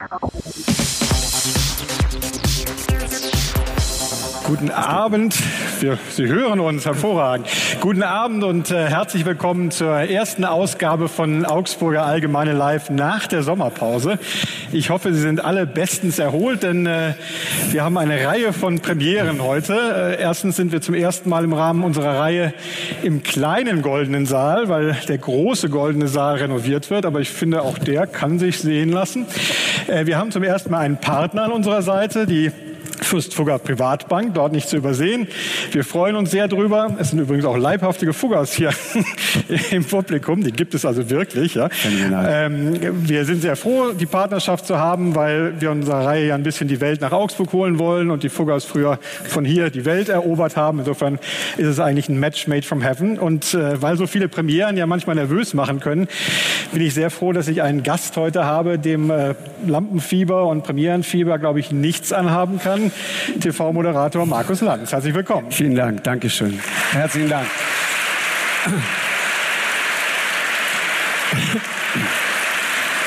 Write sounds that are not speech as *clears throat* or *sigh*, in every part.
Thank you. Guten Abend. Wir, Sie hören uns hervorragend. Guten Abend und äh, herzlich willkommen zur ersten Ausgabe von Augsburger Allgemeine Live nach der Sommerpause. Ich hoffe, Sie sind alle bestens erholt, denn äh, wir haben eine Reihe von Premieren heute. Äh, erstens sind wir zum ersten Mal im Rahmen unserer Reihe im kleinen goldenen Saal, weil der große goldene Saal renoviert wird. Aber ich finde, auch der kann sich sehen lassen. Äh, wir haben zum ersten Mal einen Partner an unserer Seite, die Fürstfugger Privatbank, dort nicht zu übersehen. Wir freuen uns sehr drüber. Es sind übrigens auch leibhaftige Fuggers hier *laughs* im Publikum. Die gibt es also wirklich. Ja. Ähm, wir sind sehr froh, die Partnerschaft zu haben, weil wir unserer Reihe ja ein bisschen die Welt nach Augsburg holen wollen und die Fuggers früher von hier die Welt erobert haben. Insofern ist es eigentlich ein Match made from heaven. Und äh, weil so viele Premieren ja manchmal nervös machen können, bin ich sehr froh, dass ich einen Gast heute habe, dem äh, Lampenfieber und Premierenfieber, glaube ich, nichts anhaben kann. TV-Moderator Markus Lanz. Herzlich willkommen. Vielen Dank, Dankeschön. Herzlichen Dank.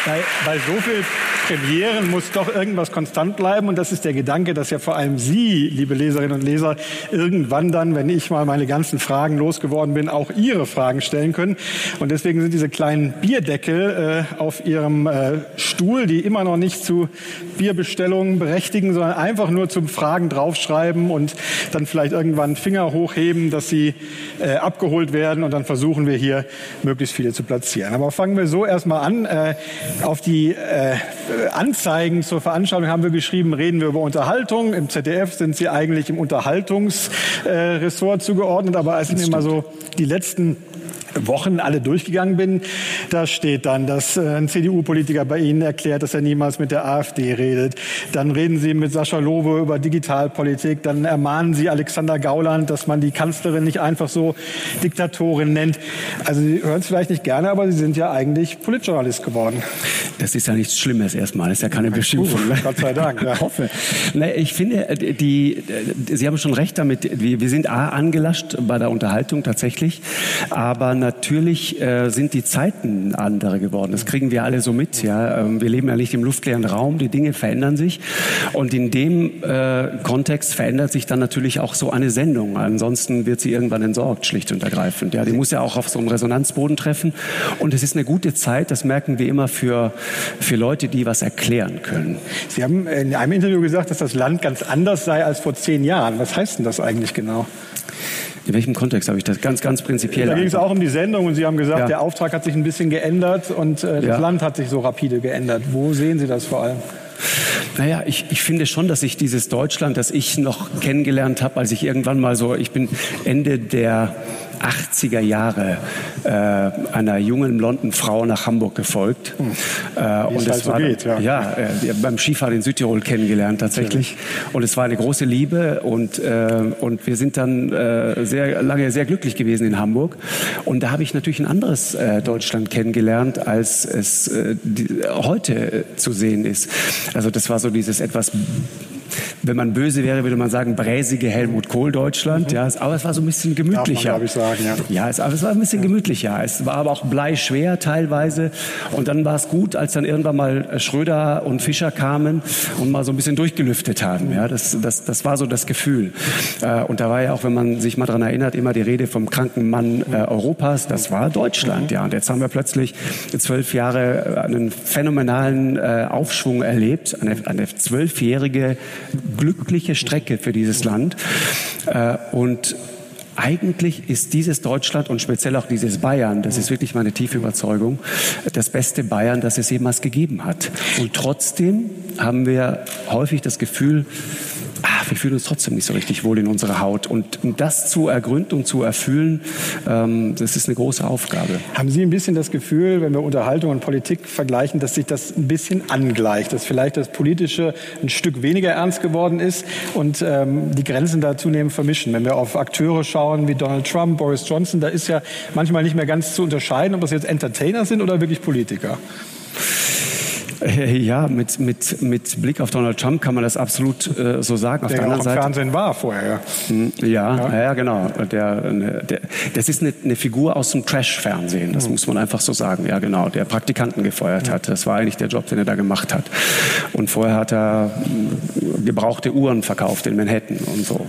Bei, bei so viel Premieren muss doch irgendwas konstant bleiben. Und das ist der Gedanke, dass ja vor allem Sie, liebe Leserinnen und Leser, irgendwann dann, wenn ich mal meine ganzen Fragen losgeworden bin, auch Ihre Fragen stellen können. Und deswegen sind diese kleinen Bierdeckel äh, auf Ihrem äh, Stuhl, die immer noch nicht zu Bierbestellungen berechtigen, sondern einfach nur zum Fragen draufschreiben und dann vielleicht irgendwann Finger hochheben, dass sie äh, abgeholt werden. Und dann versuchen wir hier möglichst viele zu platzieren. Aber fangen wir so erstmal an. Äh, auf die äh, Anzeigen zur Veranstaltung haben wir geschrieben, reden wir über Unterhaltung. Im ZDF sind sie eigentlich im Unterhaltungsressort zugeordnet, aber ich mir mal so die letzten Wochen alle durchgegangen bin, da steht dann, dass äh, ein CDU-Politiker bei Ihnen erklärt, dass er niemals mit der AfD redet. Dann reden Sie mit Sascha Lobe über Digitalpolitik. Dann ermahnen Sie Alexander Gauland, dass man die Kanzlerin nicht einfach so Diktatorin nennt. Also Sie hören es vielleicht nicht gerne, aber Sie sind ja eigentlich Politjournalist geworden. Das ist ja nichts Schlimmes erstmal. Das ist ja keine Beschimpfung. Gott sei Dank. Ja. *laughs* Ich hoffe. Ich finde, äh, die, äh, Sie haben schon recht damit. Wir sind A, angelascht bei der Unterhaltung tatsächlich. Aber natürlich äh, sind die Zeiten andere geworden. Das kriegen wir alle so mit. Ja, ähm, wir leben ja nicht im luftleeren Raum. Die Dinge verändern sich und in dem äh, Kontext verändert sich dann natürlich auch so eine Sendung. Ansonsten wird sie irgendwann entsorgt, schlicht und ergreifend. Ja, die muss ja auch auf so einem Resonanzboden treffen und es ist eine gute Zeit. Das merken wir immer für für Leute, die was erklären können. Sie haben in einem Interview gesagt, dass das Land ganz anders sei als vor zehn Jahren. Was heißt denn das eigentlich genau? In welchem Kontext habe ich das ganz, ganz prinzipiell? Da ging es auch um die Sendung und Sie haben gesagt, ja. der Auftrag hat sich ein bisschen geändert und äh, das ja. Land hat sich so rapide geändert. Wo sehen Sie das vor allem? Naja, ich, ich finde schon, dass ich dieses Deutschland, das ich noch kennengelernt habe, als ich irgendwann mal so, ich bin Ende der 80er Jahre äh, einer jungen blonden Frau nach Hamburg gefolgt. Hm. Äh, und es halt war so geht, ja. ja äh, beim Skifahren in Südtirol kennengelernt tatsächlich. Ja. Und es war eine große Liebe und äh, und wir sind dann äh, sehr lange sehr glücklich gewesen in Hamburg. Und da habe ich natürlich ein anderes äh, Deutschland kennengelernt, als es die, heute zu sehen ist. Also das war so dieses etwas wenn man böse wäre, würde man sagen, bräsige Helmut Kohl Deutschland. Mhm. Ja, aber es war so ein bisschen gemütlicher. Man, ich sagen, ja. Ja, es, aber es war ein bisschen gemütlicher. Es war aber auch bleischwer teilweise. Und dann war es gut, als dann irgendwann mal Schröder und Fischer kamen und mal so ein bisschen durchgelüftet haben. Ja, das, das, das war so das Gefühl. Äh, und da war ja auch, wenn man sich mal daran erinnert, immer die Rede vom kranken Mann äh, Europas. Das war Deutschland. Ja, und jetzt haben wir plötzlich zwölf Jahre einen phänomenalen äh, Aufschwung erlebt. Eine, eine zwölfjährige glückliche Strecke für dieses Land. Äh, und eigentlich ist dieses Deutschland und speziell auch dieses Bayern, das ist wirklich meine tiefe Überzeugung, das beste Bayern, das es jemals gegeben hat. Und trotzdem haben wir häufig das Gefühl, ah, wir fühlen uns trotzdem nicht so richtig wohl in unserer Haut. Und um das zu ergründen und zu erfüllen, ähm, das ist eine große Aufgabe. Haben Sie ein bisschen das Gefühl, wenn wir Unterhaltung und Politik vergleichen, dass sich das ein bisschen angleicht, dass vielleicht das Politische ein Stück weniger ernst geworden ist und ähm, die Grenzen da zunehmend vermischen? Wenn wir auf Akteure schauen wie Donald Trump, Boris Johnson, da ist ja manchmal nicht mehr ganz zu unterscheiden, ob das jetzt Entertainer sind oder wirklich Politiker. Äh, ja, mit, mit, mit Blick auf Donald Trump kann man das absolut äh, so sagen. Auf der, der anderen Seite, Fernsehen war vorher. Ja, hm, ja, ja. genau. Der, der, das ist eine, eine Figur aus dem Trash-Fernsehen. Das mhm. muss man einfach so sagen. Ja, genau. Der Praktikanten gefeuert mhm. hat. Das war eigentlich der Job, den er da gemacht hat. Und vorher hat er hm, gebrauchte Uhren verkauft in Manhattan und so.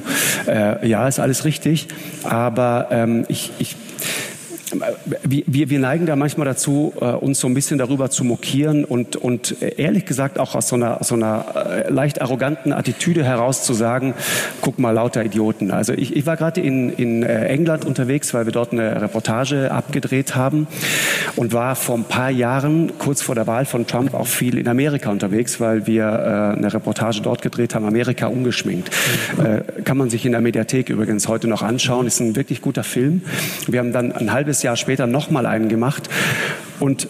Äh, ja, ist alles richtig. Aber ähm, ich, ich wir, wir neigen da manchmal dazu, äh, uns so ein bisschen darüber zu mokieren und, und ehrlich gesagt auch aus so einer, so einer äh, leicht arroganten Attitüde heraus zu sagen, guck mal, lauter Idioten. Also ich, ich war gerade in, in äh, England unterwegs, weil wir dort eine Reportage abgedreht haben und war vor ein paar Jahren, kurz vor der Wahl von Trump, auch viel in Amerika unterwegs, weil wir äh, eine Reportage dort gedreht haben, Amerika ungeschminkt. Äh, kann man sich in der Mediathek übrigens heute noch anschauen, ist ein wirklich guter Film. Wir haben dann ein halbes Jahr später nochmal einen gemacht. Und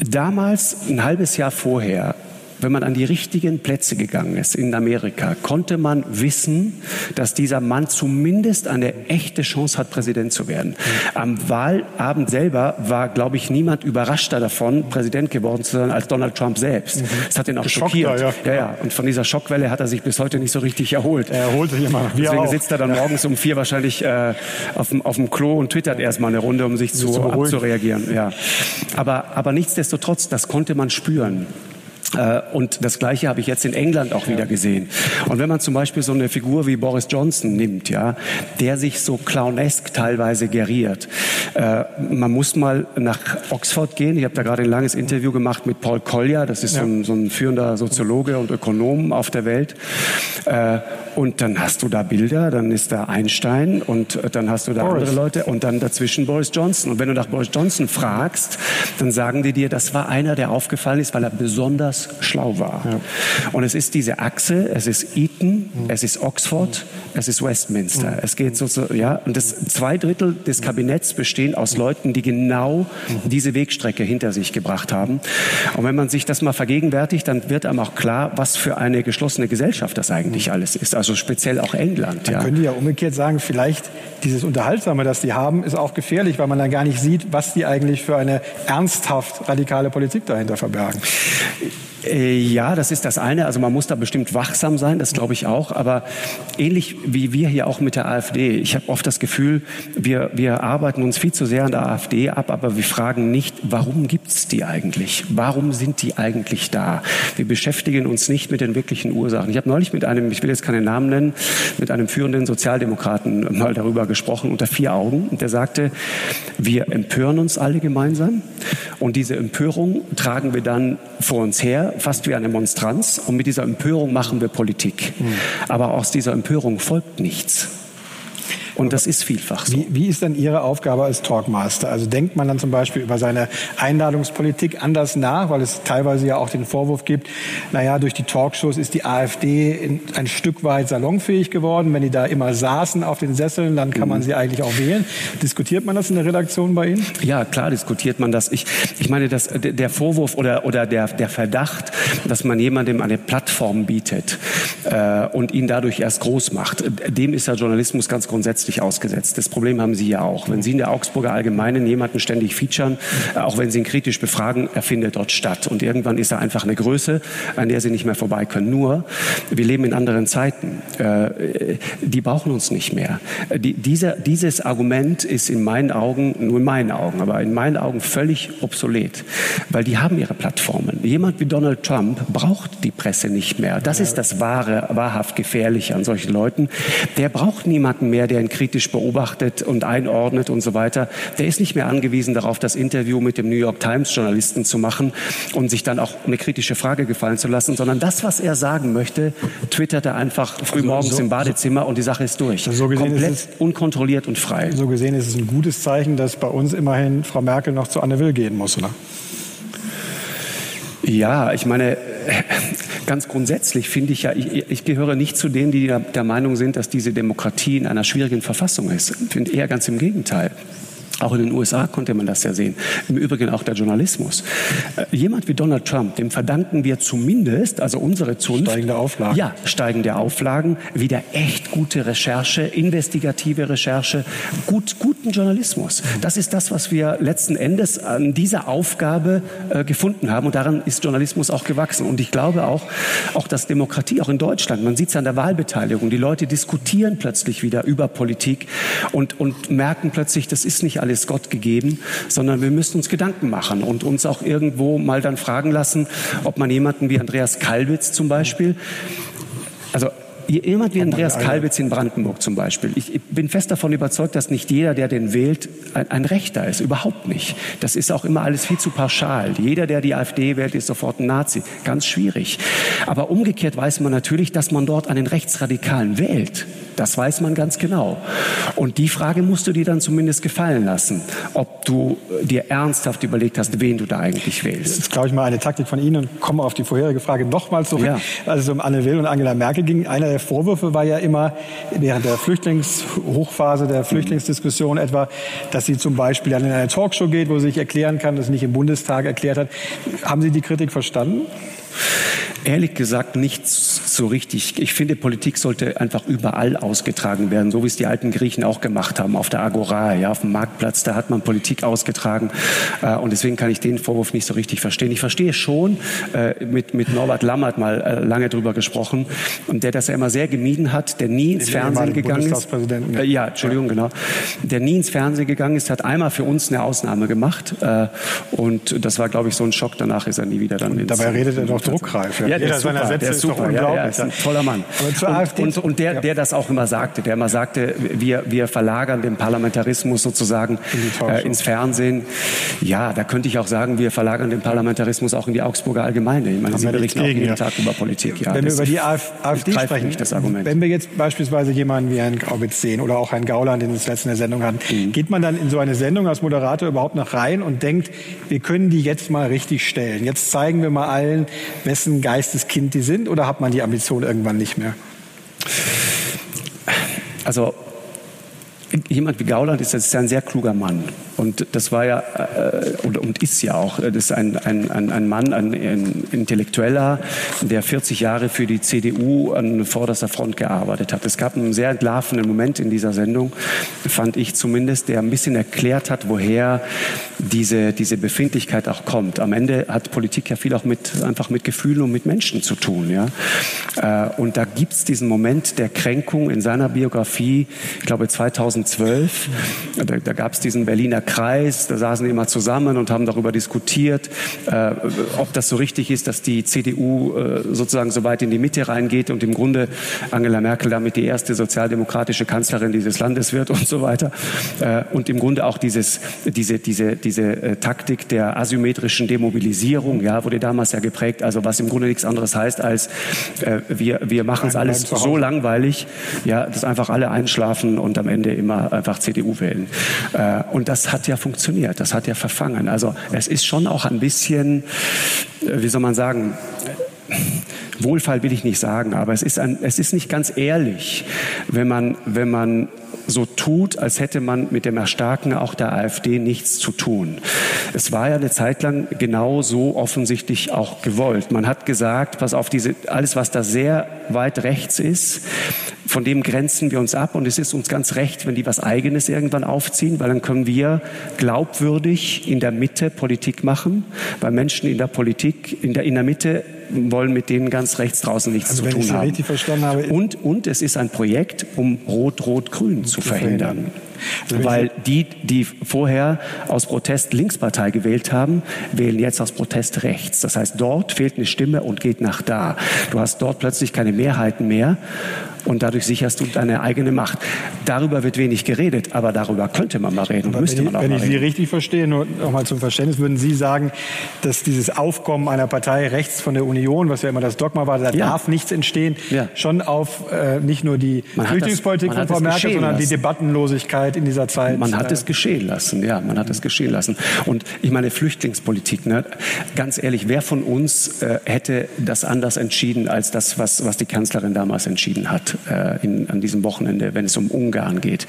damals, ein halbes Jahr vorher, wenn man an die richtigen Plätze gegangen ist in Amerika, konnte man wissen, dass dieser Mann zumindest eine echte Chance hat, Präsident zu werden. Am Wahlabend selber war, glaube ich, niemand überraschter davon, Präsident geworden zu sein, als Donald Trump selbst. Mhm. Das hat ihn auch schockiert. Ja. ja. ja, Und von dieser Schockwelle hat er sich bis heute nicht so richtig erholt. Er erholt sich immer. Wir Deswegen auch. sitzt er dann morgens um vier wahrscheinlich äh, auf, dem, auf dem Klo und twittert erstmal eine Runde, um sich zu, abzureagieren. Ja. Aber, aber nichtsdestotrotz, das konnte man spüren. Äh, und das Gleiche habe ich jetzt in England auch wieder gesehen. Und wenn man zum Beispiel so eine Figur wie Boris Johnson nimmt, ja, der sich so clownesk teilweise geriert. Äh, man muss mal nach Oxford gehen. Ich habe da gerade ein langes Interview gemacht mit Paul Collier. Das ist ja. so, ein, so, ein, führender Soziologe und Ökonom auf der Welt. Äh, und dann hast du da Bilder, dann ist da Einstein und dann hast du da Boris. andere Leute und dann dazwischen Boris Johnson. Und wenn du nach Boris Johnson fragst, dann sagen die dir, das war einer, der aufgefallen ist, weil er besonders schlau war. Ja. Und es ist diese Achse, es ist Eton, mhm. es ist Oxford, es ist Westminster. Mhm. Es geht so, so, ja, und das zwei Drittel des Kabinetts bestehen aus Leuten, die genau diese Wegstrecke hinter sich gebracht haben. Und wenn man sich das mal vergegenwärtigt, dann wird einem auch klar, was für eine geschlossene Gesellschaft das eigentlich mhm. alles ist. Also speziell auch England. Man ja. könnte ja umgekehrt sagen, vielleicht dieses Unterhaltsame, das die haben, ist auch gefährlich, weil man dann gar nicht sieht, was die eigentlich für eine ernsthaft radikale Politik dahinter verbergen. Äh, ja, das ist das eine. Also man muss da bestimmt wachsam sein, das glaube ich auch. Aber ähnlich wie wir hier auch mit der AfD. Ich habe oft das Gefühl, wir, wir arbeiten uns viel zu sehr an der AfD ab, aber wir fragen nicht, warum gibt's die eigentlich? Warum sind die eigentlich da? Wir beschäftigen uns nicht mit den wirklichen Ursachen. Ich habe neulich mit einem, ich will jetzt keinen Namen nennen, mit einem führenden Sozialdemokraten mal darüber gesprochen, unter vier Augen. Und der sagte, wir empören uns alle gemeinsam und diese Empörung tragen wir dann vor uns her fast wie eine Monstranz. Und mit dieser Empörung machen wir Politik. Mhm. Aber aus dieser Empörung folgt nichts. Und das ist vielfach so. Wie, wie, ist denn Ihre Aufgabe als Talkmaster? Also denkt man dann zum Beispiel über seine Einladungspolitik anders nach, weil es teilweise ja auch den Vorwurf gibt, naja, durch die Talkshows ist die AfD ein Stück weit salonfähig geworden. Wenn die da immer saßen auf den Sesseln, dann kann man sie eigentlich auch wählen. Diskutiert man das in der Redaktion bei Ihnen? Ja, klar diskutiert man das. Ich, ich meine, dass der Vorwurf oder, oder der, der Verdacht, dass man jemandem eine Plattform bietet äh, und ihn dadurch erst groß macht, dem ist der Journalismus ganz grundsätzlich plötzlich ausgesetzt. Das Problem haben Sie ja auch. Wenn Sie in der Augsburger Allgemeinen jemanden ständig featuren, äh, auch wenn Sie ihn kritisch befragen, er findet dort statt. Und irgendwann ist er einfach eine Größe, an der Sie nicht mehr vorbei können. Nur, wir leben in anderen Zeiten. Äh, die brauchen uns nicht mehr. Dieser, dieses Argument ist in meinen Augen, nur in meinen Augen, aber in meinen Augen völlig obsolet. Weil die haben ihre Plattformen. Jemand wie Donald Trump braucht die Presse nicht mehr. Das ist das wahre, wahrhaft Gefährliche an solchen Leuten. Der braucht niemanden mehr, der ihn kritisch beobachtet und einordnet und so weiter, der ist nicht mehr angewiesen darauf, das Interview mit dem New York Times Journalisten zu machen und sich dann auch eine kritische Frage gefallen zu lassen, sondern das, was er sagen möchte, twittert er einfach frühmorgens also so, im Badezimmer und die Sache ist durch. So Komplett ist es, unkontrolliert und frei. So gesehen ist es ein gutes Zeichen, dass bei uns immerhin Frau Merkel noch zu Anne Will gehen muss, oder? Ja, ich meine, ganz grundsätzlich finde ich ja, ich, ich, gehöre nicht zu denen, die der Meinung sind, dass diese Demokratie in einer schwierigen Verfassung ist. Ich finde eher ganz im Gegenteil. Auch in den USA konnte man das ja sehen. Im Übrigen auch der Journalismus. Äh, jemand wie Donald Trump, dem verdanken wir zumindest, also unsere Zunft. Steigende Auflagen. Ja, steigende Auflagen, wieder echt gute Recherche, investigative Recherche, gut, guten Journalismus. Das ist das, was wir letzten Endes an dieser Aufgabe äh, gefunden haben. Und daran ist Journalismus auch gewachsen. Und ich glaube auch, auch dass Demokratie, auch in Deutschland, man sieht es an der Wahlbeteiligung, die Leute diskutieren plötzlich wieder über Politik und, und merken plötzlich, das ist nicht alles alles Gott gegeben, sondern wir müssen uns Gedanken machen und uns auch irgendwo mal dann fragen lassen, ob man jemanden wie Andreas Kalwitz zum Beispiel, also Jemand wie Andreas Kalbitz in Brandenburg zum Beispiel. Ich bin fest davon überzeugt, dass nicht jeder, der den wählt, ein, ein, Rechter ist. Überhaupt nicht. Das ist auch immer alles viel zu pauschal. Jeder, der die AfD wählt, ist sofort ein Nazi. Ganz schwierig. Aber umgekehrt weiß man natürlich, dass man dort einen Rechtsradikalen wählt. Das weiß man ganz genau. Und die Frage musst du dir dann zumindest gefallen lassen, ob du dir ernsthaft überlegt hast, wen du da eigentlich wählst. Das ist, glaube ich, mal eine Taktik von Ihnen und komme auf die vorherige Frage nochmal zurück. Ja. Als es um Anne Will und Angela Merkel ging, einer der Vorwürfe war ja immer während der Flüchtlingshochphase, der Flüchtlingsdiskussion etwa, dass sie zum Beispiel dann in eine Talkshow geht, wo sie sich erklären kann, das nicht im Bundestag erklärt hat. Haben Sie die Kritik verstanden? Ehrlich gesagt nicht so richtig. Ich finde, Politik sollte einfach überall ausgetragen werden, so wie es die alten Griechen auch gemacht haben, auf der Agora, ja, auf dem Marktplatz, da hat man Politik ausgetragen. Äh, und deswegen kann ich den Vorwurf nicht so richtig verstehen. Ich verstehe schon, äh, mit, mit Norbert Lammert mal äh, lange drüber gesprochen, und der das ja immer sehr gemieden hat, der nie ins den Fernsehen gegangen ist. Ja. ja, Entschuldigung, ja. genau. Der nie ins Fernsehen gegangen ist, hat einmal für uns eine Ausnahme gemacht. Und das war, glaube ich, so ein Schock. Danach ist er nie wieder dann und ins Dabei redet er doch druckreif. Ja, ja der, ist super, der ist super. Ja, ja, ist ein toller Mann. Und, und, und, der, der das auch immer sagte, der immer sagte, wir, wir verlagern den Parlamentarismus sozusagen in äh, ins Fernsehen. Ja, da könnte ich auch sagen, wir verlagern den Parlamentarismus auch in die Augsburger Allgemeine. Ich meine, Sie berichten auch jeden ja. Tag über Politik. Ja, wenn wir über die AfD sprechen, das Argument. wenn wir jetzt beispielsweise jemanden wie Herrn Graubitz sehen oder auch Herrn Gauland, den wir letztens in der Sendung hatten, mhm. geht man dann in so eine Sendung als Moderator überhaupt noch rein und denkt, wir können die jetzt mal richtig stellen. Jetzt zeigen wir mal allen, wessen Geisteskind die sind oder hat man die Ambition irgendwann nicht mehr? Also jemand wie Gauland ist, ist ein sehr kluger Mann. Und das war ja äh, und, und, ist ja auch, das ist ein, ein, ein Mann, ein, ein, Intellektueller, der 40 Jahre für die CDU an vorderster Front gearbeitet hat. Es gab einen sehr entlarvenden Moment in dieser Sendung, fand ich zumindest, der ein bisschen erklärt hat, woher diese, diese Befindlichkeit auch kommt. Am Ende hat Politik ja viel auch mit, einfach mit Gefühlen und mit Menschen zu tun. Ja? Äh, und da gibt es diesen Moment der Kränkung in seiner Biografie, ich glaube 2012, da, da gab es diesen Berliner Kreis, da saßen die immer zusammen und haben darüber diskutiert, äh, ob das so richtig ist, dass die CDU äh, sozusagen so weit in die Mitte reingeht und im Grunde Angela Merkel damit die erste sozialdemokratische Kanzlerin dieses Landes wird und so weiter. Äh, und im Grunde auch dieses, diese, diese, diese äh, Taktik der asymmetrischen Demobilisierung, ja, wurde damals ja geprägt, also was im Grunde nichts anderes heißt als äh, wir, wir machen es alles so langweilig, ja, dass einfach alle einschlafen und am Ende immer einfach CDU wählen. Äh, und das hat hat ja funktioniert, das hat ja verfangen. Also es ist schon auch ein bisschen, äh, wie soll man sagen, Wohlfall will ich nicht sagen, aber es ist, ein, es ist nicht ganz ehrlich, wenn man, wenn man so tut, als hätte man mit dem Erstarken auch der AfD nichts zu tun. Es war ja eine Zeit lang genau so offensichtlich auch gewollt. Man hat gesagt, pass auf, diese, alles, was da sehr weit rechts ist, von dem grenzen wir uns ab und es ist uns ganz recht, wenn die was Eigenes irgendwann aufziehen, weil dann können wir glaubwürdig in der Mitte Politik machen, weil Menschen in der Politik, in der, in der Mitte wollen mit denen ganz rechts draußen nichts also, zu tun haben. Richtig verstanden habe. Und, und es ist ein Projekt, um Rot-Rot-Grün zu verhindern. Also Weil die, die vorher aus Protest Linkspartei gewählt haben, wählen jetzt aus Protest rechts. Das heißt, dort fehlt eine Stimme und geht nach da. Du hast dort plötzlich keine Mehrheiten mehr und dadurch sicherst du deine eigene Macht. Darüber wird wenig geredet, aber darüber könnte man mal reden. Aber müsste man auch wenn ich Sie richtig verstehe, nur nochmal zum Verständnis, würden Sie sagen, dass dieses Aufkommen einer Partei rechts von der Union, was ja immer das Dogma war, da ja. darf nichts entstehen, ja. schon auf äh, nicht nur die Flüchtlingspolitik von Frau Merkel, sondern lassen. die Debattenlosigkeit in dieser Zeit. Man hat äh, es geschehen lassen, ja, man hat es geschehen lassen. Und ich meine, Flüchtlingspolitik, ne, ganz ehrlich, wer von uns äh, hätte das anders entschieden als das, was, was die Kanzlerin damals entschieden hat? Gemacht äh, in, an diesem Wochenende, wenn es um Ungarn geht.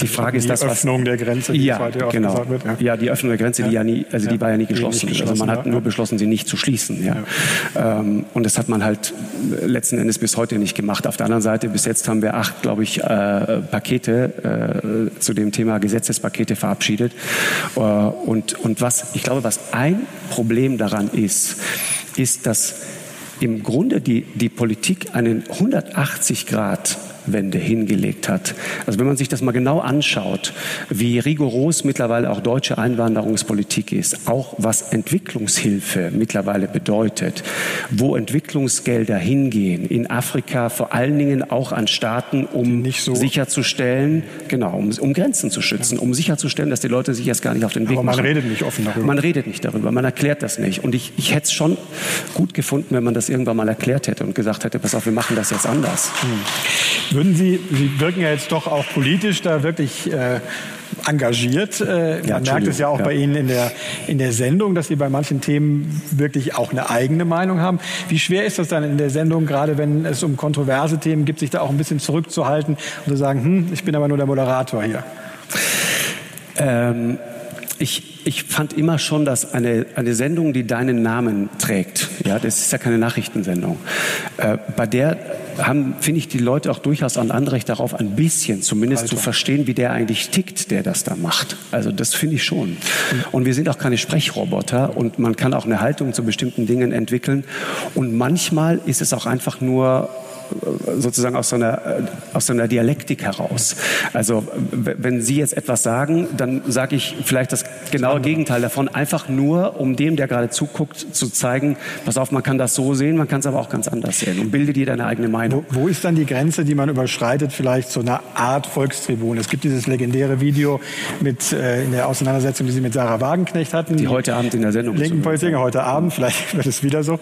Die Frage ist die das, was, Öffnung der Grenze, die ja, genau. Wird, ja. ja. die Öffnung der Grenze, die ja nie, also die war ja nie geschlossen. geschlossen also man hat nur beschlossen, sie nicht zu schließen. Ja. Ähm, und das hat man halt letzten Endes bis heute nicht gemacht. Auf der anderen Seite, bis jetzt haben wir acht, glaube ich, äh, Pakete äh, zu dem Thema Gesetzespakete verabschiedet. Äh, und, und was, ich glaube, was ein Problem daran ist, ist, dass im Grunde die, die Politik einen 180 Grad Wende hingelegt hat. Also wenn man sich das mal genau anschaut, wie rigoros mittlerweile auch deutsche Einwanderungspolitik ist, auch was Entwicklungshilfe mittlerweile bedeutet, wo Entwicklungsgelder hingehen, in Afrika vor allen Dingen auch an Staaten, um so sicherzustellen, genau, um, um, Grenzen zu schützen, ja. um sicherzustellen, dass die Leute sich erst gar nicht auf den Weg Aber man machen. redet nicht offen darüber. Man redet nicht darüber, man erklärt das nicht. Und ich, ich hätte es schon gut gefunden, wenn man das irgendwann mal erklärt hätte und gesagt hätte, pass auf, wir machen das jetzt anders. Hm. Würden Sie, Sie wirken ja jetzt doch auch politisch da wirklich äh, engagiert. Äh, ja, man merkt es ja auch ja. bei Ihnen in der, in der Sendung, dass Sie bei manchen Themen wirklich auch eine eigene Meinung haben. Wie schwer ist das dann in der Sendung, gerade wenn es um kontroverse Themen geht, sich da auch ein bisschen zurückzuhalten und zu sagen, hm, ich bin aber nur der Moderator hier? Ähm, ich, ich fand immer schon, dass eine, eine Sendung, die deinen Namen trägt, ja, das ist ja keine Nachrichtensendung, äh, bei der haben, finde ich, die Leute auch durchaus ein Anrecht darauf, ein bisschen zumindest Alter. zu verstehen, wie der eigentlich tickt, der das da macht. Also das finde ich schon. Und wir sind auch keine Sprechroboter und man kann auch eine Haltung zu bestimmten Dingen entwickeln. Und manchmal ist es auch einfach nur sozusagen aus so, einer, aus so einer Dialektik heraus. Also wenn Sie jetzt etwas sagen, dann sage ich vielleicht das genaue Gegenteil davon, einfach nur, um dem, der gerade zuguckt, zu zeigen, pass auf, man kann das so sehen, man kann es aber auch ganz anders sehen und bilde dir deine eigene Meinung. Wo, wo ist dann die Grenze, die man überschreitet, vielleicht zu einer Art Volkstribun? Es gibt dieses legendäre Video mit, äh, in der Auseinandersetzung, die Sie mit Sarah Wagenknecht hatten. Die heute Abend in der Sendung. Linken Politiker, heute Abend, *laughs* vielleicht wird es wieder so.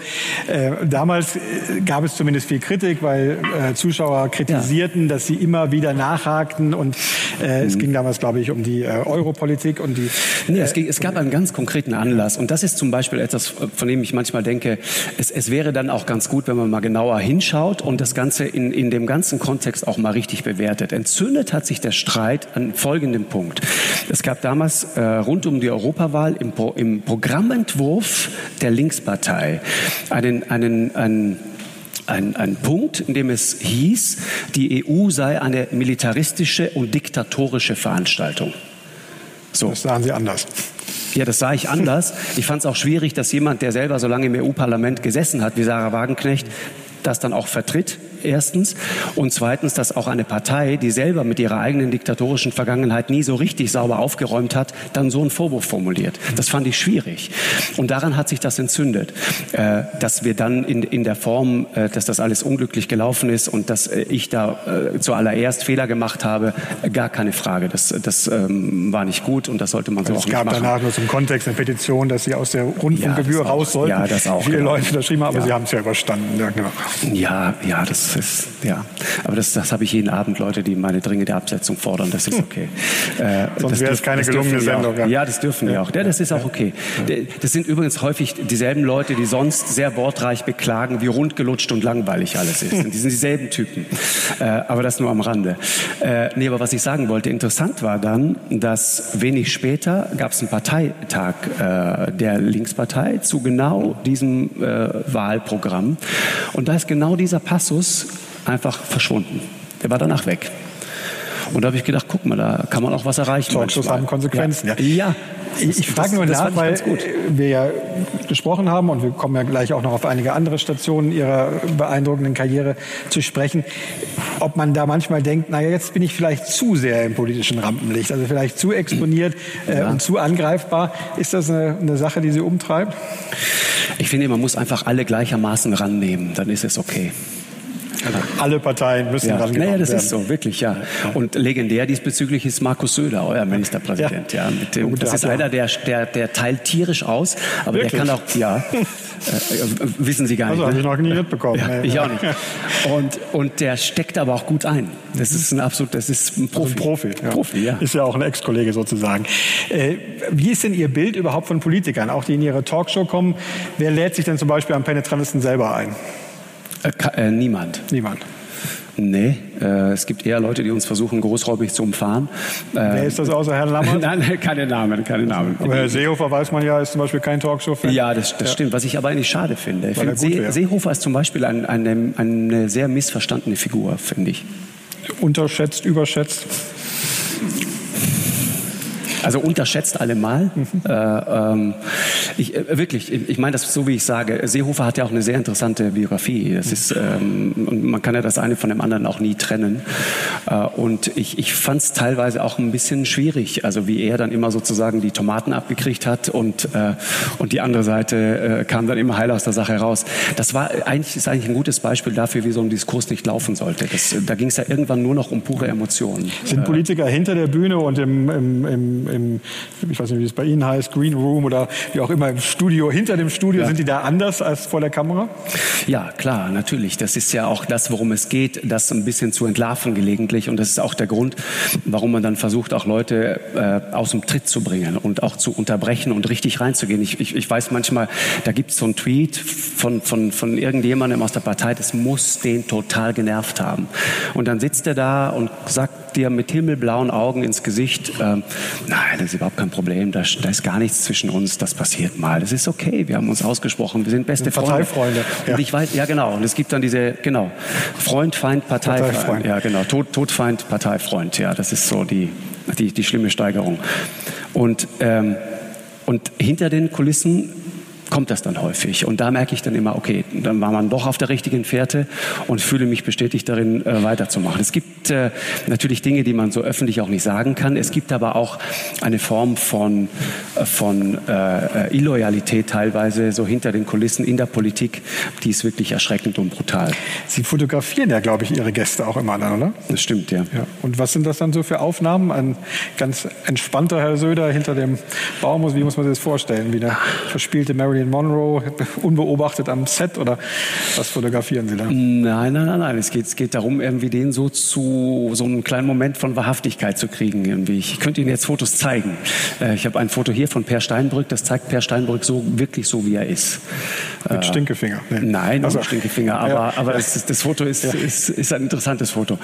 Äh, damals äh, gab es zumindest viel Kritik, weil weil äh, Zuschauer kritisierten, ja. dass sie immer wieder nachhakten und äh, mhm. es ging damals, glaube ich, um die äh, Europolitik und die. Nee, es, ging, es, gab einen ganz konkreten Anlass und das ist zum Beispiel etwas, von dem ich manchmal denke, es, es, wäre dann auch ganz gut, wenn man mal genauer hinschaut und das Ganze in, in dem ganzen Kontext auch mal richtig bewertet. Entzündet hat sich der Streit an folgendem Punkt. Es gab damals äh, rund um die Europawahl im, Pro, im Programmentwurf der Linkspartei einen, einen, einen ein, ein Punkt, in dem es hieß, die EU sei eine militaristische und diktatorische Veranstaltung. So. Das sahen Sie anders. Ja, das sah ich anders. Ich fand es auch schwierig, dass jemand, der selber so lange im EU-Parlament gesessen hat, wie Sarah Wagenknecht, das dann auch vertritt erstens. Und zweitens, dass auch eine Partei, die selber mit ihrer eigenen diktatorischen Vergangenheit nie so richtig sauber aufgeräumt hat, dann so einen Vorwurf formuliert. Das fand ich schwierig. Und daran hat sich das entzündet. Äh, dass wir dann in, in der Form, äh, dass das alles unglücklich gelaufen ist und dass äh, ich da zuallererst Fehler gemacht habe, gar keine Frage. Das, das ähm, war nicht gut und das sollte man so also auch nicht machen. Es gab danach nur zum Kontext eine Petition, dass Sie aus der Rundfunkgebühr ja, raus sollten. Ja, das auch. Viele genau. Leute unterschrieben haben, aber ja. Sie haben es ja überstanden. Ja, genau. ja, ja, das ist, ja. Aber das, das habe ich jeden Abend Leute, die meine dringende Absetzung fordern. Das ist okay. *laughs* Äh, Sonst wäre es keine gelungene Sendung. Ja. ja. das dürfen die auch. Ja, das ist auch okay. Das sind übrigens häufig dieselben Leute, die sonst sehr wortreich beklagen, wie rundgelutscht und langweilig alles ist. Und die sind dieselben Typen. *laughs* Äh, aber das nur am Rande. Äh, nee, aber was ich sagen wollte, interessant war dann, dass wenig später gab es einen Parteitag äh, der Linkspartei zu genau diesem äh, Wahlprogramm. Und da ist genau dieser Passus einfach verschwunden. Der war danach weg. Und da habe ich gedacht, guck mal, da kann man auch was erreichen. Talkshows haben Konsequenzen. Ja. ja. Ich, ich frage nur nach, weil wir ja gesprochen haben und wir kommen ja gleich auch noch auf einige andere Stationen Ihrer beeindruckenden Karriere zu sprechen, ob man da manchmal denkt, naja, jetzt bin ich vielleicht zu sehr im politischen Rampenlicht, also vielleicht zu exponiert äh, ja. und zu angreifbar. Ist das eine, eine Sache, die Sie umtreibt? Ich finde, man muss einfach alle gleichermaßen rannehmen, dann ist es okay. Alle Parteien müssen ja. rangenommen naja, das werden. ist so, wirklich, ja. Und legendär diesbezüglich ist Markus Söder, euer Ministerpräsident. Ja. ja dem, das ist einer, der, der, der teilt tierisch aus, aber wirklich? der kann auch, ja, *laughs* äh, wissen Sie gar nicht. Also habe ich noch nie mitbekommen. Ja, ich auch nicht. Und, und der steckt aber auch gut ein. Das ist ein absolut, das ist ein Profi. Also ein Profi, ja. Profi, ja. Ist ja auch ein Ex-Kollege sozusagen. Äh, wie ist denn Ihr Bild überhaupt von Politikern, auch die in Ihre Talkshow kommen? Wer lädt sich denn zum Beispiel am penetrantesten selber ein? Äh, äh, niemand. Niemand. Nee, äh, es gibt eher Leute, die uns versuchen, großräubig zu umfahren. Äh, Wer ist das außer Herrn Lammert? *laughs* Nein, keine Namen, keine Namen. Aber Herr Seehofer weiß man ja, ist zum Beispiel kein Talkshow-Fan. Ja, das, das ja. stimmt. Was ich aber eigentlich schade finde. Ich finde See, Seehofer ist zum Beispiel ein, eine, eine sehr missverstandene Figur, finde ich. Unterschätzt, überschätzt? Also unterschätzt allemal. Mhm. Äh, ähm, ich, äh, wirklich, ich, meine das so, wie ich sage. Seehofer hat ja auch eine sehr interessante Biografie. Das ist, ähm, und man kann ja das eine von dem anderen auch nie trennen. Äh, und ich, ich fand es teilweise auch ein bisschen schwierig, also wie er dann immer sozusagen die Tomaten abgekriegt hat und, äh, und die andere Seite äh, kam dann immer heil aus der Sache raus. Das war eigentlich, ist eigentlich ein gutes Beispiel dafür, wie so ein Diskurs nicht laufen sollte. Das, da ging es ja irgendwann nur noch um pure Emotionen. Sind Politiker hinter der Bühne und im, im, im im, ich weiß nicht, wie es bei Ihnen heißt, Green Room oder wie auch immer im Studio, hinter dem Studio, ja. sind die da anders als vor der Kamera? Ja, klar, natürlich. Das ist ja auch das, worum es geht, das ein bisschen zu entlarven gelegentlich. Und das ist auch der Grund, warum man dann versucht, auch Leute äh, aus dem Tritt zu bringen und auch zu unterbrechen und richtig reinzugehen. Ich, ich, ich weiß manchmal, da gibt es so einen Tweet von, von, von irgendjemandem aus der Partei, das muss den total genervt haben. Und dann sitzt er da und sagt dir mit himmelblauen Augen ins Gesicht, äh, nein, das ist überhaupt kein Problem, da, da, ist gar nichts zwischen uns, das passiert mal, das ist okay, wir haben uns ausgesprochen, wir sind beste Freunde. Parteifreunde. Ja. Und ich weiß, ja genau, und es gibt dann diese, genau, Freund, Feind, Parteifreund. Parteifreund. Ja genau, Tod, Todfeind, Parteifreund, ja, das ist so die, die, die schlimme Steigerung. Und, ähm, und hinter den Kulissen kommt das dann häufig. Und da merke ich dann immer, okay, dann war man doch auf der richtigen Fährte und fühle mich bestätigt darin, äh, weiterzumachen. Es gibt äh, natürlich Dinge, die man so öffentlich auch nicht sagen kann. Es gibt aber auch eine Form von, äh, von äh, Illoyalität teilweise so hinter den Kulissen in der Politik, die ist wirklich erschreckend und brutal. Sie fotografieren ja, glaube ich, Ihre Gäste auch immer dann, oder? Das stimmt, ja. ja. Und was sind das dann so für Aufnahmen? Ein ganz entspannter Herr Söder hinter dem Baum, wie muss man sich das vorstellen? Wie eine verspielte Mary Marilyn Monroe unbeobachtet am Set oder was fotografieren Sie da? Nein, nein, nein, nein. Es geht, es geht darum, irgendwie den so zu so einen kleinen Moment von Wahrhaftigkeit zu kriegen. Irgendwie. Ich könnte Ihnen jetzt Fotos zeigen. Äh, ich habe ein Foto hier von Per Steinbrück. Das zeigt Per Steinbrück so wirklich so, wie er ist. Mit äh, Stinkefinger? Nee. Nein, also, mit Stinkefinger. Aber, ja. aber das, *laughs* das, Foto ist, ja. ist, ist, ein interessantes Foto.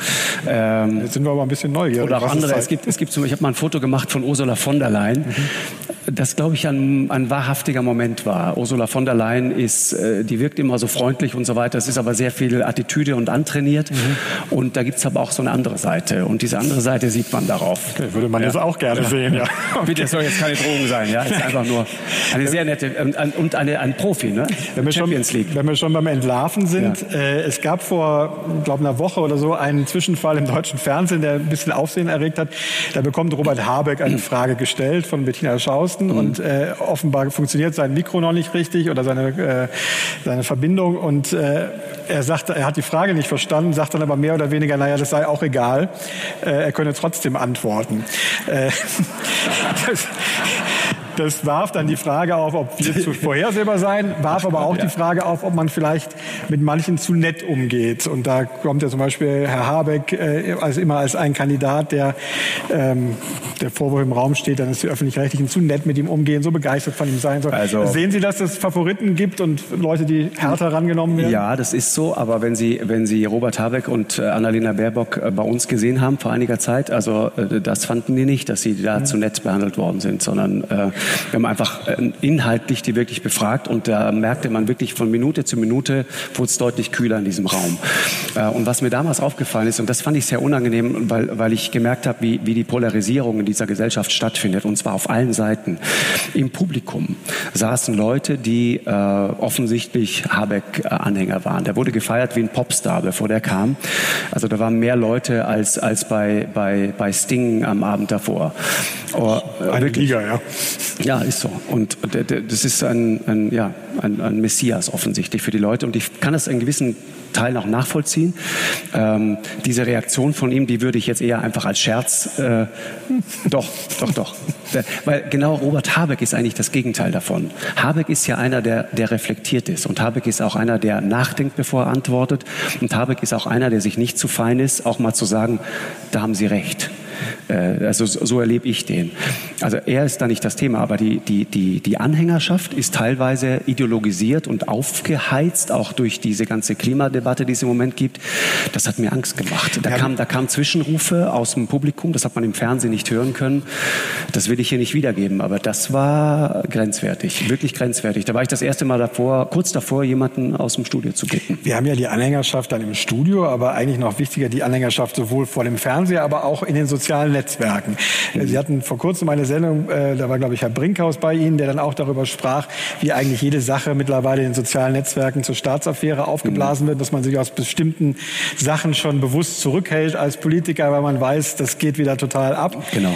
Ähm, jetzt sind wir aber ein bisschen neugierig. Oder auch andere. Es gibt, es gibt zum, ich habe mal ein Foto gemacht von Ursula von der Leyen. Mhm. Das, glaube ich, ein, ein wahrhaftiger Moment war. Ursula von der Leyen ist, äh, die wirkt immer so freundlich und so weiter. Es ist aber sehr viel Attitüde und antrainiert. Mhm. Und da gibt es aber auch so eine andere Seite. Und diese andere Seite sieht man darauf. Okay, würde man ja. das auch gerne ja. sehen, ja. *laughs* Bitte, es soll jetzt keine Drogen sein, ja. Es ist einfach nur eine sehr nette und eine, ein Profi, ne? Wenn wir, Champions schon, League. wenn wir schon beim Entlarven sind, ja. äh, es gab vor, glaube einer Woche oder so einen Zwischenfall im deutschen Fernsehen, der ein bisschen Aufsehen erregt hat. Da bekommt Robert Habeck eine *clears throat* Frage gestellt von Bettina Schausten mhm. und äh, offenbar funktioniert sein Mikro noch nicht richtig oder seine, äh, seine Verbindung. Und äh, er sagt, er hat die Frage nicht verstanden, sagt dann aber mehr oder weniger, naja, das sei auch egal. Äh, er könne trotzdem antworten. Äh, *laughs* das, das warf dann die Frage auf, ob wir zu vorhersehbar sein, warf aber auch die Frage auf, ob man vielleicht mit manchen zu nett umgeht. Und da kommt ja zum Beispiel Herr Habeck äh, als immer als ein Kandidat, der ähm, der Vorwurf im Raum steht, dann ist die öffentlich-rechtlichen zu nett mit ihm umgehen, so begeistert von ihm sein soll. Also, Sehen Sie, dass es Favoriten gibt und Leute, die härter rangenommen werden? Ja, das ist so. Aber wenn Sie, wenn Sie Robert Habeck und äh, Annalena Baerbock äh, bei uns gesehen haben vor einiger Zeit, also äh, das fanden die nicht, dass sie da mhm. zu nett behandelt worden sind, sondern äh, wir haben einfach äh, inhaltlich die wirklich befragt und da merkte man wirklich von Minute zu Minute wurde es deutlich kühler in diesem Raum. Äh, und was mir damals aufgefallen ist, und das fand ich sehr unangenehm, weil, weil ich gemerkt habe, wie, wie die Polarisierung in dieser Gesellschaft stattfindet, und zwar auf allen Seiten. Im Publikum saßen Leute, die äh, offensichtlich Habeck-Anhänger waren. Der wurde gefeiert wie ein Popstar, bevor der kam. Also da waren mehr Leute als, als bei, bei, bei Sting am Abend davor. Oh, Eine wirklich, Liga, ja. Ja, ist so. Und das ist ein, ein, ja, ein, ein Messias offensichtlich für die Leute. Und ich kann das in gewissen Teilen auch nachvollziehen. Ähm, diese Reaktion von ihm, die würde ich jetzt eher einfach als Scherz, äh, doch, doch, doch. Weil genau Robert Habeck ist eigentlich das Gegenteil davon. Habeck ist ja einer, der, der reflektiert ist. Und Habeck ist auch einer, der nachdenkt, bevor er antwortet. Und Habeck ist auch einer, der sich nicht zu fein ist, auch mal zu sagen, da haben Sie recht. Äh, also so erlebe ich den. Also er ist da nicht das Thema, aber die, die, die, die Anhängerschaft ist teilweise ideologisiert und aufgeheizt, auch durch diese ganze Klimadebatte, die es im Moment gibt. Das hat mir Angst gemacht. Da, kam, da kamen Zwischenrufe aus dem Publikum, das hat man im Fernsehen nicht hören können. Das will ich hier nicht wiedergeben, aber das war grenzwertig, wirklich grenzwertig. Da war ich das erste Mal davor, kurz davor, jemanden aus dem Studio zu bitten. Wir haben ja die Anhängerschaft dann im Studio, aber eigentlich noch wichtiger die Anhängerschaft sowohl vor dem Fernseher, aber auch in den sozialen Netzwerken. Mhm. Sie hatten vor kurzem eine Sendung, äh, da war glaube ich Herr Brinkhaus bei Ihnen, der dann auch darüber sprach, wie eigentlich jede Sache mittlerweile in den sozialen Netzwerken zur Staatsaffäre aufgeblasen mhm. wird, dass man sich aus bestimmten Sachen schon bewusst zurückhält als Politiker, weil man weiß, das geht wieder total ab. Genau.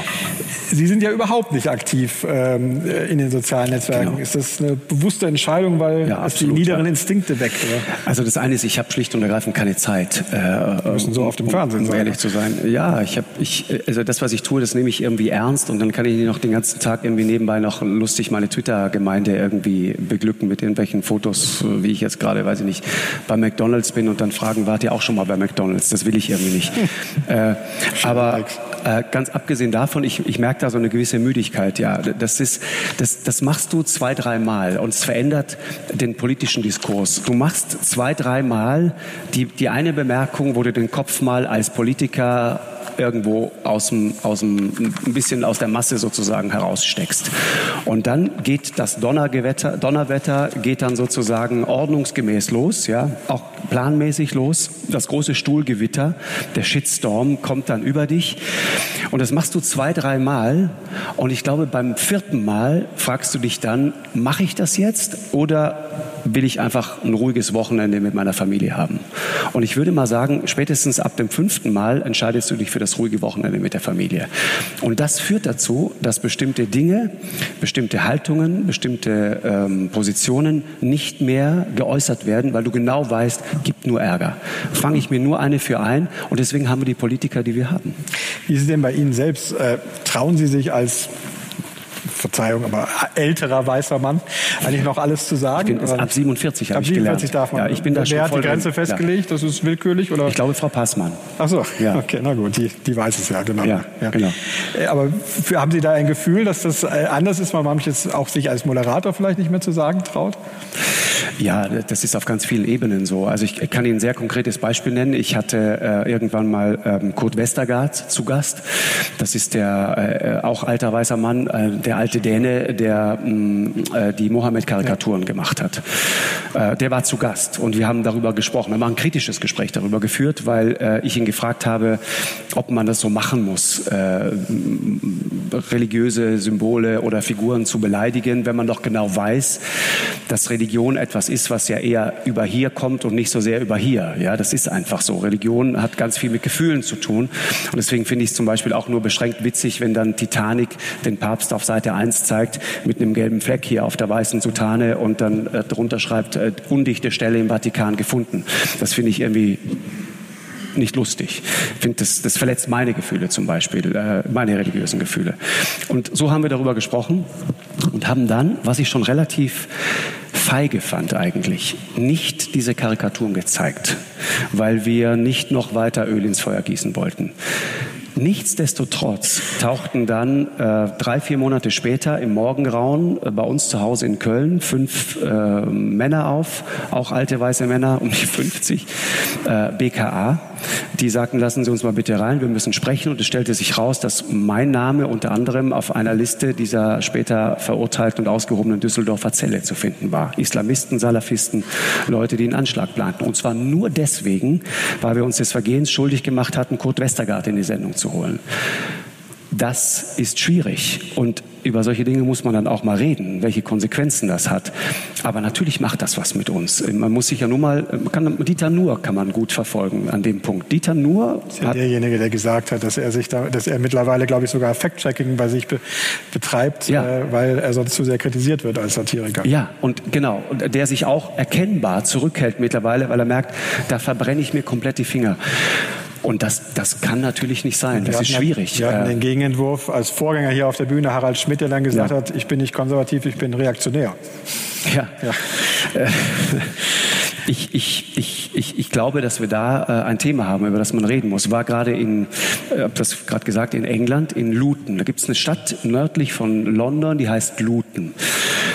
Sie sind ja überhaupt nicht aktiv ähm, in den sozialen Netzwerken. Genau. Ist das eine bewusste Entscheidung, weil ja, es die niederen ja. Instinkte weckt? Oder? Also das eine ist, ich habe schlicht und ergreifend keine Zeit. Äh, müssen so auf dem Fernsehen um, um ehrlich zu sein. Ja, ich habe, ich, also das, was ich tue, das nehme ich irgendwie ernst und dann kann ich noch den ganzen Tag irgendwie nebenbei noch lustig meine Twitter-Gemeinde irgendwie beglücken mit irgendwelchen Fotos, wie ich jetzt gerade, weiß ich nicht, bei McDonalds bin und dann fragen, wart ihr auch schon mal bei McDonalds? Das will ich irgendwie nicht. *laughs* äh, aber äh, ganz abgesehen davon, ich, ich merke da so eine gewisse Müdigkeit. Ja, das ist, das, das machst du zwei, dreimal und es verändert den politischen Diskurs. Du machst zwei, dreimal die, die eine Bemerkung, wo du den Kopf mal als Politiker irgendwo aus dem, aus dem, ein bisschen aus der Masse sozusagen heraussteckst. Und dann geht das Donnergewetter, Donnerwetter geht dann sozusagen ordnungsgemäß los, ja, auch planmäßig los. Das große Stuhlgewitter, der Shitstorm kommt dann über dich. Und das machst du zwei, drei Mal. Und ich glaube, beim vierten Mal fragst du dich dann, mache ich das jetzt oder will ich einfach ein ruhiges Wochenende mit meiner Familie haben? Und ich würde mal sagen, spätestens ab dem fünften Mal entscheidest du dich für das ruhige Wochenende mit der Familie. Und das führt dazu, dass bestimmte Dinge, bestimmte Haltungen, bestimmte ähm, Positionen nicht mehr geäußert werden, weil du genau weißt, gibt nur Ärger. Fange ich mir nur eine für ein und deswegen haben wir die Politiker, die wir haben. Wie ist es denn bei Ihnen selbst? Äh, trauen Sie sich als Verzeihung, aber älterer weißer Mann, eigentlich noch alles zu sagen. Ich bin, ab 47 habe ich 47 darf man. Ja, ich bin da Wer hat die Grenze drin. festgelegt? Das ist willkürlich? Oder? Ich glaube, Frau Passmann. Ach so, ja. okay, na gut, die, die weiß es ja, genau. Ja, ja. genau. Äh, aber für, haben Sie da ein Gefühl, dass das äh, anders ist, weil man manches auch sich als Moderator vielleicht nicht mehr zu sagen traut? Ja, das ist auf ganz vielen Ebenen so. Also ich kann Ihnen ein sehr konkretes Beispiel nennen. Ich hatte äh, irgendwann mal ähm, Kurt Westergaard zu Gast. Das ist der äh, auch alter weißer Mann, äh, der alte Däne, der mh, mm, äh, die Mohammed-Karikaturen ja. gemacht hat. Äh, der war zu Gast und wir haben darüber gesprochen. Wir haben ein kritisches Gespräch darüber geführt, weil äh, ich ihn gefragt habe, ob man das so machen muss, äh, religiöse Symbole oder Figuren zu beleidigen, wenn man doch genau weiß, dass Religion etwas ist, was ja eher über hier kommt und nicht so sehr über hier. Ja, das ist einfach so. Religion hat ganz viel mit Gefühlen zu tun. Und deswegen finde ich es zum Beispiel auch nur beschränkt witzig, wenn dann Titanic den Papst auf Seite 1 zeigt mit einem gelben Fleck hier auf der weißen Sutane und dann äh, drunter schreibt, äh, undichte Stelle im Vatikan gefunden. Das finde ich irgendwie nicht lustig. Ich finde, das, das verletzt meine Gefühle zum Beispiel, äh, meine religiösen Gefühle. Und so haben wir darüber gesprochen und haben dann, was ich schon relativ feige fand eigentlich, nicht diese Karikaturen gezeigt, weil wir nicht noch weiter Öl ins Feuer gießen wollten. Nichtsdestotrotz tauchten dann äh, drei, vier Monate später im Morgengrauen äh, bei uns zu Hause in Köln fünf äh, Männer auf, auch alte weiße Männer, um die 50, äh, BKA. Die sagten, lassen Sie uns mal bitte rein, wir müssen sprechen. Und es stellte sich raus, dass mein Name unter anderem auf einer Liste dieser später verurteilten und ausgehobenen Düsseldorfer Zelle zu finden war. Islamisten, Salafisten, Leute, die einen Anschlag planten. Und zwar nur deswegen, weil wir uns des Vergehens schuldig gemacht hatten, Kurt Westergaard in die Sendung zu holen. Das ist schwierig und über solche Dinge muss man dann auch mal reden, welche Konsequenzen das hat. Aber natürlich macht das was mit uns. Man muss sich ja nur mal, kann, Dieter Nuhr kann man gut verfolgen an dem Punkt. Dieter Nuhr ist ja derjenige, der gesagt hat, dass er sich da, dass er mittlerweile, glaube ich, sogar Fact-Checking bei sich be betreibt, ja. äh, weil er sonst zu sehr kritisiert wird als Satiriker. Ja, und genau, und der sich auch erkennbar zurückhält mittlerweile, weil er merkt, da verbrenne ich mir komplett die Finger. Und das, das kann natürlich nicht sein. Das ist schwierig. Wir hatten äh, den Gegenentwurf als Vorgänger hier auf der Bühne, Harald Schmidt, der dann gesagt ja. hat, ich bin nicht konservativ, ich bin reaktionär. Ja. ja. Ich, ich, ich, ich, ich glaube, dass wir da äh, ein Thema haben, über das man reden muss. War gerade in, äh, habe das gerade gesagt, in England, in Luton. Da gibt es eine Stadt nördlich von London, die heißt Luton.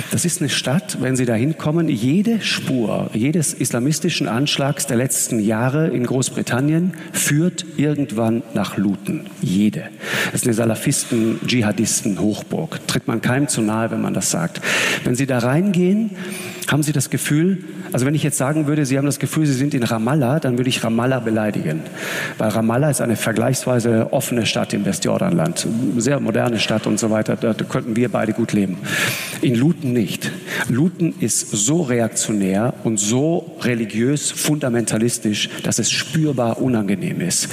Das ist eine Stadt, wenn Sie da hinkommen, jede Spur jedes islamistischen Anschlags der letzten Jahre in Großbritannien führt irgendwann nach Luton. Jede. Das ist eine Salafisten, Dschihadisten, Hochburg. Tritt man keinem zu nahe, wenn man das sagt. Wenn Sie da reingehen, haben Sie das Gefühl, also wenn ich jetzt sagen würde, Sie haben das Gefühl, Sie sind in Ramallah, dann würde ich Ramallah beleidigen. Weil Ramallah ist eine vergleichsweise offene Stadt im Westjordanland. Sehr moderne Stadt und so weiter. Da könnten wir beide gut leben. In Luton nicht. Luton ist so reaktionär und so religiös fundamentalistisch, dass es spürbar unangenehm ist.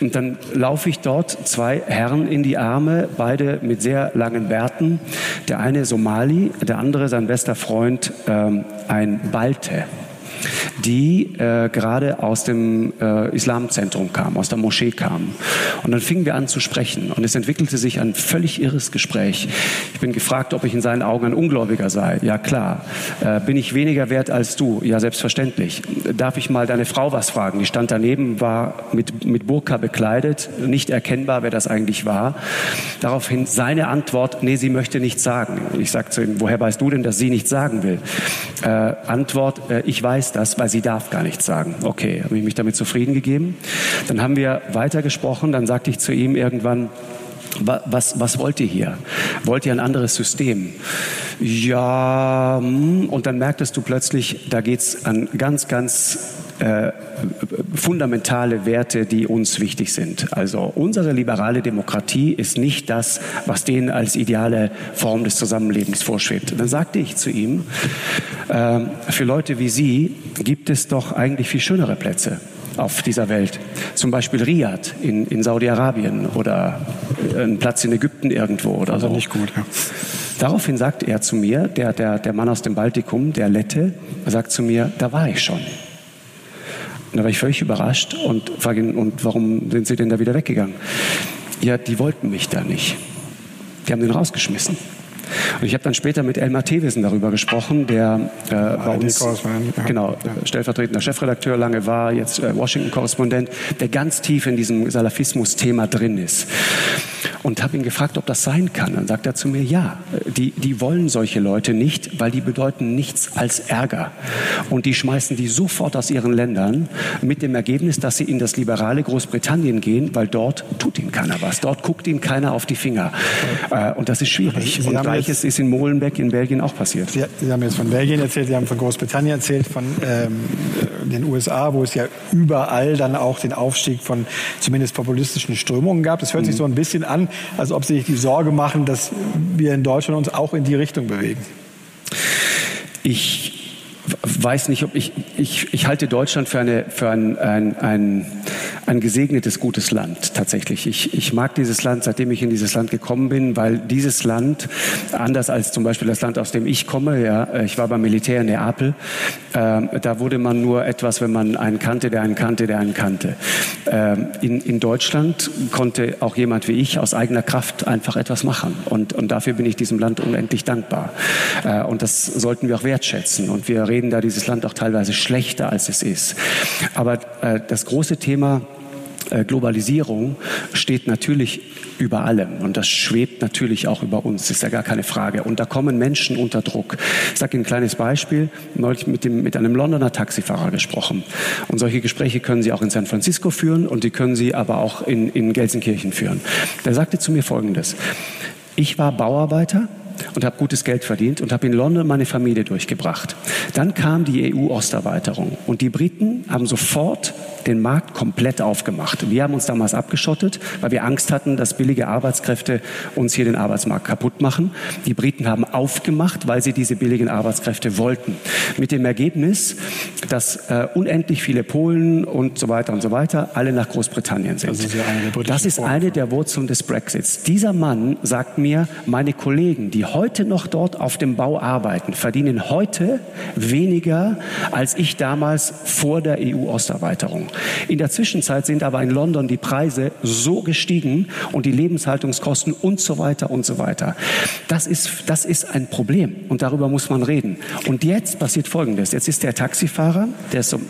Und dann laufe ich dort zwei Herren in die Arme, beide mit sehr langen Bärten. Der eine Somali, der andere sein bester Freund, ähm, ein Leute. Die äh, gerade aus dem äh, Islamzentrum kam, aus der Moschee kam. Und dann fingen wir an zu sprechen und es entwickelte sich ein völlig irres Gespräch. Ich bin gefragt, ob ich in seinen Augen ein Ungläubiger sei. Ja klar. Äh, bin ich weniger wert als du? Ja selbstverständlich. Darf ich mal deine Frau was fragen? Die stand daneben, war mit, mit Burka bekleidet, nicht erkennbar, wer das eigentlich war. Daraufhin seine Antwort, nee, sie möchte nichts sagen. Ich sagte zu ihm, woher weißt du denn, dass sie nichts sagen will? Äh, Antwort, äh, ich weiß das, weil sie darf gar nichts sagen. Okay, habe ich mich damit zufrieden gegeben. Dann haben wir weitergesprochen, dann sagte ich zu ihm irgendwann, was, was wollt ihr hier? Wollt ihr ein anderes System? Ja, hm, und dann merktest du plötzlich, da geht es an ganz, ganz äh, fundamentale Werte, die uns wichtig sind. Also unsere liberale Demokratie ist nicht das, was denen als ideale Form des Zusammenlebens vorschwebt. Dann sagte ich zu ihm, äh, für Leute wie Sie gibt es doch eigentlich viel schönere Plätze auf dieser Welt. Zum Beispiel Riyadh in, in Saudi-Arabien oder ein Platz in Ägypten irgendwo oder also so. nicht gut, ja. Daraufhin sagt er zu mir, der, der, der Mann aus dem Baltikum, der Lette, sagt zu mir, da war ich schon. Da war ich völlig überrascht und frage ihn, und warum sind Sie denn da wieder weggegangen? Ja, die wollten mich da nicht. Die haben den rausgeschmissen. Und ich habe dann später mit Elmar Thewissen darüber gesprochen, der äh, bei uns ja. genau, ja. stellvertretender Chefredakteur lange war, jetzt äh, Washington-Korrespondent, der ganz tief in diesem Salafismus-Thema drin ist. Und habe ihn gefragt, ob das sein kann. Dann sagt er zu mir, ja, die, die wollen solche Leute nicht, weil die bedeuten nichts als Ärger. Und die schmeißen die sofort aus ihren Ländern mit dem Ergebnis, dass sie in das liberale Großbritannien gehen, weil dort tut ihnen keiner was. Dort guckt ihnen keiner auf die Finger. Äh, und das ist schwierig. Sie und Gleiches ist in Molenbeek in Belgien auch passiert. Sie, Sie, haben jetzt von Belgien erzählt, Sie haben von Großbritannien erzählt, von ähm, den USA, wo es ja überall dann auch den Aufstieg von zumindest populistischen Strömungen gab. Das hört mhm. sich so ein bisschen an, als ob Sie sich die Sorge machen, dass wir in Deutschland uns auch in die Richtung bewegen. Ich weiß nicht, ob ich, ich, ich halte Deutschland für, eine, für ein, ein, ein ein gesegnetes, gutes Land tatsächlich. Ich, ich mag dieses Land, seitdem ich in dieses Land gekommen bin, weil dieses Land, anders als zum Beispiel das Land, aus dem ich komme, ja, ich war beim Militär in Neapel, äh, da wurde man nur etwas, wenn man einen kannte, der einen kannte, der einen kannte. Äh, in, in Deutschland konnte auch jemand wie ich aus eigener Kraft einfach etwas machen. Und, und dafür bin ich diesem Land unendlich dankbar. Äh, und das sollten wir auch wertschätzen. Und wir reden da dieses Land auch teilweise schlechter, als es ist. Aber äh, das große Thema, äh, Globalisierung steht natürlich über allem und das schwebt natürlich auch über uns, ist ja gar keine Frage. Und da kommen Menschen unter Druck. Ich sage Ihnen ein kleines Beispiel, neulich mit, dem, mit einem Londoner Taxifahrer gesprochen. Und solche Gespräche können Sie auch in San Francisco führen und die können Sie aber auch in, in Gelsenkirchen führen. Der sagte zu mir Folgendes. Ich war Bauarbeiter und habe gutes Geld verdient und habe in London meine Familie durchgebracht. Dann kam die EU-Osterweiterung und die Briten haben sofort den Markt komplett aufgemacht. Wir haben uns damals abgeschottet, weil wir Angst hatten, dass billige Arbeitskräfte uns hier den Arbeitsmarkt kaputt machen. Die Briten haben aufgemacht, weil sie diese billigen Arbeitskräfte wollten. Mit dem Ergebnis, dass äh, unendlich viele Polen und so weiter und so weiter alle nach Großbritannien sind. Das ist, ja das ist eine der Wurzeln des Brexits. Dieser Mann sagt mir, meine Kollegen, die heute noch dort auf dem Bau arbeiten, verdienen heute weniger als ich damals vor der EU-Osterweiterung. In der Zwischenzeit sind aber in London die Preise so gestiegen und die Lebenshaltungskosten und so weiter und so weiter. Das ist, das ist ein Problem und darüber muss man reden. Und jetzt passiert Folgendes. Jetzt ist der Taxifahrer, der ist so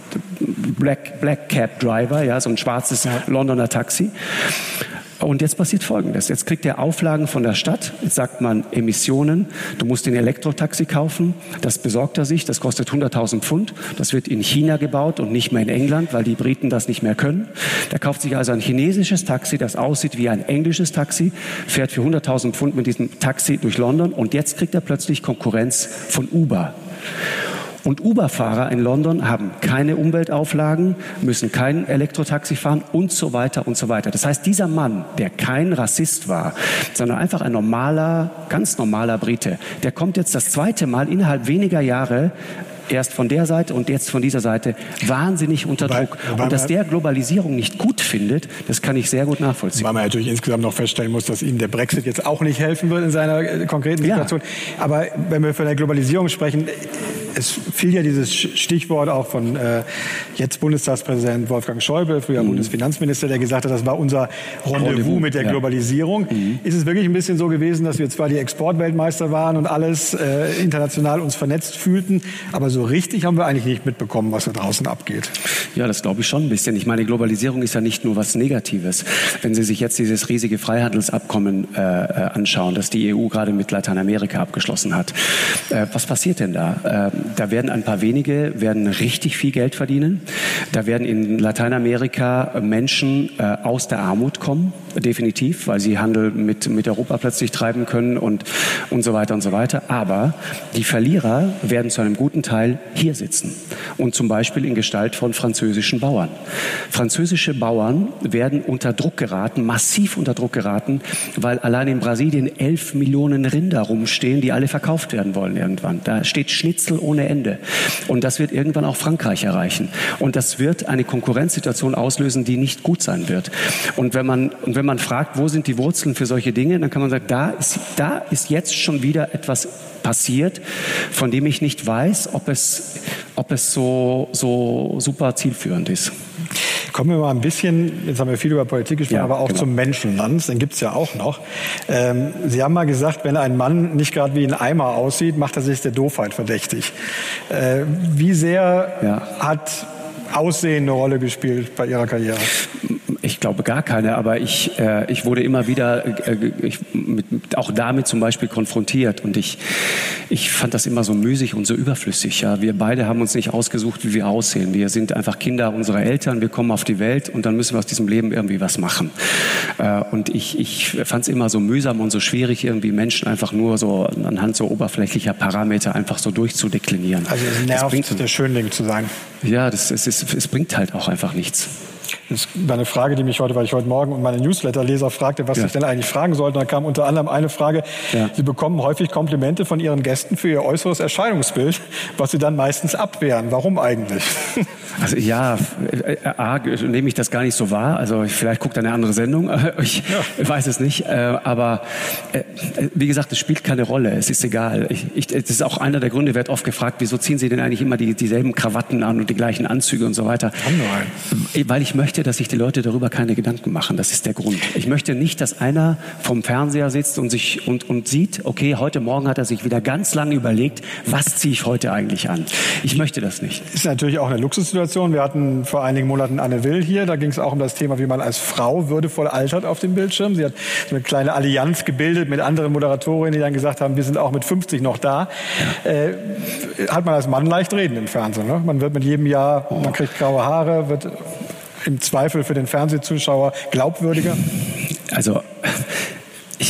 Black, Black Cab Driver, ja, so ein schwarzes Londoner Taxi. Und jetzt passiert Folgendes. Jetzt kriegt er Auflagen von der Stadt. Jetzt sagt man Emissionen. Du musst den Elektrotaxi kaufen. Das besorgt er sich. Das kostet 100.000 Pfund. Das wird in China gebaut und nicht mehr in England, weil die Briten das nicht mehr können. Der kauft sich also ein chinesisches Taxi, das aussieht wie ein englisches Taxi, fährt für 100.000 Pfund mit diesem Taxi durch London und jetzt kriegt er plötzlich Konkurrenz von Uber. Und Uber-Fahrer in London haben keine Umweltauflagen, müssen kein Elektrotaxi fahren und so weiter und so weiter. Das heißt, dieser Mann, der kein Rassist war, sondern einfach ein normaler, ganz normaler Brite, der kommt jetzt das zweite Mal innerhalb weniger Jahre erst von der Seite und jetzt von dieser Seite wahnsinnig unter Druck. und dass der Globalisierung nicht gut findet, das kann ich sehr gut nachvollziehen. Weil man natürlich insgesamt noch feststellen muss, dass ihm der Brexit jetzt auch nicht helfen wird in seiner äh, konkreten Situation. Ja. Aber wenn wir von der Globalisierung sprechen, es fiel ja dieses Stichwort auch von äh, jetzt Bundestagspräsident Wolfgang Schäuble, früher mhm. Bundesfinanzminister, der gesagt hat, das war unser Rendezvous, Rendezvous mit der ja. Globalisierung. Mhm. Ist es wirklich ein bisschen so gewesen, dass wir zwar die Exportweltmeister waren und alles äh, international uns vernetzt fühlten, aber so richtig haben wir eigentlich nicht mitbekommen, was da draußen abgeht? Ja, das glaube ich schon ein bisschen. Ich meine, Globalisierung ist ja nicht nur was Negatives. Wenn Sie sich jetzt dieses riesige Freihandelsabkommen äh, äh anschauen, das die EU gerade mit Lateinamerika abgeschlossen hat, äh, was passiert denn da? Ähm, da werden ein paar wenige werden richtig viel Geld verdienen. Da werden in Lateinamerika Menschen äh, aus der Armut kommen, definitiv, weil sie Handel mit, mit Europa plötzlich treiben können und, und so weiter und so weiter. Aber die Verlierer werden zu einem guten Teil hier sitzen und zum Beispiel in Gestalt von französischen Bauern. Französische Bauern werden unter Druck geraten, massiv unter Druck geraten, weil allein in Brasilien elf Millionen Rinder rumstehen, die alle verkauft werden wollen irgendwann. Da steht Schnitzel ohne ohne Ende. Und das wird irgendwann auch Frankreich erreichen. Und das wird eine Konkurrenzsituation auslösen, die nicht gut sein wird. Und wenn man, und wenn man fragt, wo sind die Wurzeln für solche Dinge, dann kann man sagen, da ist, da ist jetzt schon wieder etwas passiert, von dem ich nicht weiß, ob es, ob es so, so super zielführend ist. Kommen wir mal ein bisschen, jetzt haben wir viel über Politik gesprochen, ja, aber auch genau. zum Menschenland, den gibt es ja auch noch. Ähm, Sie haben mal gesagt, wenn ein Mann nicht gerade wie ein Eimer aussieht, macht er sich der Doofheit verdächtig. Äh, wie sehr ja. hat Aussehen eine Rolle gespielt bei Ihrer Karriere? Ich glaube gar keine, aber ich, äh, ich wurde immer wieder äh, ich, mit, auch damit zum Beispiel konfrontiert und ich, ich fand das immer so müßig und so überflüssig. Ja. Wir beide haben uns nicht ausgesucht, wie wir aussehen. Wir sind einfach Kinder unserer Eltern, wir kommen auf die Welt und dann müssen wir aus diesem Leben irgendwie was machen. Äh, und ich, ich fand es immer so mühsam und so schwierig, irgendwie Menschen einfach nur so anhand so oberflächlicher Parameter einfach so durchzudeklinieren. Also es nervt, das bringt, der Schönling zu sein. Ja, das, es, ist, es bringt halt auch einfach nichts. Das war eine Frage, die mich heute, weil ich heute Morgen meine Newsletter-Leser fragte, was ja. ich denn eigentlich fragen sollte. Da kam unter anderem eine Frage, ja. Sie bekommen häufig Komplimente von Ihren Gästen für Ihr äußeres Erscheinungsbild, was Sie dann meistens abwehren. Warum eigentlich? *laughs* Also ja, äh, A, nehme ich das gar nicht so wahr. Also vielleicht guckt eine andere Sendung. *laughs* Ich ja. weiß es nicht. Äh, aber äh, wie gesagt, es spielt keine Rolle. Es ist egal. Ich, das ist auch einer der Gründe, wird oft gefragt, wieso ziehen Sie denn eigentlich immer die, dieselben Krawatten an und die gleichen Anzüge und so weiter. Haben nur einen. Weil ich möchte, dass sich die Leute darüber keine Gedanken machen. Das ist der Grund. Ich möchte nicht, dass einer vom Fernseher sitzt und sich und, und sieht, okay, heute Morgen hat er sich wieder ganz lange überlegt, was ziehe ich heute eigentlich an. Ich möchte das nicht. Ist natürlich auch eine Luxussituation Situation. Wir hatten vor einigen Monaten Anne Will hier. Da ging es auch um das Thema, wie man als Frau würdevoll altert auf dem Bildschirm. Sie hat eine kleine Allianz gebildet mit anderen Moderatorinnen, die dann gesagt haben, wir sind auch mit 50 noch da. Äh, hat man als Mann leicht reden im Fernsehen. Ne? Man wird mit jedem Jahr, man kriegt graue Haare, wird im Zweifel für den Fernsehzuschauer glaubwürdiger. *laughs* *laughs* Also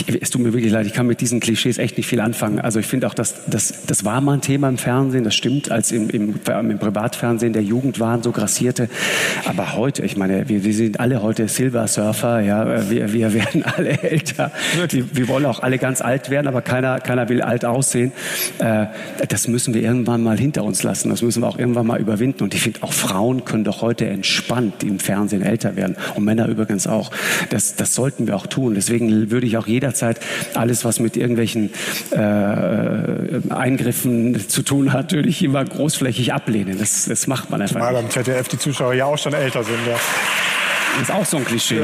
ich, es tut mir wirklich leid, ich kann mit diesen Klischees echt nicht viel anfangen. Also ich finde auch, dass das, das war mal ein Thema im Fernsehen, das stimmt, als im, im, im Privatfernsehen der Jugendwahn so grassierte. Aber heute, ich meine, wir, wir sind alle heute Silver Surfer, ja, wir, wir werden *laughs* alle älter. Wir, wir wollen auch alle ganz alt werden, aber keiner, keiner will alt aussehen. Äh, das müssen wir irgendwann mal hinter uns lassen. Das müssen wir auch irgendwann mal überwinden. Und ich finde, auch Frauen können doch heute entspannt im Fernsehen älter werden. Und Männer übrigens auch. Das, das sollten wir auch tun. Deswegen würde ich auch jeder jederzeit alles, was mit irgendwelchen äh, Eingriffen zu tun hat, würde ich immer großflächig ablehnen. Das, das macht man einfach. Zumal beim ZDF die Zuschauer ja auch schon älter sind. Ja. Das ist auch so ein Klischee.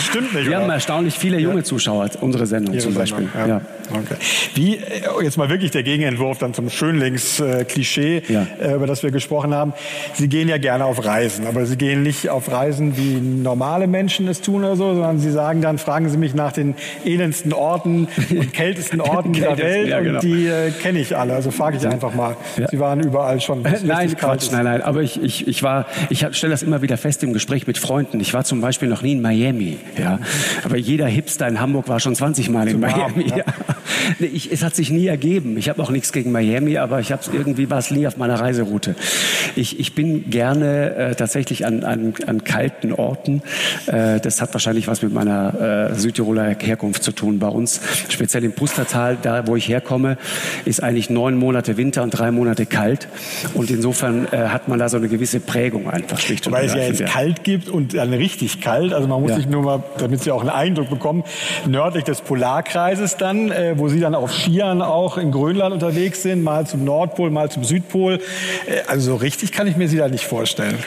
Stimmt nicht. Wir oder? haben erstaunlich viele junge. Zuschauer, unsere Sendung Ihre zum Beispiel. Sendung, ja. Okay. Wie, äh, jetzt mal wirklich der Gegenentwurf dann zum Schönlings-Klischee, äh, über das wir gesprochen haben. Sie gehen ja gerne auf Reisen, aber Sie gehen nicht auf Reisen, wie normale Menschen es tun oder so, sondern Sie sagen dann, fragen Sie mich nach den elendsten Orten und *laughs* kältesten Orten dieser Kältesten, Welt ja, genau. und die äh, kenne ich alle. Also frage ich einfach mal. Ja. Sie waren überall schon. es Nein, Quatsch, nein, nein. Aber ich, ich, ich war, ich stelle das immer wieder fest im Gespräch mit Freunden. Ich war zum Beispiel noch nie in Miami. Ja. Aber jeder Hipster in Hamburg war schon 20 Mal in Miami. ja. Ja. Nee, ich, es hat sich nie ergeben. Ich habe auch nichts gegen Miami, aber ich habe irgendwie war es nie auf meiner Reiseroute. Ich, ich bin gerne äh, tatsächlich an, an, an kalten Orten. Äh, das hat wahrscheinlich was mit meiner äh, Südtiroler Herkunft zu tun. Bei uns, speziell im Pustertal, da wo ich herkomme, ist eigentlich neun Monate Winter und drei Monate kalt. Und insofern äh, hat man da so eine gewisse Prägung einfach schlicht und Weil es ja jetzt kalt gibt und dann richtig kalt. Also man muss Ja. sich nur mal, damit Sie auch einen Eindruck bekommen, nördlich des Polarkreises dann, äh, wo Sie dann auf Skiern auch in Grönland unterwegs sind, mal zum Nordpol, mal zum Südpol. Äh, also so richtig kann ich mir Sie da nicht vorstellen.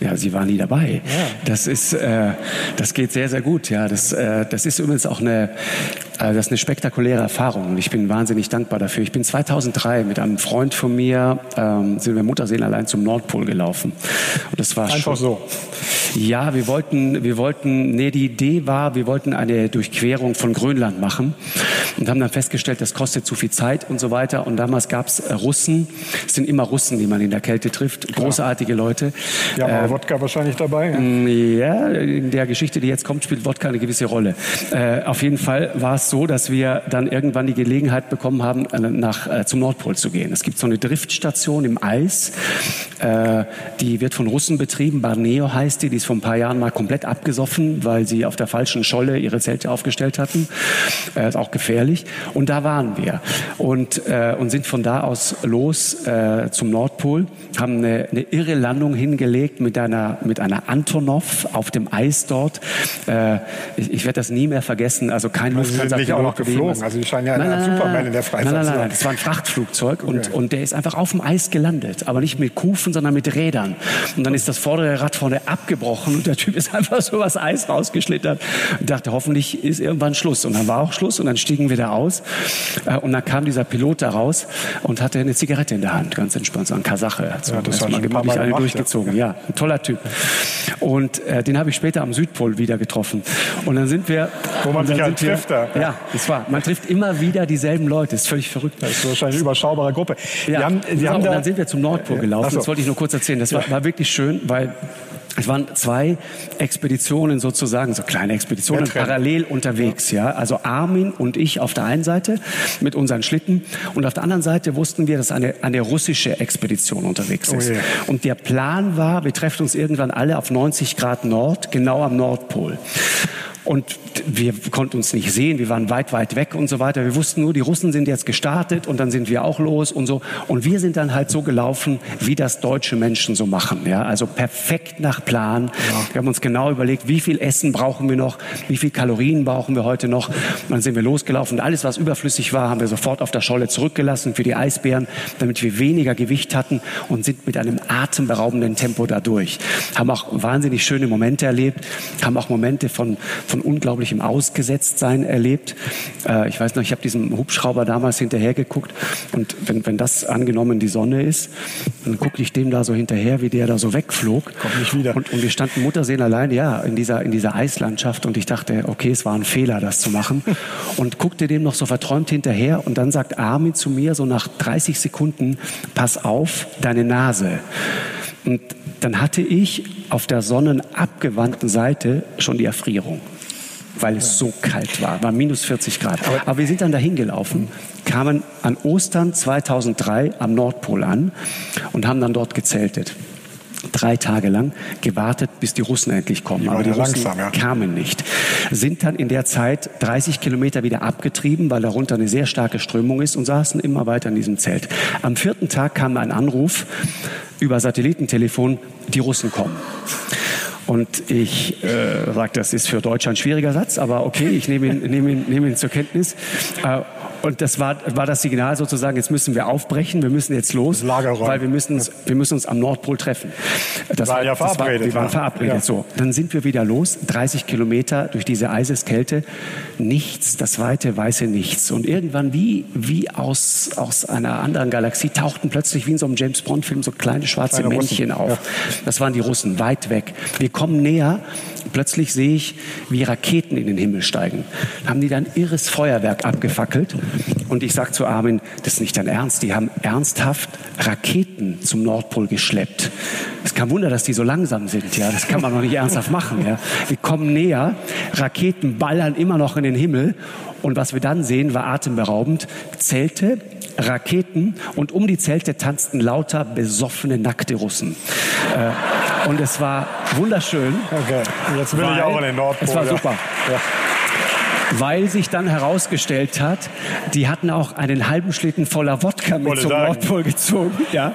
Ja, sie war nie dabei. Das ist, äh, das geht sehr, sehr gut. Ja, das, äh, das ist übrigens auch eine, das ist eine spektakuläre Erfahrung und ich bin wahnsinnig dankbar dafür. Ich bin 2003 mit einem Freund von mir ähm, sind wir Mutterseen allein zum Nordpol gelaufen und das war Einfach schon, so. Ja, wir wollten, wir wollten, nee, die Idee war, wir wollten eine Durchquerung von Grönland machen und haben dann festgestellt, das kostet zu viel Zeit und so weiter. Und damals gab es Russen, es sind immer Russen, die man in der Kälte trifft, großartige Leute. Ja, Äh, aber Wodka wahrscheinlich dabei. Ja. ja, in der Geschichte, die jetzt kommt, spielt Wodka eine gewisse Rolle. Äh, auf jeden Fall war es so, dass wir dann irgendwann die Gelegenheit bekommen haben, äh, nach, äh, zum Nordpol zu gehen. Es gibt so eine Driftstation im Eis, äh, die wird von Russen betrieben, Barneo heißt die, die ist vor ein paar Jahren mal komplett abgesoffen, weil sie auf der falschen Scholle ihre Zelte aufgestellt hatten. Äh, ist auch gefährlich. Und da waren wir und, äh, und sind von da aus los äh, zum Nordpol, haben eine, eine irre Landung hingelegt mit einer, mit einer Antonov auf dem Eis dort. Äh, ich ich werde das nie mehr vergessen. Also kein sind nicht auch noch geflogen. Also Sie scheinen ja eine Art Superman in der Freizeit nein, nein, zu nein, sein. nein, das war ein Frachtflugzeug und, und der ist einfach auf dem Eis gelandet, aber nicht mit Kufen, sondern mit Rädern. Und dann ist das vordere Rad vorne abgebrochen und der Typ ist *laughs* einfach so was Eis rausgeschlittert und dachte, hoffentlich ist irgendwann Schluss. Und dann war auch Schluss und dann stiegen wir da aus äh, und dann kam dieser Pilot da raus und hatte eine Zigarette in der Hand, ganz entspannt, so ein Kasache. Hat so Ja, das hat mal gemütlich eine gemacht, durchgezogen. Ja. ein toller Typ. Und äh, den habe ich später am Südpol wieder getroffen. Und dann sind wir... Wo man sich halt trifft da. Ja, das war. Man trifft immer wieder dieselben Leute. Das ist völlig verrückt. Das ist wahrscheinlich eine überschaubare Gruppe. Ja, Sie haben, genau, haben und da, dann sind wir zum Nordpol gelaufen. Ach so. Das wollte ich nur kurz erzählen. Das war, war wirklich schön, weil es waren zwei Expeditionen sozusagen, so kleine Expeditionen, parallel unterwegs. Ja, also Armin und ich auf der einen Seite mit unseren Schlitten und auf der anderen Seite wussten wir, dass eine, eine russische Expedition unterwegs Oh ist. je. Und der Plan war, wir treffen uns irgendwann alle auf 90 Grad Nord, genau am Nordpol. Und wir konnten uns nicht sehen, wir waren weit, weit weg und so weiter. Wir wussten nur, die Russen sind jetzt gestartet und dann sind wir auch los und so. Und wir sind dann halt so gelaufen, wie das deutsche Menschen so machen. Ja? Also perfekt nach Plan. Wir haben uns genau überlegt, wie viel Essen brauchen wir noch, wie viel Kalorien brauchen wir heute noch. Und dann sind wir losgelaufen und alles, was überflüssig war, haben wir sofort auf der Scholle zurückgelassen für die Eisbären, damit wir weniger Gewicht hatten und sind mit einem atemberaubenden Tempo da durch. Haben auch wahnsinnig schöne Momente erlebt, haben auch Momente von, von unglaublichem Ausgesetztsein erlebt. Äh, ich weiß noch, ich habe diesem Hubschrauber damals hinterher geguckt und wenn, wenn das angenommen die Sonne ist, dann guckte ich dem da so hinterher, wie der da so wegflog. Kommt nicht wieder. Und, und wir standen Mutterseen allein, ja, in dieser, in dieser Eislandschaft und ich dachte, okay, es war ein Fehler, das zu machen. *laughs* Und guckte dem noch so verträumt hinterher und dann sagt Armin zu mir so nach 30 Sekunden, pass auf, deine Nase. Und dann hatte ich auf der sonnenabgewandten Seite schon die Erfrierung weil es so kalt war, war minus 40 Grad. Aber, wir sind dann dahin gelaufen, kamen an Ostern 2003 am Nordpol an und haben dann dort gezeltet. Drei Tage lang gewartet, bis die Russen endlich kommen. waren Aber die Russen langsam, ja. kamen nicht. Sind dann in der Zeit 30 Kilometer wieder abgetrieben, weil darunter eine sehr starke Strömung ist und saßen immer weiter in diesem Zelt. Am vierten Tag kam ein Anruf über Satellitentelefon, die Russen kommen. Und ich äh, sage, das ist für Deutschland ein schwieriger Satz, aber okay, ich nehme ihn, nehme ihn, nehme ihn zur Kenntnis. Äh, und das war, war das Signal sozusagen, jetzt müssen wir aufbrechen, wir müssen jetzt los, weil wir müssen, uns, wir müssen uns am Nordpol treffen. Das war ja verabredet. War, wir waren verabredet, ja. so. Dann sind wir wieder los, 30 Kilometer durch diese Eiseskälte, nichts, das weite weiße Nichts. Und irgendwann wie, wie aus, aus einer anderen Galaxie tauchten plötzlich wie in so einem James-Bond-Film so kleine schwarze kleine Männchen Russen. auf. Ja. Das waren die Russen, weit weg. Wir kommen näher, plötzlich sehe ich, wie Raketen in den Himmel steigen. Haben die dann irres Feuerwerk abgefackelt und ich sage zu Armin, das ist nicht dein Ernst. Die haben ernsthaft Raketen zum Nordpol geschleppt. Es ist kein Wunder, dass die so langsam sind. Ja, das kann man noch nicht ernsthaft machen. Ja, wir kommen näher, Raketen ballern immer noch in den Himmel und was wir dann sehen, war atemberaubend. Zelte, Raketen und um die Zelte tanzten lauter besoffene, nackte Russen. Äh, und es war wunderschön. Okay, jetzt will ich auch in den Nordpol. Es war super. Ja weil sich dann herausgestellt hat, die hatten auch einen halben Schlitten voller Wodka mit zum sagen. Nordpol gezogen. Ja.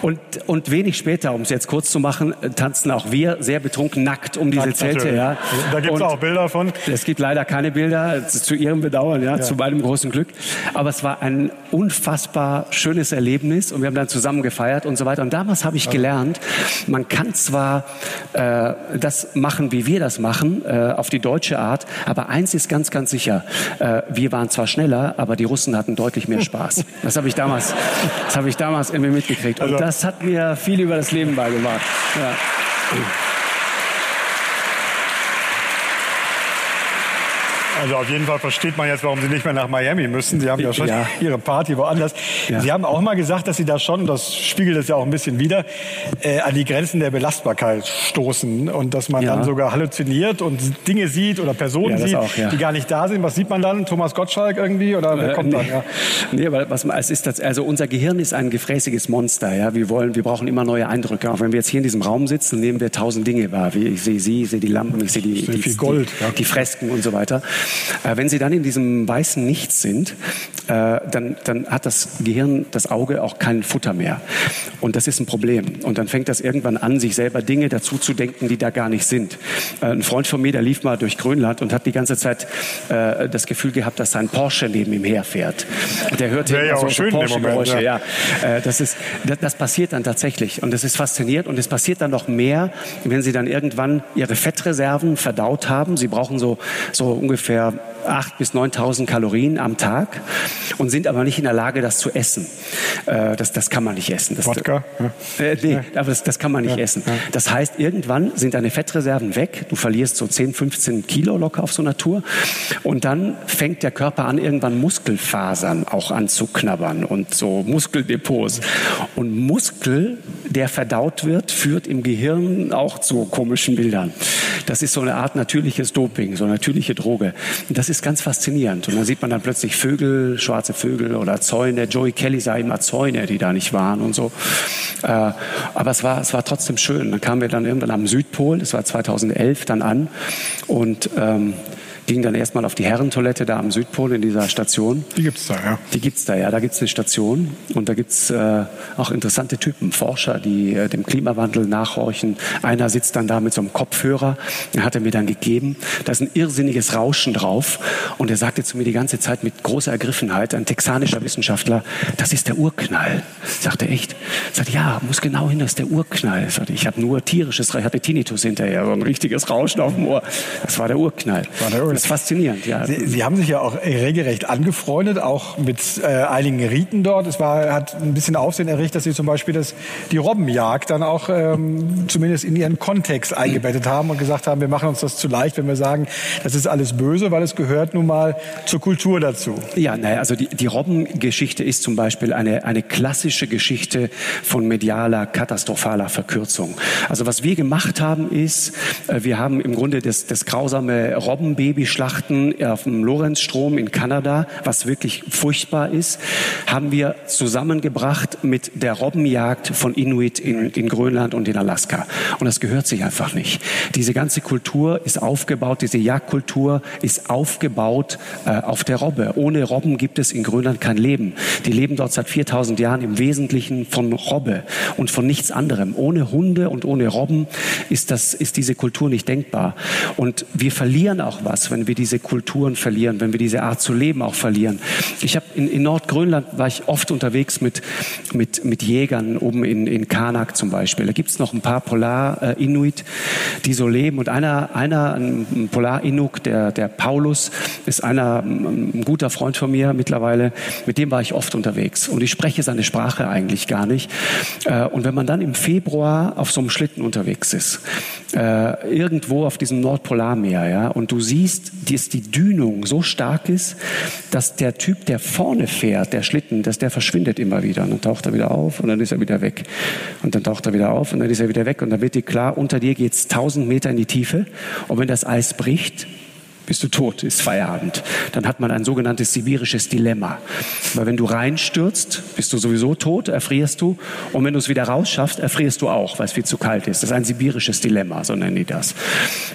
Und, und wenig später, um es jetzt kurz zu machen, tanzten auch wir sehr betrunken nackt um diese Zelte. Natürlich. Ja. Da gibt es auch Bilder von. Es gibt leider keine Bilder, zu ihrem Bedauern, ja, ja, zu meinem großen Glück. Aber es war ein unfassbar schönes Erlebnis und wir haben dann zusammen gefeiert und so weiter. Und damals habe ich gelernt, man kann zwar äh, das machen, wie wir das machen, äh, auf die deutsche Art, aber eins ist ist ganz, ganz sicher, äh, wir waren zwar schneller, aber die Russen hatten deutlich mehr Spaß. Das habe ich damals, das habe ich damals irgendwie mitgekriegt. Und also, das hat mir viel über das Leben beigebracht. Ja. Also auf jeden Fall versteht man jetzt, warum Sie nicht mehr nach Miami müssen. Sie haben ja schon ja. Ihre Party woanders. Ja. Sie haben auch mal gesagt, dass Sie da schon, das spiegelt es ja auch ein bisschen wider, äh, an die Grenzen der Belastbarkeit stoßen und dass man ja. dann sogar halluziniert und Dinge sieht oder Personen sieht, auch, die gar nicht da sind. Was sieht man dann? Thomas Gottschalk irgendwie oder wer äh, kommt nee. dann? Ja. Nee, aber was, es ist das, also unser Gehirn ist ein gefräßiges Monster. Ja, wir wollen, wir brauchen immer neue Eindrücke. Auch wenn wir jetzt hier in diesem Raum sitzen, nehmen wir tausend Dinge wahr. Ich sehe Sie, ich sehe die Lampen, ich sehe die, die, die, Gold, die, die Fresken und so weiter. Äh, wenn Sie dann in diesem weißen Nichts sind, äh, dann, dann hat das Gehirn, das Auge auch kein Futter mehr. Und das ist ein Problem. Und dann fängt das irgendwann an, sich selber Dinge dazu zu denken, die da gar nicht sind. Äh, ein Freund von mir, der lief mal durch Grönland und hat die ganze Zeit äh, das Gefühl gehabt, dass sein Porsche neben ihm herfährt. Der hörte immer ja so, Porsche-Geräusche. Ja. ja. Äh, das, ist, das, das passiert dann tatsächlich. Und das ist fasziniert. Und es passiert dann noch mehr, wenn Sie dann irgendwann Ihre Fettreserven verdaut haben. Sie brauchen so, so ungefähr Yeah. 8.000 bis 9.000 Kalorien am Tag und sind aber nicht in der Lage, das zu essen. Äh, das, das kann man nicht essen. Das, Wodka? Äh, nee, aber das, das kann man nicht ja, essen. Das heißt, irgendwann sind deine Fettreserven weg. Du verlierst so 10, 15 Kilo locker auf so einer Tour. Und dann fängt der Körper an, irgendwann Muskelfasern auch anzuknabbern und so Muskeldepots. Und Muskel, der verdaut wird, führt im Gehirn auch zu komischen Bildern. Das ist so eine Art natürliches Doping, so eine natürliche Droge. Und das ist ganz faszinierend. Und dann sieht man dann plötzlich Vögel, schwarze Vögel oder Zäune. Joey Kelly sah immer Zäune, die da nicht waren und so. Äh, aber es war, es war trotzdem schön. Dann kamen wir dann irgendwann am Südpol, das war 2011, dann an. Und ähm, ging dann erstmal auf die Herrentoilette da am Südpol in dieser Station. Die gibt's da, ja. Die gibt's da, ja. Da gibt's eine Station und da gibt's äh, auch interessante Typen, Forscher, die äh, dem Klimawandel nachhorchen. Einer sitzt dann da mit so einem Kopfhörer, den hat er mir dann gegeben. Da ist ein irrsinniges Rauschen drauf und er sagte zu mir die ganze Zeit mit großer Ergriffenheit, ein texanischer Wissenschaftler, das ist der Urknall. Ich sagte, echt? Sagte, ja, muss genau hin, das ist der Urknall. Ich sagte, ich habe nur tierisches, ich hatte Tinnitus hinterher, so ein richtiges Rauschen auf dem Ohr. Das war der Urknall. War der Urknall. Ist faszinierend, ja. Sie, Sie, haben sich ja auch regelrecht angefreundet, auch mit äh, einigen Riten dort. Es war, hat ein bisschen Aufsehen erregt, dass Sie zum Beispiel das, die Robbenjagd dann auch ähm, zumindest in Ihren Kontext eingebettet haben und gesagt haben, wir machen uns das zu leicht, wenn wir sagen, das ist alles böse, weil es gehört nun mal zur Kultur dazu. Ja, naja, also die, die Robbengeschichte ist zum Beispiel eine, eine klassische Geschichte von medialer, katastrophaler Verkürzung. Also was wir gemacht haben ist, äh, wir haben im Grunde das, das grausame Robbenbaby Babyschlachten auf dem Lorenzstrom in Kanada, was wirklich furchtbar ist, haben wir zusammengebracht mit der Robbenjagd von Inuit in, in Grönland und in Alaska. Und das gehört sich einfach nicht. Diese ganze Kultur ist aufgebaut, diese Jagdkultur ist aufgebaut äh, auf der Robbe. Ohne Robben gibt es in Grönland kein Leben. Die leben dort seit 4000 Jahren im Wesentlichen von Robbe und von nichts anderem. Ohne Hunde und ohne Robben ist, das, ist diese Kultur nicht denkbar. Und wir verlieren auch was, wenn wir diese Kulturen verlieren, wenn wir diese Art zu leben auch verlieren. Ich habe in, in Nordgrönland war ich oft unterwegs mit, mit, mit Jägern oben in, in Kanak zum Beispiel. Da gibt es noch ein paar Polar-Inuit, die so leben. Und einer, einer ein Polar-Inuk, der, der Paulus, ist einer, ein guter Freund von mir mittlerweile. Mit dem war ich oft unterwegs. Und ich spreche seine Sprache eigentlich gar nicht. Äh, und wenn man dann im Februar auf so einem Schlitten unterwegs ist, äh, irgendwo auf diesem Nordpolarmeer, ja, und du siehst, dass die Dünung so stark ist, dass der Typ, der vorne fährt, der Schlitten, dass der verschwindet immer wieder. Und dann taucht er wieder auf und dann ist er wieder weg. Und dann taucht er wieder auf und dann ist er wieder weg. Und dann wird dir klar, unter dir geht es 1000 Meter in die Tiefe. Und wenn das Eis bricht, bist du tot, ist Feierabend. Dann hat man ein sogenanntes sibirisches Dilemma. Weil wenn du reinstürzt, bist du sowieso tot, erfrierst du. Und wenn du es wieder rausschaffst, erfrierst du auch, weil es viel zu kalt ist. Das ist ein sibirisches Dilemma, so nennen die das.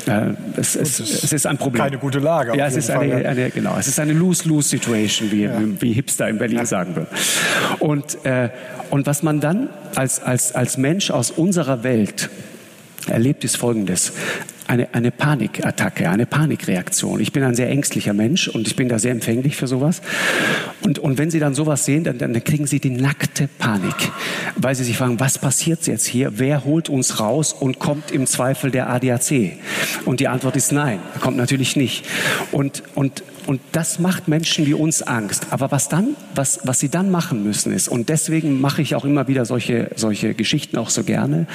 Äh, es, es, es, ist ein Problem. Keine gute Lage. Ja, es ist Fall, eine, eine, genau, es ist eine Lose-Lose-Situation, wie, ja. wie Hipster in Berlin ja. sagen würden. Und, äh, und was man dann als, als, als Mensch aus unserer Welt erlebt, ist Folgendes eine, eine Panikattacke, eine Panikreaktion. Ich bin ein sehr ängstlicher Mensch und ich bin da sehr empfänglich für sowas. Und, und wenn Sie dann sowas sehen, dann, dann kriegen Sie die nackte Panik, weil Sie sich fragen, was passiert jetzt hier? Wer holt uns raus und kommt im Zweifel der ADAC? Und die Antwort ist nein, kommt natürlich nicht. Und, und und das macht Menschen wie uns Angst. Aber was dann, was, was sie dann machen müssen ist, und deswegen mache ich auch immer wieder solche, solche Geschichten auch so gerne,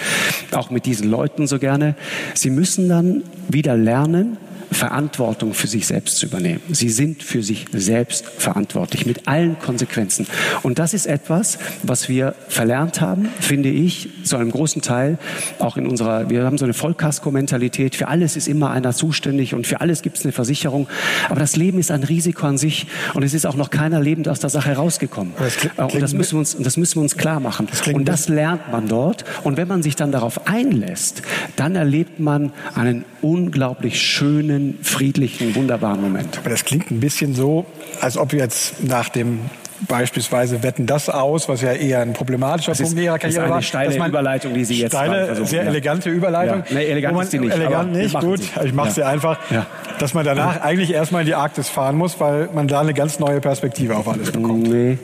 auch mit diesen Leuten so gerne, sie müssen dann wieder lernen, Verantwortung für sich selbst zu übernehmen. Sie sind für sich selbst verantwortlich mit allen Konsequenzen. Und das ist etwas, was wir verlernt haben, finde ich, zu einem großen Teil auch in unserer, wir haben so eine Vollkasko-Mentalität. Für alles ist immer einer zuständig und für alles gibt es eine Versicherung. Aber das Leben ist ein Risiko an sich und es ist auch noch keiner lebend aus der Sache herausgekommen. Das und das müssen wir uns, das müssen wir uns klar machen. Das und das lernt man dort. Und wenn man sich dann darauf einlässt, dann erlebt man einen unglaublich schönen, friedlichen, wunderbaren Moment. Aber das klingt ein bisschen so, als ob wir jetzt nach dem beispielsweise wetten das aus, was ja eher ein problematischer das Punkt ihrer Karriere war. Das ist eine steile Überleitung, die Sie jetzt steile, versuchen. Sehr ja. elegante Überleitung. Ja. Nee, elegant ist die nicht. Elegant nicht, gut. Sie. Ich mache ja. sie einfach. Ja. Dass man danach eigentlich erstmal in die Arktis fahren muss, weil man da eine ganz neue Perspektive auf alles bekommt. Nee.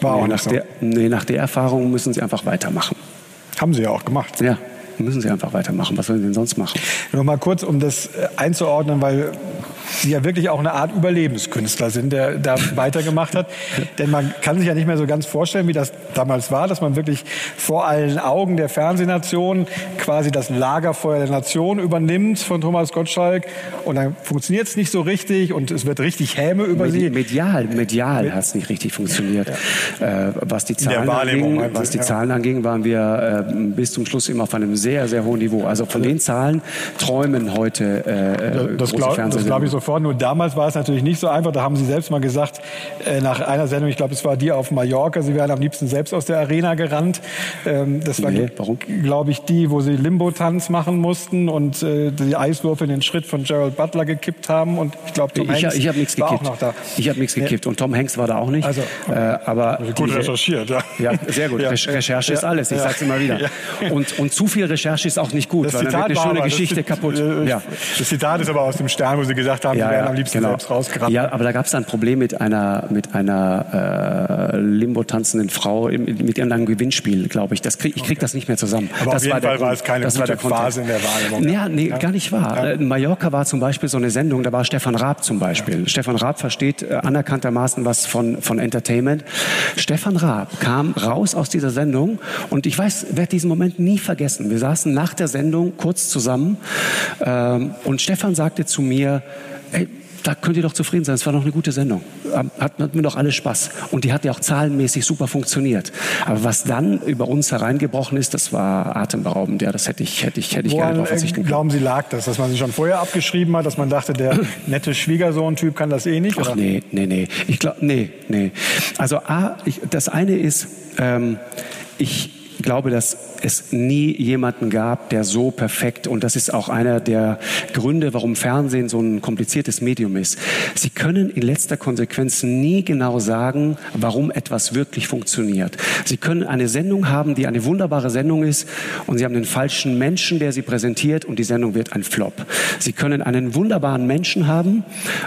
War nee, auch nach, so. der, nee, nach der Erfahrung müssen Sie einfach weitermachen. Haben Sie ja auch gemacht. Ja müssen sie einfach weitermachen. Was sollen sie denn sonst machen? Noch mal kurz, um das einzuordnen, weil Sie ja wirklich auch eine Art Überlebenskünstler sind, der da weitergemacht hat. Denn man kann sich ja nicht mehr so ganz vorstellen, wie das damals war, dass man wirklich vor allen Augen der Fernsehnation quasi das Lagerfeuer der Nation übernimmt von Thomas Gottschalk. Und dann funktioniert es nicht so richtig und es wird richtig Häme über Medi Sie. Medial, medial hat es nicht richtig funktioniert. Ja. Äh, was die Zahlen anging, was die ja. Zahlen anging, waren wir äh, bis zum Schluss immer auf einem sehr sehr, hohen Niveau. Also von den Zahlen träumen heute äh, das, glaub, das glaube ich sofort. Nur damals war es natürlich nicht so einfach. Da haben Sie selbst mal gesagt, äh, nach einer Sendung, ich glaube, es war die auf Mallorca, Sie wären am liebsten selbst aus der Arena gerannt. Ähm, das war, nee, glaube ich, die, wo Sie Limbo-Tanz machen mussten und äh, die Eiswürfel in den Schritt von Gerald Butler gekippt haben. Und ich glaube, Tom ich, Hanks ich habe nichts gekippt. Auch noch da. Ich habe nichts gekippt und Tom Hanks war da auch nicht. Also, äh, aber gut die, recherchiert, ja. Ja, sehr gut. *laughs* Ja. Recherche ist alles. Ich ja. sage es immer wieder. Und, und zu viel Recherche ist auch nicht gut, das weil Zitat dann wird eine schöne Geschichte das, kaputt. Ja. Das Zitat ist aber aus dem Stern, wo Sie gesagt haben, ja, Sie wären am liebsten genau. selbst rausgerannt. Ja, aber da gab es ein Problem mit einer, mit einer äh, Limbo-tanzenden Frau mit irgendeinem Gewinnspiel, glaube ich. Das krieg, ich kriege okay. das nicht mehr zusammen. Aber das auf jeden Fall war es keine das gute Phase in der Wahrnehmung. Ja, nee, ja. gar nicht wahr. Ja. Äh, Mallorca war zum Beispiel so eine Sendung, da war Stefan Raab zum Beispiel. Stefan Raab versteht äh, anerkanntermaßen was von, von Entertainment. Stefan Raab kam raus aus dieser Sendung und ich weiß, werde diesen Moment nie vergessen. Wir saßen nach der Sendung Sendung kurz zusammen. Ähm, und Stefan sagte zu mir, ey, da könnt ihr doch zufrieden sein. Es war doch eine gute Sendung. Hatten, hatten wir doch alle Spaß. Und die hat ja auch zahlenmäßig super funktioniert. Aber was dann über uns hereingebrochen ist, das war atemberaubend. Ja, das hätte ich, hätte ich, hätte ich gerne darauf verzichten können. Glauben Sie, lag das, dass man sich schon vorher abgeschrieben hat, dass man dachte, der *clears throat* nette Schwiegersohn-Typ kann das eh nicht? Ach, nee, nee, nee. Ich glaube, nee, nee. Also, A, ich, das eine ist, ähm, ich, glaube, dass es nie jemanden gab, der so perfekt, und das ist auch einer der Gründe, warum Fernsehen so ein kompliziertes Medium ist. Sie können in letzter Konsequenz nie genau sagen, warum etwas wirklich funktioniert. Sie können eine Sendung haben, die eine wunderbare Sendung ist, und Sie haben den falschen Menschen, der sie präsentiert, und die Sendung wird ein Flop. Sie können einen wunderbaren Menschen haben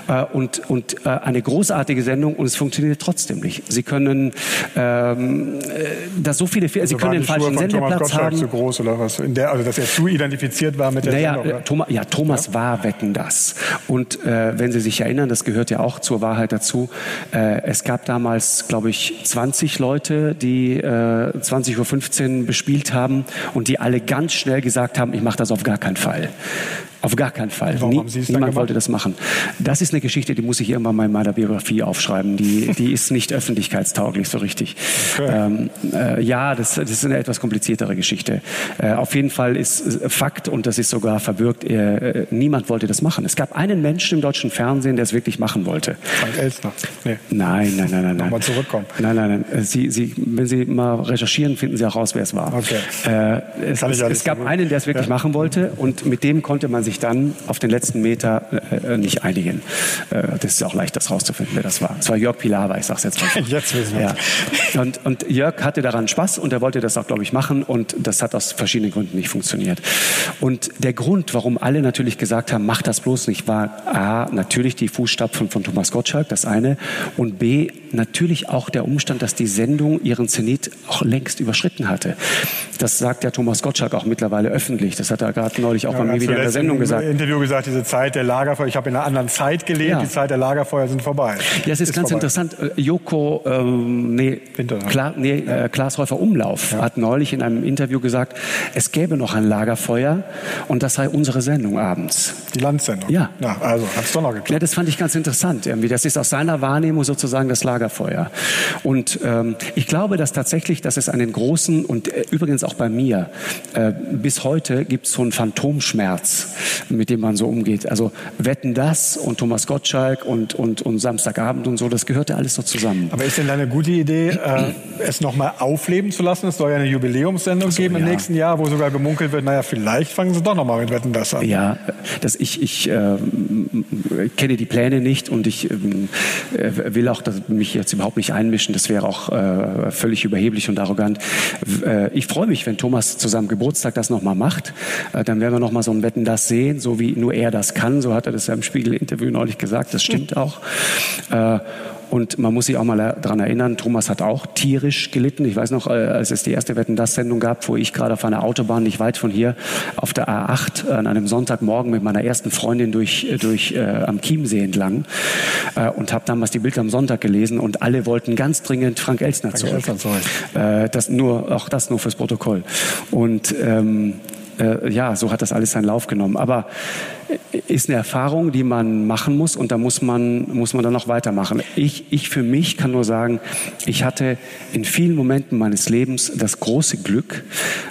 äh, und, und äh, eine großartige Sendung, und es funktioniert trotzdem nicht. Sie können ähm, äh, da so viele, also Sie können den falschen Sendeplatz haben. zu groß oder was? In der, also dass er zu identifiziert war mit der naja, Sendung. Oder? Thomas, ja, Thomas ja. war Wetten das. Und äh, wenn Sie sich erinnern, das gehört ja auch zur Wahrheit dazu. Äh, es gab damals, glaube ich, 20 Leute, die äh, 20.15 Uhr bespielt haben und die alle ganz schnell gesagt haben, ich mache das auf gar keinen Fall. Auf gar keinen Fall. Warum Nie, haben Sie es niemand wollte das machen. Das ist eine Geschichte, die muss ich irgendwann mal in meiner Biografie aufschreiben. Die, die ist nicht öffentlichkeitstauglich so richtig. Okay. Ähm, äh, ja, das, das, ist eine etwas kompliziertere Geschichte. Äh, auf jeden Fall ist Fakt, und das ist sogar verbürgt, äh, niemand wollte das machen. Es gab einen Menschen im deutschen Fernsehen, der es wirklich machen wollte. Frank Elstner. Nee. Nein, nein, nein, nein. Nochmal zurückkommen. Nein, nein, nein. Sie, Sie, wenn Sie mal recherchieren, finden Sie auch raus, wer es war. Okay. Äh, es, es, es, gab einen, der es wirklich ja. machen wollte, und mit dem konnte man sich sich dann auf den letzten Meter äh, äh, nicht einigen. Äh, das ist auch leicht, das rauszufinden, wer das war. Es war Jörg Pilawa, ich sag's jetzt mal. *laughs* Jetzt wissen wir ja. und, und Jörg hatte daran Spaß und er wollte das auch, glaube ich, machen und das hat aus verschiedenen Gründen nicht funktioniert. Und der Grund, warum alle natürlich gesagt haben, mach das bloß nicht, war A, natürlich die Fußstapfen von Thomas Gottschalk, das eine, und B, natürlich auch der Umstand, dass die Sendung ihren Zenit auch längst überschritten hatte. Das sagt ja Thomas Gottschalk auch mittlerweile öffentlich. Das hat er gerade neulich auch ja, bei mir wieder in der Sendung gesagt. Im Interview gesagt, diese Zeit der Lagerfeuer, ich habe in einer anderen Zeit gelebt, ja. die Zeit der Lagerfeuer sind vorbei. Ja, es ist, ist ganz vorbei. interessant. Äh, Joko, ähm, nee, Kla nee ja. äh, Klaas Häufer Umlauf hat neulich in einem Interview gesagt, es gäbe noch ein Lagerfeuer und das sei unsere Sendung abends. Die Landsendung? Ja. ja also hat es doch noch geklappt. Ja, das fand ich ganz interessant. Irgendwie. Das ist aus seiner Wahrnehmung sozusagen das Lagerfeuer. Und ähm, ich glaube, dass tatsächlich, dass es einen großen und äh, übrigens auch bei mir, äh, bis heute gibt es so einen Phantomschmerz mit dem man so umgeht. Also Wetten das und Thomas Gottschalk und, und, und Samstagabend und so, das gehörte alles so zusammen. Aber ist denn eine gute Idee, äh, es nochmal aufleben zu lassen? Es soll ja eine Jubiläumssendung so, geben im ja. nächsten Jahr, wo sogar gemunkelt wird, naja, vielleicht fangen sie doch nochmal mit Wetten das an. Ja, das, ich, ich äh, kenne die Pläne nicht und ich äh, will auch dass mich jetzt überhaupt nicht einmischen. Das wäre auch äh, völlig überheblich und arrogant. Äh, ich freue mich, wenn Thomas zu seinem Geburtstag das nochmal macht. Äh, dann werden wir nochmal so ein Wetten das sehen, so wie nur er das kann. So hat er das ja im Spiegel-Interview neulich gesagt. Das stimmt *laughs* auch. Und man muss sich auch mal daran erinnern, Thomas hat auch tierisch gelitten. Ich weiß noch, äh, als es die erste Wetten das Sendung gab, wo ich gerade auf einer Autobahn nicht weit von hier auf der A8 an einem Sonntagmorgen mit meiner ersten Freundin durch, äh, durch äh, am Chiemsee entlang äh, und habe damals die Bilder am Sonntag gelesen und alle wollten ganz dringend Frank Elstner Frank zurück. Elstner, äh, das nur, auch das nur fürs Protokoll. Und ähm, äh, ja, so hat das alles seinen Lauf genommen. Aber ist eine Erfahrung, die man machen muss und da muss man, muss man dann noch weitermachen. Ich, ich für mich kann nur sagen, ich hatte in vielen Momenten meines Lebens das große Glück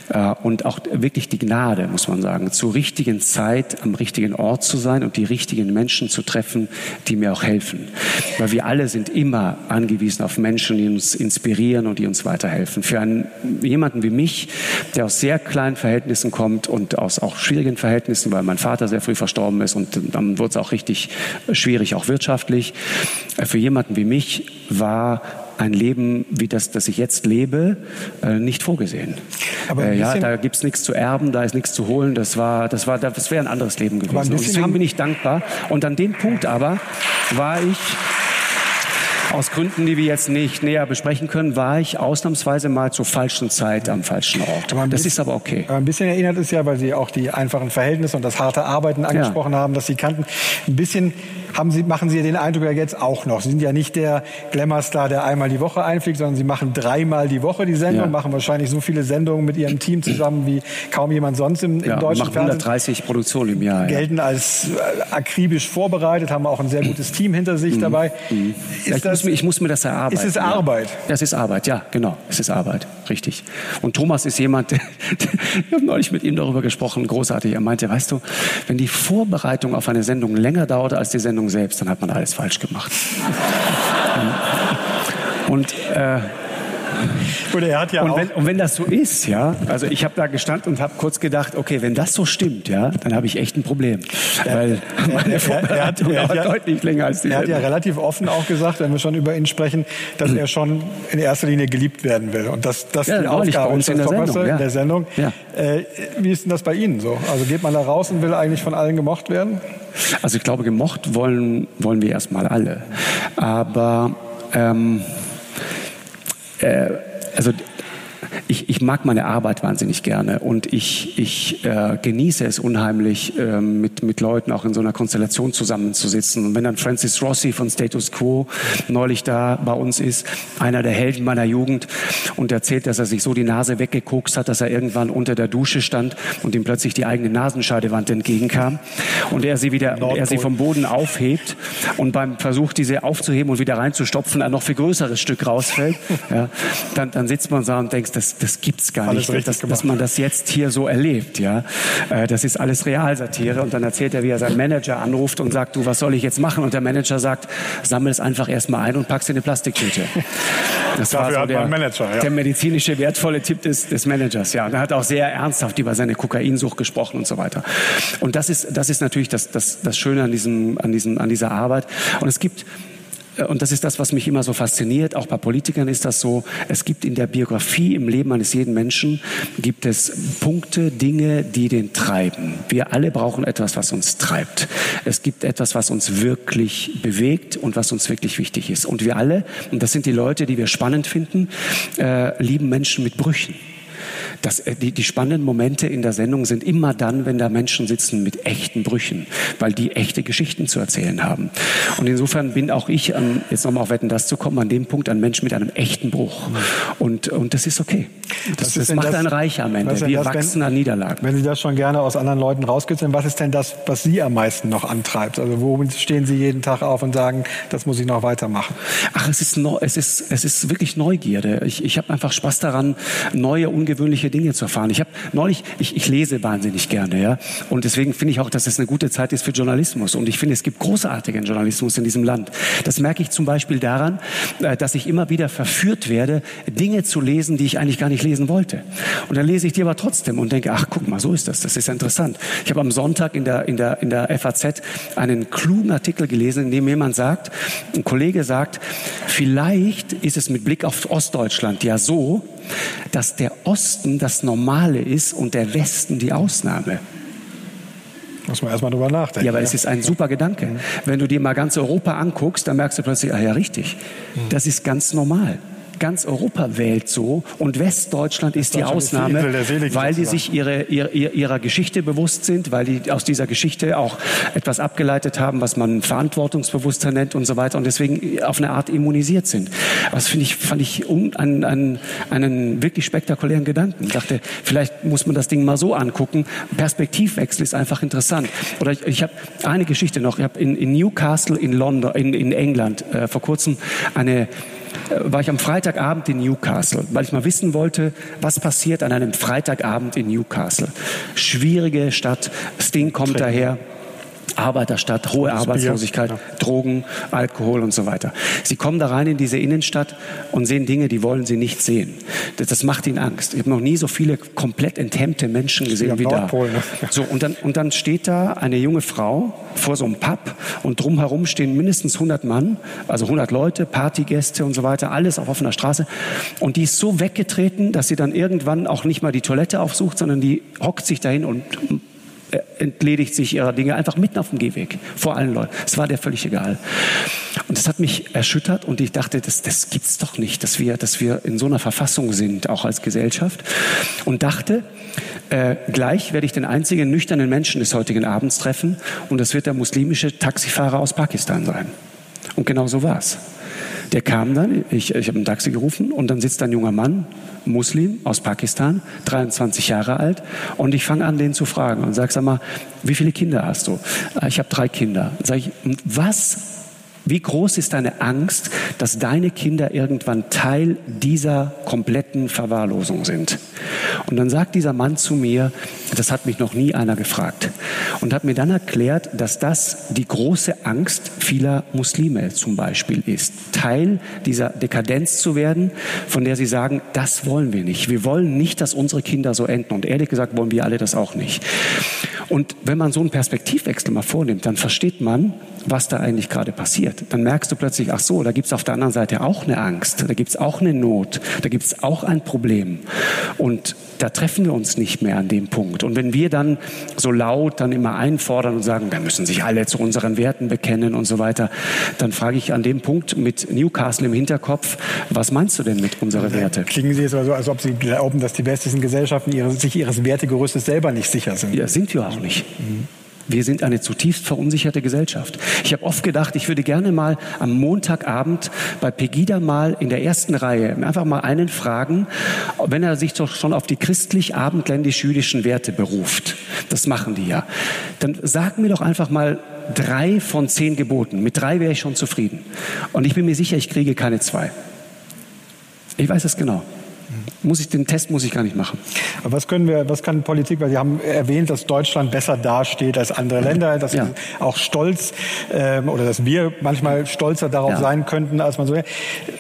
äh, und auch wirklich die Gnade, muss man sagen, zur richtigen Zeit am richtigen Ort zu sein und die richtigen Menschen zu treffen, die mir auch helfen. Weil wir alle sind immer angewiesen auf Menschen, die uns inspirieren und die uns weiterhelfen. Für einen, jemanden wie mich, der aus sehr kleinen Verhältnissen kommt und aus auch schwierigen Verhältnissen, weil mein Vater sehr früh verstorben ist und dann wurde es auch richtig schwierig, auch wirtschaftlich. Äh, für jemanden wie mich war ein Leben wie das, das ich jetzt lebe, äh, nicht vorgesehen. Aber äh, ja, da gibt es nichts zu erben, da ist nichts zu holen. Das war, das war, das wäre ein anderes Leben gewesen. Und deswegen bin ich dankbar. Und an dem Punkt aber war ich aus Gründen, die wir jetzt nicht näher besprechen können, war ich ausnahmsweise mal zur falschen Zeit am falschen Ort. Das bisschen, ist aber okay. Ein bisschen erinnert es ja, weil Sie auch die einfachen Verhältnisse und das harte Arbeiten angesprochen ja. haben, dass Sie kannten. Ein bisschen haben Sie, machen Sie den Eindruck ja jetzt auch noch. Sie sind ja nicht der Glamour-Star, der einmal die Woche einfliegt, sondern Sie machen dreimal die Woche die Sendung, ja. machen wahrscheinlich so viele Sendungen mit Ihrem Team zusammen wie kaum jemand sonst im, im ja, deutschen machen Fernsehen. 130 Produktionen im Jahr. Gelten ja. als äh, akribisch vorbereitet, haben auch ein sehr gutes Team hinter sich mhm. dabei. Mhm. ich, das, muss mir, ich, muss mir, das erarbeiten. Ist es Arbeit? Das ist Arbeit, ja, genau. Es ist Arbeit, richtig. Und Thomas ist jemand, *laughs* der, ich habe neulich mit ihm darüber gesprochen, großartig. Er meinte, weißt du, wenn die Vorbereitung auf eine Sendung länger dauert als die Sendung selbst, dann hat man alles falsch gemacht. *laughs* Und äh, *laughs* Und er hat ja und, wenn, und wenn das so ist, ja, also ich habe da gestanden und habe kurz gedacht, okay, wenn das so stimmt, ja, dann habe ich echt ein Problem. *laughs* Weil meine er, er, er, er deutlich länger als die Er hat ja relativ offen auch gesagt, wenn wir schon über ihn sprechen, dass er schon in erster Linie geliebt werden will. Und dass das ja, die Aufgabe ist, in der Sendung. Ja. In der Sendung. Ja. Äh, wie ist denn das bei Ihnen so? Also geht man da raus und will eigentlich von allen gemocht werden? Also ich glaube, gemocht wollen, wollen wir erstmal alle. Aber ähm, äh, also ich, ich mag meine Arbeit wahnsinnig gerne und ich, ich äh, genieße es unheimlich, äh, mit, mit Leuten auch in so einer Konstellation zusammenzusitzen. Und wenn dann Francis Rossi von Status Quo neulich da bei uns ist, einer der Helden meiner Jugend, und erzählt, dass er sich so die Nase weggekokst hat, dass er irgendwann unter der Dusche stand und ihm plötzlich die eigene Nasenscheidewand entgegenkam und er sie wieder, er sie vom Boden aufhebt und beim Versuch, diese aufzuheben und wieder reinzustopfen, ein noch viel größeres Stück rausfällt, *laughs* ja, dann, dann sitzt man da und denkt, das, das gibt's gar alles nicht, dass, dass, man das jetzt hier so erlebt. Ja, äh, das ist alles Realsatire. Und dann erzählt er, wie er seinen Manager anruft und sagt, du, was soll ich jetzt machen? Und der Manager sagt, sammel es einfach erstmal ein und pack's in eine Plastiktüte. *laughs* Das Dafür war so der, Manager, ja. der medizinische wertvolle Tipp des, des Managers. Ja, und er hat auch sehr ernsthaft über seine Kokainsucht gesprochen und so weiter. Und das ist, das ist natürlich das, das, das Schöne an diesem, an diesem, an dieser Arbeit. Und es gibt und das ist das, was mich immer so fasziniert, auch bei Politikern ist das so, es gibt in der Biografie, im Leben eines jeden Menschen, gibt es Punkte, Dinge, die den treiben. Wir alle brauchen etwas, was uns treibt. Es gibt etwas, was uns wirklich bewegt und was uns wirklich wichtig ist. Und wir alle, und das sind die Leute, die wir spannend finden, äh, lieben Menschen mit Brüchen. Das, äh, die, die spannenden Momente in der Sendung sind immer dann, wenn da Menschen sitzen mit echten Brüchen, weil die echte Geschichten zu erzählen haben. Und insofern bin auch ich, an, jetzt nochmal auf Wetten, das zu kommen, an dem Punkt ein Mensch mit einem echten Bruch. Und, und das ist okay. Das, das macht das, ein Reich am Ende. Wir wachsen wenn, an Niederlagen. Wenn Sie das schon gerne aus anderen Leuten rauskitzeln, was ist denn das, was Sie am meisten noch antreibt? Also womit stehen Sie jeden Tag auf und sagen, das muss ich noch weitermachen? Ach, es ist, es ist, es ist wirklich Neugierde. Ich, ich habe einfach Spaß daran, neue, ungewöhnliche Dinge zu erfahren. Ich habe neulich, ich, ich lese wahnsinnig gerne, ja, und deswegen finde ich auch, dass es eine gute Zeit ist für Journalismus. Und ich finde, es gibt großartigen Journalismus in diesem Land. Das merke ich zum Beispiel daran, äh, dass ich immer wieder verführt werde, Dinge zu lesen, die ich eigentlich gar nicht lesen wollte. Und dann lese ich die aber trotzdem und denke, ach, guck mal, so ist das. Das ist interessant. Ich habe am Sonntag in der in der in der FAZ einen klugen Artikel gelesen, in dem jemand sagt, ein Kollege sagt, vielleicht ist es mit Blick auf Ostdeutschland ja so, dass der Osten das Normale ist und der Westen die Ausnahme. Muss man erstmal drüber nachdenken. Ja, aber ja. es ist ein super Gedanke. Mhm. Wenn du dir mal ganz Europa anguckst, dann merkst du plötzlich, ah ja, richtig. Mhm. Das ist ganz normal ganz Europa wählt so und Westdeutschland ist die Ausnahme, weil die sich ihre, ihre, ihrer Geschichte bewusst sind, weil die aus dieser Geschichte auch etwas abgeleitet haben, was man Verantwortungsbewusstsein nennt und so weiter und deswegen auf eine Art immunisiert sind. Das finde ich, fand ich um, einen, einen, einen wirklich spektakulären Gedanken. Ich dachte, vielleicht muss man das Ding mal so angucken. Perspektivwechsel ist einfach interessant. Oder ich, ich habe eine Geschichte noch. Ich habe in, in Newcastle in London, in, in England äh, vor kurzem eine war ich am Freitagabend in Newcastle, weil ich mal wissen wollte, was passiert an einem Freitagabend in Newcastle. Schwierige Stadt, Sting kommt daher. Arbeiterstadt, hohe Arbeitslosigkeit, ja. Drogen, Alkohol und so weiter. Sie kommen da rein in diese Innenstadt und sehen Dinge, die wollen sie nicht sehen. Das, das macht ihnen Angst. Ich habe noch nie so viele komplett enthemmte Menschen gesehen wie Nordpol, da. Ne? So, und, dann, und dann steht da eine junge Frau vor so einem Pub und drumherum stehen mindestens 100 Mann, also 100 Leute, Partygäste und so weiter, alles auf offener Straße. Und die ist so weggetreten, dass sie dann irgendwann auch nicht mal die Toilette aufsucht, sondern die hockt sich dahin und entledigt sich ihrer Dinge einfach mitten auf dem Gehweg vor allen Leuten. Es war der völlig egal. Und das hat mich erschüttert und ich dachte, das, das gibt's doch nicht, dass wir, dass wir in so einer Verfassung sind, auch als Gesellschaft. Und dachte, äh, gleich werde ich den einzigen nüchternen Menschen des heutigen Abends treffen und das wird der muslimische Taxifahrer aus Pakistan sein. Und genau so war's. Der kam dann, ich, ich habe ein Taxi gerufen und dann sitzt ein junger Mann, Muslim aus Pakistan, 23 Jahre alt und ich fange an, den zu fragen und sage, sag mal, wie viele Kinder hast du? Ah, ich habe drei Kinder. Sag ich, was wie groß ist deine Angst, dass deine Kinder irgendwann Teil dieser kompletten Verwahrlosung sind? Und dann sagt dieser Mann zu mir, das hat mich noch nie einer gefragt. und hat mir dann erklärt, dass das die große Angst vieler Muslime zum Beispiel ist. Teil dieser Dekadenz zu werden, von der sie sagen, das wollen wir nicht. Wir wollen nicht, dass unsere Kinder so enden. Und ehrlich gesagt wollen wir alle das auch nicht. Und wenn man so einen Perspektivwechsel mal vornimmt, dann versteht man, was da eigentlich gerade passiert. Dann merkst du plötzlich, ach so, da gibt es auf der anderen Seite auch eine Angst, da gibt es auch eine Not, da gibt es auch ein Problem. Und da treffen wir uns nicht mehr an dem Punkt. Und wenn wir dann so laut dann immer einfordern und sagen, da müssen sich alle zu unseren Werten bekennen und so weiter, dann frage ich an dem Punkt mit Newcastle im Hinterkopf, was meinst du denn mit unseren Werte? Klingen Sie jetzt so, als ob Sie glauben, dass die westlichen Gesellschaften ihre, sich ihres Wertegerüstes selber nicht sicher sind. Ja, sind wir auch nicht. Mhm. Wir sind eine zutiefst verunsicherte Gesellschaft. Ich habe oft gedacht, ich würde gerne mal am Montagabend bei Pegida mal in der ersten Reihe einfach mal einen fragen, wenn er sich doch schon auf die christlich-abendländisch-jüdischen Werte beruft. Das machen die ja. Dann sag mir doch einfach mal drei von zehn Geboten. Mit drei wäre ich schon zufrieden. Und ich bin mir sicher, ich kriege keine zwei. Ich weiß es genau. Muss ich, den Test muss ich gar nicht machen. Aber was können wir, was kann Politik, weil Sie haben erwähnt, dass Deutschland besser dasteht als andere Länder, dass ja. auch stolz ähm, oder dass wir manchmal stolzer darauf ja. sein könnten, als man so. Ein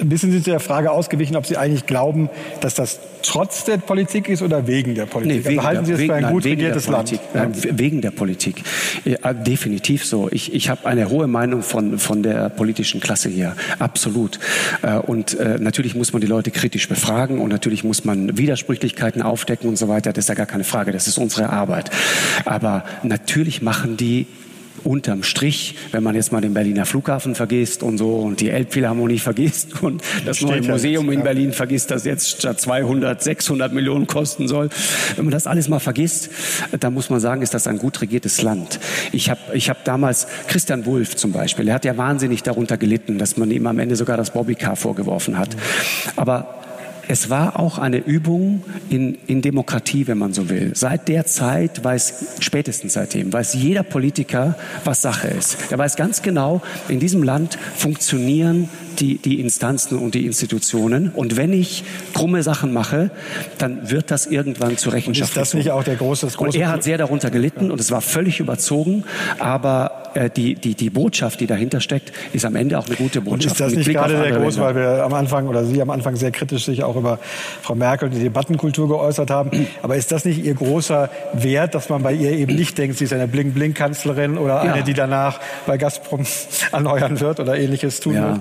bisschen sind Sie der Frage ausgewichen, ob Sie eigentlich glauben, dass das trotz der Politik ist oder wegen der Politik? Nee, also wegen also halten Sie es für ein gut regiertes Land? Nein, wegen der Politik. Ja, definitiv so. Ich, ich habe eine hohe Meinung von, von der politischen Klasse hier. Absolut. Äh, und äh, natürlich muss man die Leute kritisch befragen und natürlich muss man Widersprüchlichkeiten aufdecken und so weiter. Das ist ja gar keine Frage. Das ist unsere Arbeit. Aber natürlich machen die unterm Strich, wenn man jetzt mal den Berliner Flughafen vergisst und so und die Elbphilharmonie vergisst *laughs* und das Steht neue Museum jetzt, in Berlin vergisst, das jetzt statt 200 600 Millionen kosten soll. Wenn man das alles mal vergisst, dann muss man sagen, ist das ein gut regiertes Land. Ich habe ich hab damals Christian Wulff zum Beispiel, er hat ja wahnsinnig darunter gelitten, dass man ihm am Ende sogar das Bobbycar vorgeworfen hat. Aber es war auch eine Übung in, in Demokratie, wenn man so will. Seit der Zeit weiß, spätestens seitdem, weiß jeder Politiker, was Sache ist. Er weiß ganz genau, in diesem Land funktionieren die, die Instanzen und die Institutionen. Und wenn ich krumme Sachen mache, dann wird das irgendwann zur Rechenschaft. Und ist das nicht auch der große, das große Und er hat sehr darunter gelitten und es war völlig überzogen. Aber äh, die, die, die Botschaft, die dahinter steckt, ist am Ende auch eine gute Botschaft. Und ist das nicht gerade der groß, weil wir am Anfang oder Sie am Anfang sehr kritisch sich auch über Frau Merkel und die Debattenkultur geäußert haben. *clears throat* Aber ist das nicht Ihr großer Wert, dass man bei ihr eben nicht denkt, sie ist eine Bling-Bling-Kanzlerin oder ja. eine, die danach bei Gazprom *laughs* erneuern wird oder ähnliches tun ja. wird?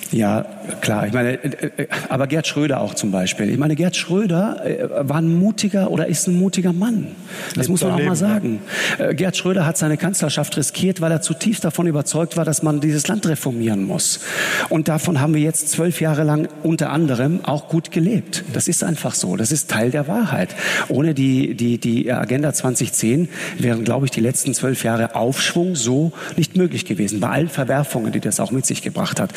Ja, klar. Ich meine, äh, äh, aber Gerd Schröder auch zum Beispiel. Ich meine, Gerd Schröder äh, war ein mutiger oder ist ein mutiger Mann. Das muss man auch mal sagen. Gerd Schröder hat seine Kanzlerschaft riskiert, weil er zutiefst davon überzeugt war, dass man dieses Land reformieren muss. Und davon haben wir jetzt zwölf Jahre lang unter anderem auch gut gelebt. Das ist einfach so. Das ist Teil der Wahrheit. Ohne die, die, die Agenda 2010 wären, glaube ich, die letzten zwölf Jahre Aufschwung so nicht möglich gewesen. Bei allen Verwerfungen, die das auch mit sich gebracht hat.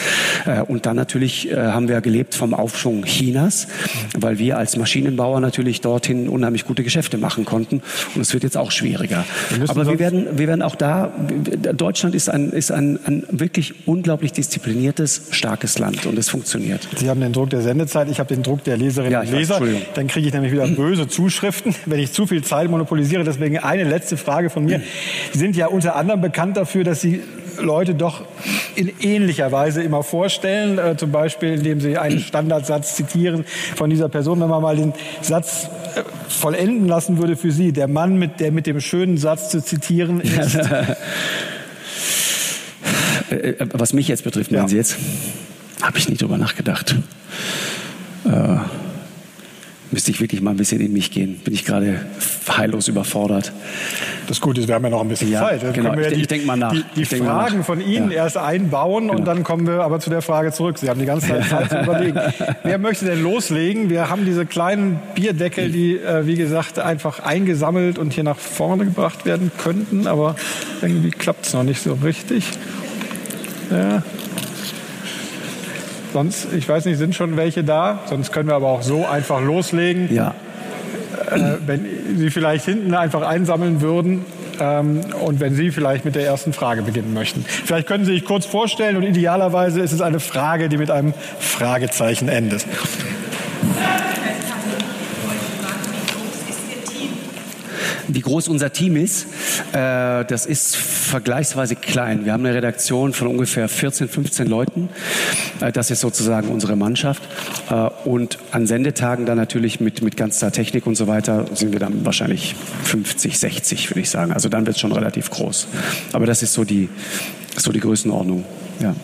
Und dann natürlich äh, haben wir gelebt vom Aufschwung Chinas, weil wir als Maschinenbauer natürlich dorthin unheimlich gute Geschäfte machen konnten. Und es wird jetzt auch schwieriger. Wir Aber wir werden, wir werden auch da, Deutschland ist ein, ist ein, ein wirklich unglaublich diszipliniertes, starkes Land und es funktioniert. Sie haben den Druck der Sendezeit, ich habe den Druck der Leserinnen ja, und Leser. Dann kriege ich nämlich wieder *clears throat* böse Zuschriften, wenn ich zu viel Zeit monopolisiere. Deswegen eine letzte Frage von mir. Sie sind ja unter anderem bekannt dafür, dass Sie Leute doch in ähnlicher Weise immer vorstellen, äh, zum Beispiel indem sie einen Standardsatz zitieren von dieser Person. Wenn man mal den Satz äh, vollenden lassen würde für Sie, der Mann, mit, der mit dem schönen Satz zu zitieren ist. Äh, äh, was mich jetzt betrifft, meinen ja. Sie jetzt? Habe ich nicht drüber nachgedacht. Äh, müsste ich wirklich mal ein bisschen in mich gehen. Bin ich gerade heillos überfordert. Das Gute ist, wir haben ja noch ein bisschen ja, Zeit. Dann genau. ich, die, ich denke mal nach. Die, die Fragen von Ihnen ja. erst einbauen genau. und dann kommen wir aber zu der Frage zurück. Sie haben die ganze Zeit *laughs* Zeit zu überlegen. Wer möchte denn loslegen? Wir haben diese kleinen Bierdeckel, die, äh, wie gesagt, einfach eingesammelt und hier nach vorne gebracht werden könnten, aber irgendwie klappt es noch nicht so richtig. Ja. Sonst, ich weiß nicht, sind schon welche da? Sonst können wir aber auch so einfach loslegen. Ja. Äh, wenn Sie vielleicht hinten einfach einsammeln würden ähm, und wenn Sie vielleicht mit der ersten Frage beginnen möchten. Vielleicht können Sie sich kurz vorstellen und idealerweise ist es eine Frage, die mit einem Fragezeichen endet. Wie groß unser Team ist, äh, das ist vergleichsweise klein. Wir haben eine Redaktion von ungefähr 14, 15 Leuten. Äh, das ist sozusagen unsere Mannschaft. Äh, und an Sendetagen dann natürlich mit, mit ganzer Technik und so weiter sind wir dann wahrscheinlich 50, 60, würde ich sagen. Also dann wird es schon relativ groß. Aber das ist so die, so die Größenordnung. Ja.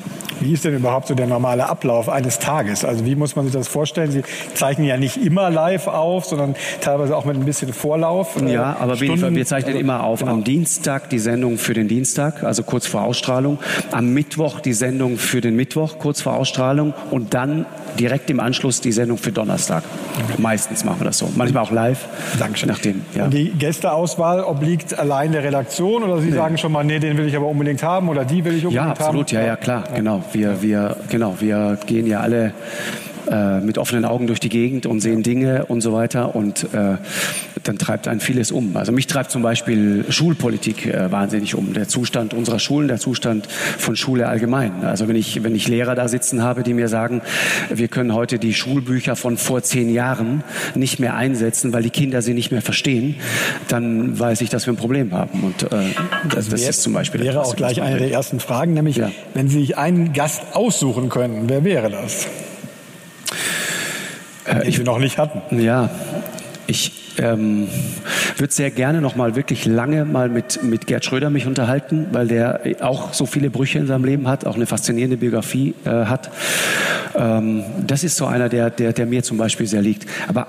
Wie ist denn überhaupt so der normale Ablauf eines Tages? Also wie muss man sich das vorstellen? Sie zeichnen ja nicht immer live auf, sondern teilweise auch mit ein bisschen Vorlauf. Äh, ja, aber Stunden, wir zeichnen also, immer auf. Genau. Am Dienstag die Sendung für den Dienstag, also kurz vor Ausstrahlung. Am Mittwoch die Sendung für den Mittwoch, kurz vor Ausstrahlung. Und dann direkt im Anschluss die Sendung für Donnerstag. Okay. Meistens machen wir das so. Manchmal auch live. Dankeschön. Nachdem, ja. Und die Gästeauswahl obliegt allein der Redaktion oder Sie nee. sagen schon mal, nee, den will ich aber unbedingt haben oder die will ich unbedingt haben? Ja, absolut. Haben? Ja, ja, klar. Ja. Genau. Wir, wir, genau. Wir gehen ja alle äh, mit offenen Augen durch die Gegend und sehen Dinge und so weiter. Und äh, dann treibt einen vieles um. Also mich treibt zum Beispiel Schulpolitik äh, wahnsinnig um. Der Zustand unserer Schulen, der Zustand von Schule allgemein. Also wenn ich, wenn ich Lehrer da sitzen habe, die mir sagen, wir können heute die Schulbücher von vor zehn Jahren nicht mehr einsetzen, weil die Kinder sie nicht mehr verstehen, dann weiß ich, dass wir ein Problem haben. Und äh, das, das wäre, ist zum Beispiel. Wäre auch gleich eine der ersten Fragen, nämlich ja. wenn Sie sich einen Gast aussuchen können, wer wäre das? Äh, ich, Sie noch nicht hatten. Ja, ich ähm, würde sehr gerne noch mal wirklich lange mal mit, mit Gerd Schröder mich unterhalten, weil der auch so viele Brüche in seinem Leben hat, auch eine faszinierende Biografie äh, hat. Ähm, das ist so einer, der, der, der mir zum Beispiel sehr liegt. Aber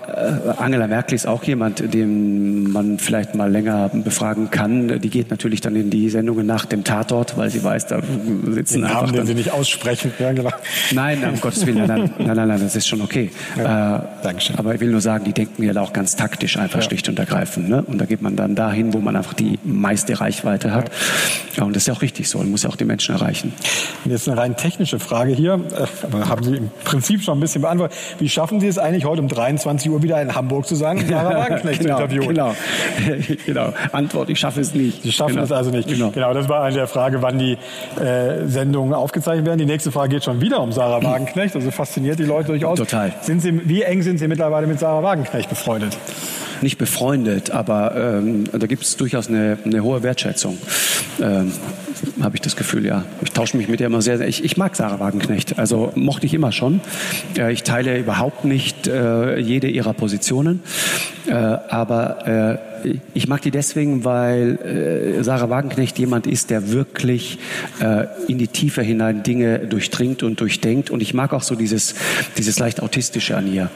äh, Angela Merkel ist auch jemand, den man vielleicht mal länger befragen kann. Die geht natürlich dann in die Sendungen nach dem Tatort, weil sie weiß, da sitzen den einfach... Namen, den Sie nicht aussprechen. Ja, genau. Nein, um Gottes Willen, nein, nein, nein, nein, das ist schon okay. Ja, äh, Dankeschön. Aber ich will nur sagen, die denken ja auch ganz taktisch einfach ja. schlicht und ergreifend. Ne? Und da geht man dann dahin, wo man einfach die meiste Reichweite hat. Ja. Und das ist ja auch richtig so. Man muss ja auch die Menschen erreichen. Und jetzt eine rein technische Frage hier. Äh, aber haben Sie im Prinzip schon ein bisschen beantwortet. Wie schaffen Sie es eigentlich, heute um 23 Uhr wieder in Hamburg zu sein, Sarah *laughs* Wagenknecht genau, zu interviewen? Genau. *laughs* genau. Antwort, ich schaffe es nicht. Sie schaffen genau. es also nicht. Genau. genau, das war eine der Frage, wann die äh, Sendungen aufgezeichnet werden. Die nächste Frage geht schon wieder um Sarah *clears throat* Wagenknecht. Also fasziniert die Leute durchaus. Total. Sind Sie, wie eng sind Sie mittlerweile mit Sarah Wagenknecht befreundet? Nicht befreundet, aber ähm, da gibt es durchaus eine, eine, hohe Wertschätzung. Ähm, habe ich das Gefühl, ja. Ich tausche mich mit ihr immer sehr, sehr. Ich, ich mag Sarah Wagenknecht, also mochte ich immer schon. Äh, ich teile überhaupt nicht äh, jede ihrer Positionen, äh, aber äh, ich mag die deswegen, weil äh, Sarah Wagenknecht jemand ist, der wirklich äh, in die Tiefe hinein Dinge durchdringt und durchdenkt. Und ich mag auch so dieses, dieses leicht autistische an ihr.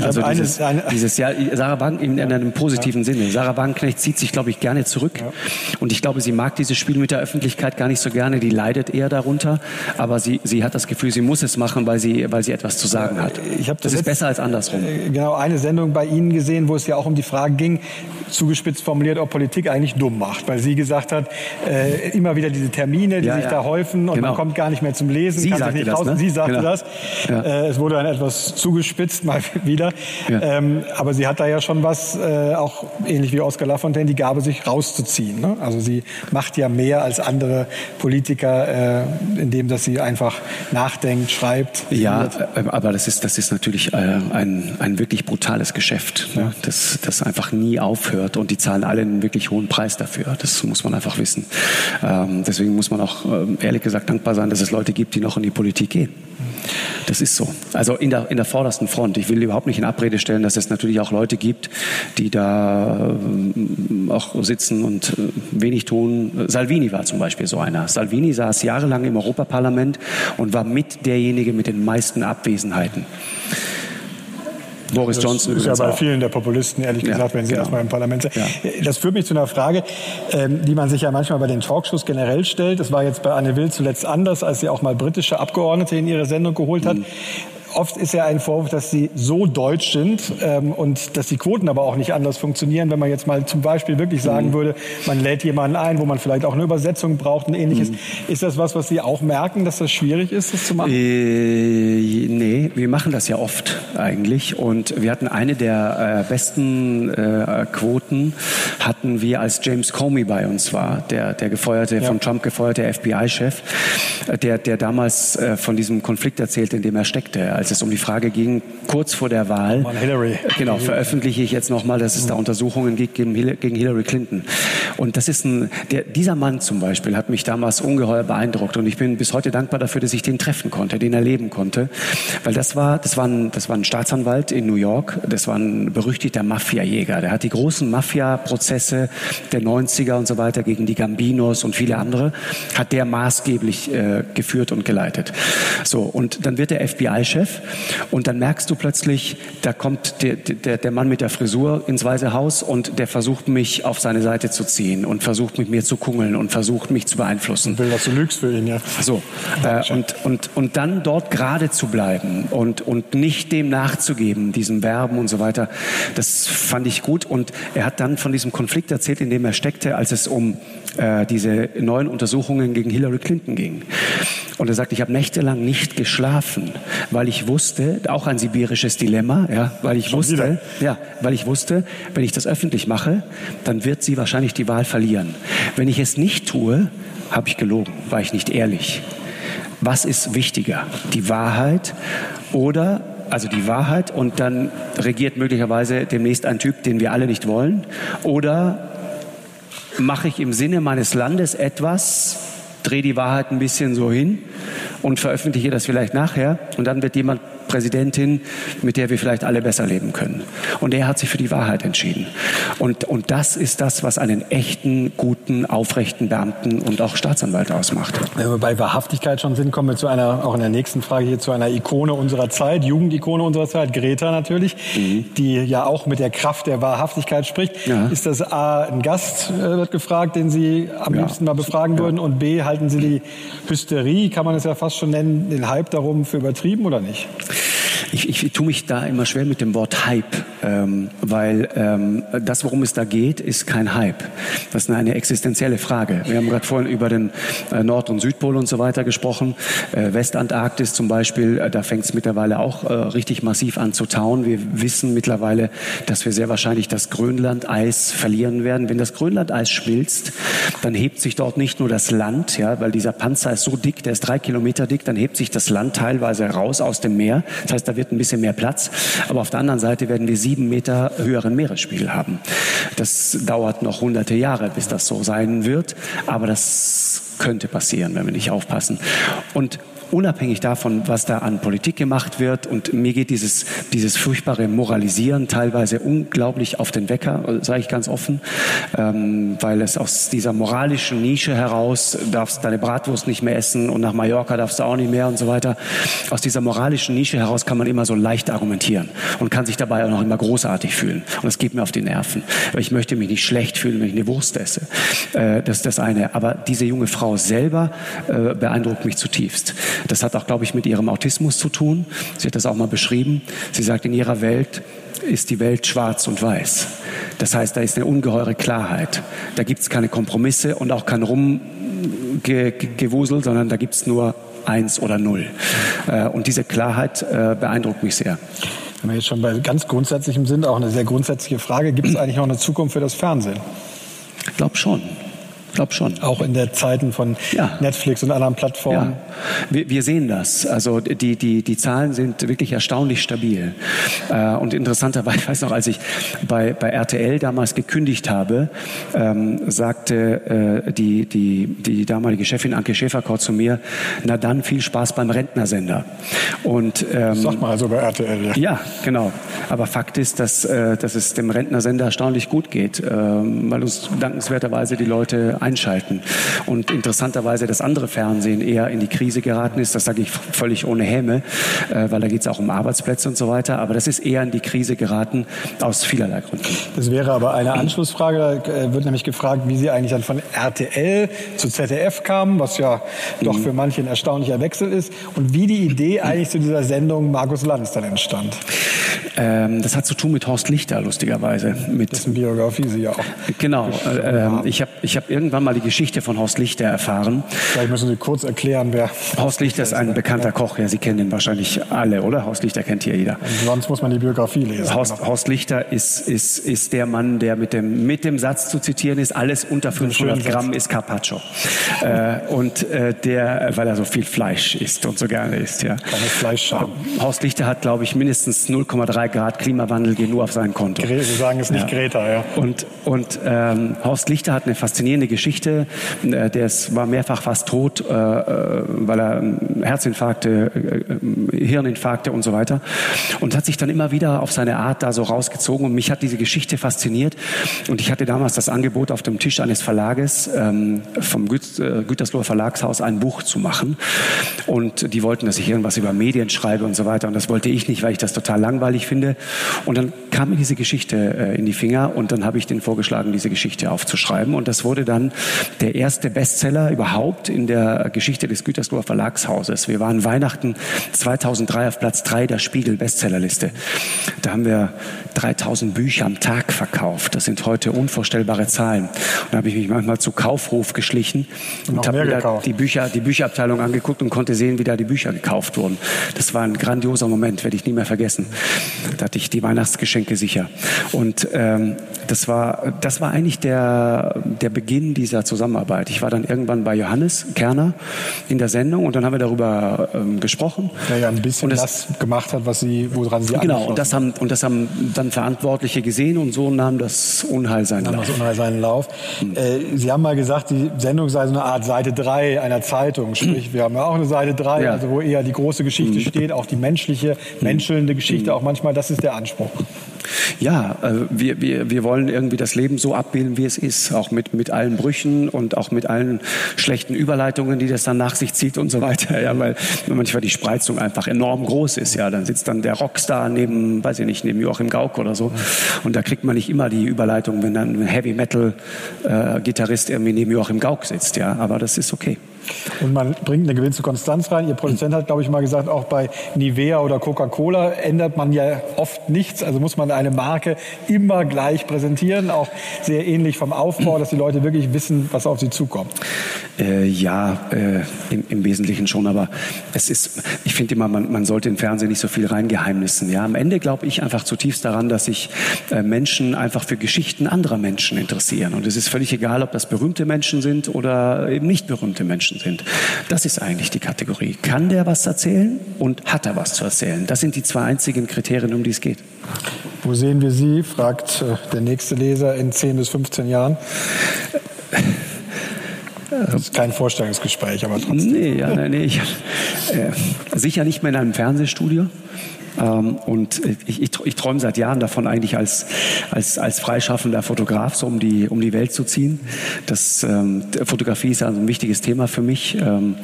Also eine, dieses, eine, dieses, ja, Sarah Wagenknecht in, in einem positiven ja. Sinne. Sarah Wagenknecht zieht sich, glaube ich, gerne zurück. Ja. Und ich glaube, sie mag dieses Spiel mit der Öffentlichkeit gar nicht so gerne. Die leidet eher darunter. Aber sie, sie hat das Gefühl, sie muss es machen, weil sie, weil sie etwas zu sagen hat. Ich das, das ist besser als andersrum. Äh, genau, eine Sendung bei Ihnen gesehen, wo es ja auch um die Frage ging, zugespitzt formuliert, ob Politik eigentlich dumm macht, weil sie gesagt hat, äh, immer wieder diese Termine, die ja, sich ja. da häufen und genau. man kommt gar nicht mehr zum Lesen, sie kann sich nicht das, raus. Ne? Sie sagte genau. das. Ja. Äh, es wurde dann etwas zugespitzt *laughs* mal wieder. Ähm, aber sie hat da ja schon was, äh, auch ähnlich wie Oskar Lafontaine, die Gabe, sich rauszuziehen. Ne? Also sie macht ja mehr als andere Politiker, äh, indem dass sie einfach nachdenkt, schreibt. Ja, äh, aber das ist, das ist natürlich äh, ein, ein wirklich brutales Geschäft, ne? das, das einfach nie aufhört und die zahlen alle einen wirklich hohen Preis dafür. Das muss man einfach wissen. Ähm, deswegen muss man auch ähm, ehrlich gesagt dankbar sein, dass es Leute gibt, die noch in die Politik gehen. Das ist so. Also in der, in der vordersten Front. Ich will überhaupt nicht in Abrede stellen, dass es natürlich auch Leute gibt, die da äh, auch sitzen und äh, wenig tun. Salvini war zum Beispiel so einer. Salvini saß jahrelang im Europaparlament und war mit derjenige mit den meisten Abwesenheiten. Boris Johnson. Das ist ja bei vielen der Populisten, ehrlich gesagt, ja, wenn sie genau. erstmal im Parlament sind. Ja. Das führt mich zu einer Frage, ähm, die man sich ja manchmal bei den Talkshows generell stellt. Das war jetzt bei Anne Will zuletzt anders, als sie auch mal britische Abgeordnete in ihre Sendung geholt hat. Mhm oft ist ja ein Vorwurf, dass sie so deutsch sind ähm, und dass die Quoten aber auch nicht anders funktionieren. Wenn man jetzt mal zum Beispiel wirklich sagen mhm. würde, man lädt jemanden ein, wo man vielleicht auch eine Übersetzung braucht und ähnliches. Mhm. Ist das was, was Sie auch merken, dass das schwierig ist, das zu machen? Äh, nee, wir machen das ja oft eigentlich. Und wir hatten eine der äh, besten äh, Quoten, hatten wir, als James Comey bei uns war, der, der gefeuerte, ja. von Trump gefeuerte FBI-Chef, äh, der, der damals äh, von diesem Konflikt erzählte, in dem er steckte als es um die Frage ging, kurz vor der Wahl, Hillary. genau, veröffentliche ich jetzt nochmal, dass es da Untersuchungen gibt gegen Hillary Clinton. Und das ist ein, der, dieser Mann zum Beispiel hat mich damals ungeheuer beeindruckt und ich bin bis heute dankbar dafür, dass ich den treffen konnte, den erleben konnte, weil das war, das war ein, das war ein Staatsanwalt in New York, das war ein berüchtigter Mafiajäger, der hat die großen Mafia-Prozesse der 90er und so weiter gegen die Gambinos und viele andere, hat der maßgeblich äh, geführt und geleitet. So, und dann wird der FBI-Chef und dann merkst du plötzlich, da kommt der, der, der Mann mit der Frisur ins Weiße Haus und der versucht mich auf seine Seite zu ziehen und versucht mit mir zu kungeln und versucht mich zu beeinflussen. Ich will, dass du lügst für ihn, ja. So, äh, und, und, und dann dort gerade zu bleiben und, und nicht dem nachzugeben, diesem Verben und so weiter, das fand ich gut. Und er hat dann von diesem Konflikt erzählt, in dem er steckte, als es um äh, diese neuen Untersuchungen gegen Hillary Clinton ging. Und er sagt, ich habe nächtelang nicht geschlafen, weil ich wusste, auch ein sibirisches Dilemma, ja, weil ich wusste, ja, weil ich wusste, wenn ich das öffentlich mache, dann wird sie wahrscheinlich die Wahl verlieren. Wenn ich es nicht tue, habe ich gelogen, war ich nicht ehrlich. Was ist wichtiger? Die Wahrheit oder also die Wahrheit und dann regiert möglicherweise demnächst ein Typ, den wir alle nicht wollen? Oder mache ich im Sinne meines Landes etwas, drehe die Wahrheit ein bisschen so hin und veröffentliche das vielleicht nachher und dann wird jemand Präsidentin, mit der wir vielleicht alle besser leben können. Und er hat sich für die Wahrheit entschieden. Und, und das ist das, was einen echten, guten, aufrechten Beamten und auch Staatsanwalt ausmacht. Wenn wir bei Wahrhaftigkeit schon sind, kommen wir zu einer, auch in der nächsten Frage hier zu einer Ikone unserer Zeit, Jugendikone unserer Zeit, Greta natürlich, mhm. die ja auch mit der Kraft der Wahrhaftigkeit spricht. Ja. Ist das A, ein Gast, äh, wird gefragt, den Sie am ja. liebsten mal befragen würden? Und B, halten Sie die Hysterie, kann man es ja fast schon nennen, den Hype darum für übertrieben oder nicht? Ich, ich tue mich da immer schwer mit dem Wort Hype, ähm, weil ähm, das, worum es da geht, ist kein Hype. Das ist eine existenzielle Frage. Wir haben gerade vorhin über den äh, Nord- und Südpol und so weiter gesprochen. Äh, Westantarktis zum Beispiel, äh, da fängt es mittlerweile auch äh, richtig massiv an zu tauen. Wir wissen mittlerweile, dass wir sehr wahrscheinlich das Grönlandeis verlieren werden. Wenn das Grönlandeis schmilzt, dann hebt sich dort nicht nur das Land, ja, weil dieser Panzer ist so dick, der ist drei Kilometer dick, dann hebt sich das Land teilweise raus aus dem Meer. Das heißt, da wird ein bisschen mehr Platz. Aber auf der anderen Seite werden wir sieben Meter höheren Meeresspiegel haben. Das dauert noch hunderte Jahre, bis das so sein wird. Aber das könnte passieren, wenn wir nicht aufpassen. Und unabhängig davon, was da an Politik gemacht wird. Und mir geht dieses, dieses furchtbare Moralisieren teilweise unglaublich auf den Wecker, sage ich ganz offen, ähm, weil es aus dieser moralischen Nische heraus, darfst deine Bratwurst nicht mehr essen und nach Mallorca darfst du auch nicht mehr und so weiter. Aus dieser moralischen Nische heraus kann man immer so leicht argumentieren und kann sich dabei auch noch immer großartig fühlen. Und das geht mir auf die Nerven. Ich möchte mich nicht schlecht fühlen, wenn ich eine Wurst esse. Äh, das ist das eine. Aber diese junge Frau selber äh, beeindruckt mich zutiefst. Das hat auch, glaube ich, mit ihrem Autismus zu tun. Sie hat das auch mal beschrieben. Sie sagt, in ihrer Welt ist die Welt schwarz und weiß. Das heißt, da ist eine ungeheure Klarheit. Da gibt es keine Kompromisse und auch kein Rumgewusel, sondern da gibt es nur eins oder null. Äh, und diese Klarheit äh, beeindruckt mich sehr. Wenn wir jetzt schon bei ganz grundsätzlichem sind, auch eine sehr grundsätzliche Frage, gibt es *clears throat* eigentlich noch eine Zukunft für das Fernsehen? Ich glaube schon glaube schon. Auch in der Zeiten von ja. Netflix und anderen Plattformen. Ja. Wir, wir, sehen das. Also die, die, die Zahlen sind wirklich erstaunlich stabil. Äh, und interessanterweise, ich *laughs* weiß noch, als ich bei, bei RTL damals gekündigt habe, ähm, sagte äh, die, die, die damalige Chefin Anke Schäferkort zu mir, na dann viel Spaß beim Rentnersender. Und, ähm, Sag mal also bei RTL. Ja. ja, genau. Aber Fakt ist, dass, äh, dass es dem Rentnersender erstaunlich gut geht, ähm, weil uns dankenswerterweise die Leute einschalten. Und interessanterweise das andere Fernsehen eher in die Krise geraten ist, das sage ich völlig ohne Häme, äh, weil da geht es auch um Arbeitsplätze und so weiter. Aber das ist eher in die Krise geraten aus vielerlei Gründen. Das wäre aber eine Anschlussfrage. Da äh, wird nämlich gefragt, wie Sie eigentlich dann von RTL zu ZDF kamen, was ja doch für manche ein erstaunlicher Wechsel ist, und wie die Idee eigentlich zu dieser Sendung Markus Lanz dann entstand. Ähm, das hat zu tun mit Horst Lichter, lustigerweise. Mit, das ist eine Biografie, Sie ja auch. Genau. Äh, ich habe ich hab irgendwann irgendwann mal die Geschichte von Horst Lichter erfahren. Vielleicht müssen Sie kurz erklären, wer. Horst Lichter ist ein bekannter Koch. Ja, Sie kennen ihn wahrscheinlich alle, oder? Horst Lichter kennt hier jeder. Und sonst muss man die Biografie lesen. Horst, Horst Lichter ist, ist, ist der Mann, der mit dem, mit dem Satz zu zitieren ist, alles unter 500 Gramm ist Carpaccio. äh, und äh, der, weil er so viel Fleisch isst und so gerne isst, ja. Keine Fleischscham. Horst Lichter hat, glaube ich, mindestens 0,3 Grad Klimawandel gehen nur auf sein Konto. Sie sagen es nicht Ja. Greta, ja. Und, und ähm, Horst Lichter hat eine faszinierende Geschichte. Äh, der ist, war mehrfach fast tot, äh, äh, weil er Herzinfarkte, äh, äh, Hirninfarkte und so weiter. Und hat sich dann immer wieder auf seine Art da so rausgezogen. Und mich hat diese Geschichte fasziniert. Und ich hatte damals das Angebot auf dem Tisch eines Verlages, ähm, vom Güt äh, Gütersloher Verlagshaus, ein Buch zu machen. Und die wollten, dass ich irgendwas über Medien schreibe und so weiter. Und das wollte ich nicht, weil ich das total langweilig finde. Und dann kam mir diese Geschichte in die Finger und dann habe ich denen vorgeschlagen, diese Geschichte aufzuschreiben. Und das wurde dann der erste Bestseller überhaupt in der Geschichte des Gütersloher Verlagshauses. Wir waren Weihnachten 2003 auf Platz drei der Spiegel Bestsellerliste. Da haben wir 3000 Bücher am Tag verkauft. Das sind heute unvorstellbare Zahlen. Und da habe ich mich manchmal zu Kaufhof geschlichen und, noch habe mir gekauft. die Bücher, die Bücherabteilung angeguckt und konnte sehen, wie da die Bücher gekauft wurden. Das war ein grandioser Moment, werde ich nie mehr vergessen. Da hatte ich die Weihnachtsgeschenke sicher. Und ähm, das war, das war eigentlich der, der Beginn dieser Zusammenarbeit. Ich war dann irgendwann bei Johannes Kerner in der Sendung und dann haben wir darüber ähm, gesprochen. Der ja ein bisschen Und das, gemacht hat, was Sie, woran Sie Genau, und das haben, und das haben dann Verantwortliche gesehen und so nahm das Unheil seinen nahm Lauf. das unheil seinen Lauf. Äh, Sie haben mal gesagt, die Sendung sei so eine Art Seite 3 einer Zeitung. Sprich, wir haben ja auch eine Seite 3, Ja. also wo eher die große Geschichte steht, auch die menschliche, menschelnde Geschichte auch manchmal. Das ist der Anspruch. Ja, äh, wir, wir, wir wollen irgendwie das Leben so abbilden, wie es ist, auch mit, mit allen Brüchen und auch mit allen schlechten Überleitungen, die das dann nach sich zieht und so weiter. Ja, weil manchmal die Spreizung einfach enorm groß ist. Ja, dann sitzt dann der Rockstar neben, weiß ich nicht, neben Joachim Gauck oder so. Und da kriegt man nicht immer die Überleitung, wenn dann ein Heavy Metal äh, irgendwie neben Joachim Gauck sitzt. Ja, aber das ist okay. Und man bringt eine gewisse Konstanz rein. Ihr Produzent hat, glaube ich, mal gesagt, auch bei Nivea oder Coca-Cola ändert man ja oft nichts. Also muss man eine Marke immer gleich präsentieren, auch sehr ähnlich vom Aufbau, dass die Leute wirklich wissen, was auf sie zukommt. Äh, ja, äh, im, im Wesentlichen schon, aber es ist, ich finde immer, man, man sollte im Fernsehen nicht so viel reingeheimnissen. Ja, am Ende glaube ich einfach zutiefst daran, dass sich äh, Menschen einfach für Geschichten anderer Menschen interessieren. Und es ist völlig egal, ob das berühmte Menschen sind oder eben nicht berühmte Menschen sind. Das ist eigentlich die Kategorie. Kann der was erzählen und hat er was zu erzählen? Das sind die zwei einzigen Kriterien, um die es geht. Wo sehen wir Sie, fragt äh, der nächste Leser, in 10 bis 15 Jahren? Das ist kein Vorstellungsgespräch, aber trotzdem. Nee, ja, nee ich, äh, sicher nicht mehr in einem Fernsehstudio. Ähm, und ich, ich, ich träume seit Jahren davon, eigentlich als, als, als freischaffender Fotograf so um die, um die Welt zu ziehen. Das, ähm, Fotografie ist also ein wichtiges Thema für mich ähm,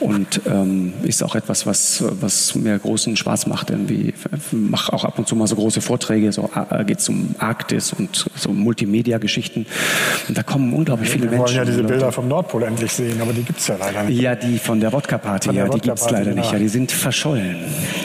und ähm, ist auch etwas, was, was mir großen Spaß macht. Irgendwie. Ich mache auch ab und zu mal so große Vorträge, so äh, geht es um Arktis und so Multimedia-Geschichten. Und da kommen unglaublich viele Wir Menschen. wollen ja diese. Bilder vom Nordpol endlich sehen, aber die gibt es ja leider nicht. Ja, die von der Wodka-Party, ja, die gibt's Wodka-Party, leider nicht. Ja, die sind verschollen.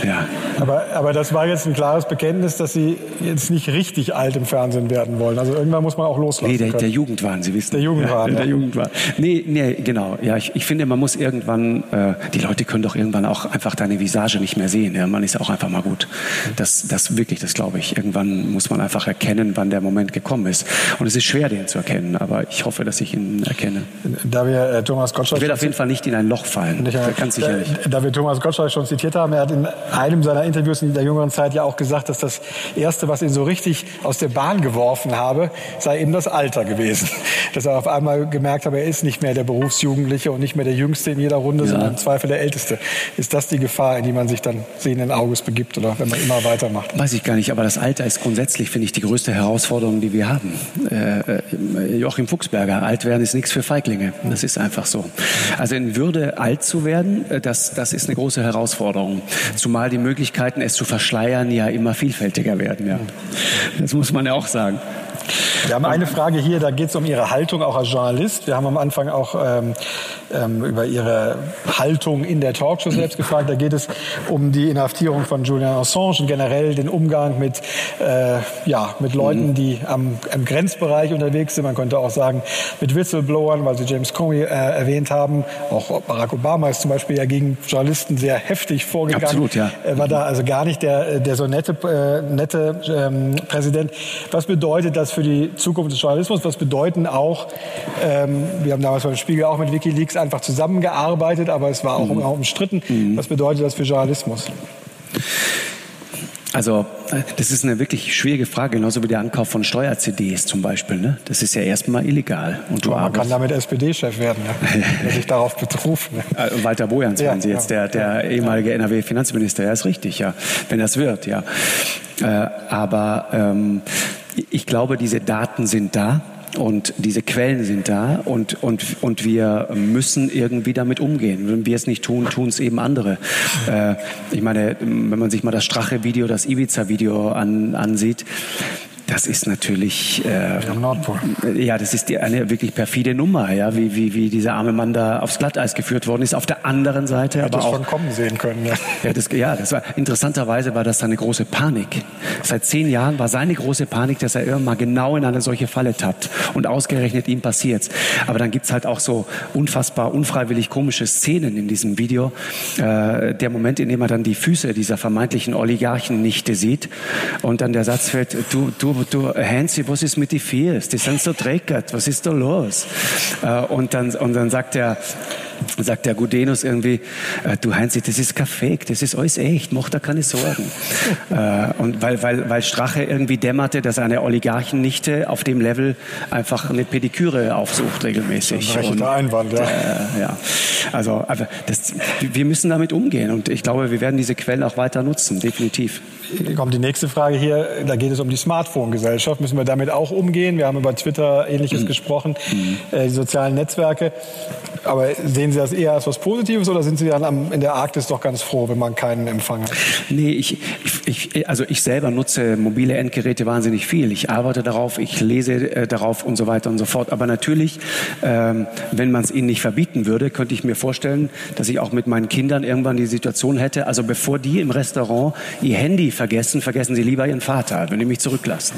Ja. Aber, aber das war jetzt ein klares Bekenntnis, dass Sie jetzt nicht richtig alt im Fernsehen werden wollen. Also irgendwann muss man auch loslassen Nee, der, können. der Jugendwahn, Sie wissen. Der Jugendwahn, Ja, der ja. Jugendwahn. Nee, nee, genau. Ja, ich, ich finde, man muss irgendwann, äh, die Leute können doch irgendwann auch einfach deine Visage nicht mehr sehen. Ja, man ist auch einfach mal gut. Das, das wirklich, das glaube ich. Irgendwann muss man einfach erkennen, wann der Moment gekommen ist. Und es ist schwer, den zu erkennen, aber ich hoffe, dass ich ihn erkenne. Da wir äh, Thomas Gottschalk Ich werde auf jeden Fall nicht in ein Loch fallen. Nicht, Ganz sicher nicht. Da, da wir Thomas Gottschalk schon zitiert haben, er hat in einem seiner Interviews in der jüngeren Zeit ja auch gesagt, dass das Erste, was ihn so richtig aus der Bahn geworfen habe, sei eben das Alter gewesen. *laughs* Dass er auf einmal gemerkt habe, er ist nicht mehr der Berufsjugendliche und nicht mehr der Jüngste in jeder Runde, Ja. sondern im Zweifel der Älteste. Ist das die Gefahr, in die man sich dann sehenden Auges begibt oder wenn man immer weitermacht? Weiß ich gar nicht, aber das Alter ist grundsätzlich, finde ich, die größte Herausforderung, die wir haben. Äh, äh, Joachim Fuchsberger, alt werden ist nichts für Feiglinge. Das ist einfach so. Also in Würde alt zu werden, äh, das, das ist eine große Herausforderung. Zumal die Möglichkeiten, es zu verschleiern, ja immer vielfältiger werden. Ja. Das muss man ja auch sagen. Wir haben eine Frage hier, da geht es um Ihre Haltung auch als Journalist. Wir haben am Anfang auch ähm, ähm, über Ihre Haltung in der Talkshow selbst gefragt. Da geht es um die Inhaftierung von Julian Assange und generell den Umgang mit, äh, ja, mit Leuten, mhm. die am, am Grenzbereich unterwegs sind. Man könnte auch sagen, mit Whistleblowern, weil Sie James Comey äh, erwähnt haben. Auch Barack Obama ist zum Beispiel ja gegen Journalisten sehr heftig vorgegangen. Absolut, ja. Er war da also gar nicht der, der so nette, äh, nette ähm, Präsident. Was bedeutet das für die Zukunft des Journalismus? Was bedeuten auch, ähm, wir haben damals beim Spiegel auch mit Wikileaks einfach zusammengearbeitet, aber es war auch mhm. umstritten. Mhm. Was bedeutet das für Journalismus? Also das ist eine wirklich schwierige Frage, genauso wie der Ankauf von Steuer-CDs zum Beispiel. Ne? Das ist ja erstmal illegal. Und du man kann damit SPD-Chef werden, ne? *laughs* wenn sich darauf beruft. Ne? Äh, Walter Bojans ja, meinen Sie jetzt, der, der ja, ehemalige NRW-Finanzminister. Ja, ist richtig, ja, wenn das wird, ja. Äh, aber ähm, ich glaube, diese Daten sind da. Und diese Quellen sind da und, und, und wir müssen irgendwie damit umgehen. Wenn wir es nicht tun, tun es eben andere. Äh, ich meine, wenn man sich mal das Strache-Video, das Ibiza-Video an, ansieht, das ist natürlich äh, ja, das ist die, eine wirklich perfide Nummer, ja, wie, wie, wie dieser arme Mann da aufs Glatteis geführt worden ist. Auf der anderen Seite Hätte aber auch schon kommen sehen können. Ja. Ja, das, ja, das war interessanterweise war das eine große Panik. Seit zehn Jahren war seine große Panik, dass er irgendwann mal genau in eine solche Falle tappt und ausgerechnet ihm passiert's. Aber dann gibt's halt auch so unfassbar unfreiwillig komische Szenen in diesem Video. Äh, der Moment, in dem er dann die Füße dieser vermeintlichen Oligarchennichte sieht und dann der Satz fällt: Du, du du, Hansi, was ist mit die Fiers? Die sind so dreckert, was ist da los? Äh, und, dann, und dann sagt er, sagt der Gudenus irgendwie, äh, du Heinz, das ist kein Fake, das ist alles echt, mach da keine Sorgen. *laughs* äh, und weil, weil, weil Strache irgendwie dämmerte, dass eine Oligarchennichte auf dem Level einfach eine Pediküre aufsucht regelmäßig. Ein und, Einwand, ja. Äh, ja. Also aber das, wir müssen damit umgehen und ich glaube, wir werden diese Quellen auch weiter nutzen, definitiv. Hier kommt die nächste Frage hier, da geht es um die Smartphone-Gesellschaft. Müssen wir damit auch umgehen? Wir haben über Twitter Ähnliches mhm. gesprochen, mhm. Äh, die sozialen Netzwerke. Aber sehen Sie das eher als was Positives oder sind Sie dann am, in der Arktis doch ganz froh, wenn man keinen Empfang hat? Nee, ich, ich, also ich selber nutze mobile Endgeräte wahnsinnig viel. Ich arbeite darauf, ich lese äh, darauf und so weiter und so fort. Aber natürlich, ähm, wenn man es ihnen nicht verbieten würde, könnte ich mir vorstellen, dass ich auch mit meinen Kindern irgendwann die Situation hätte, also bevor die im Restaurant ihr Handy vergessen, vergessen sie lieber ihren Vater, wenn die mich zurücklassen.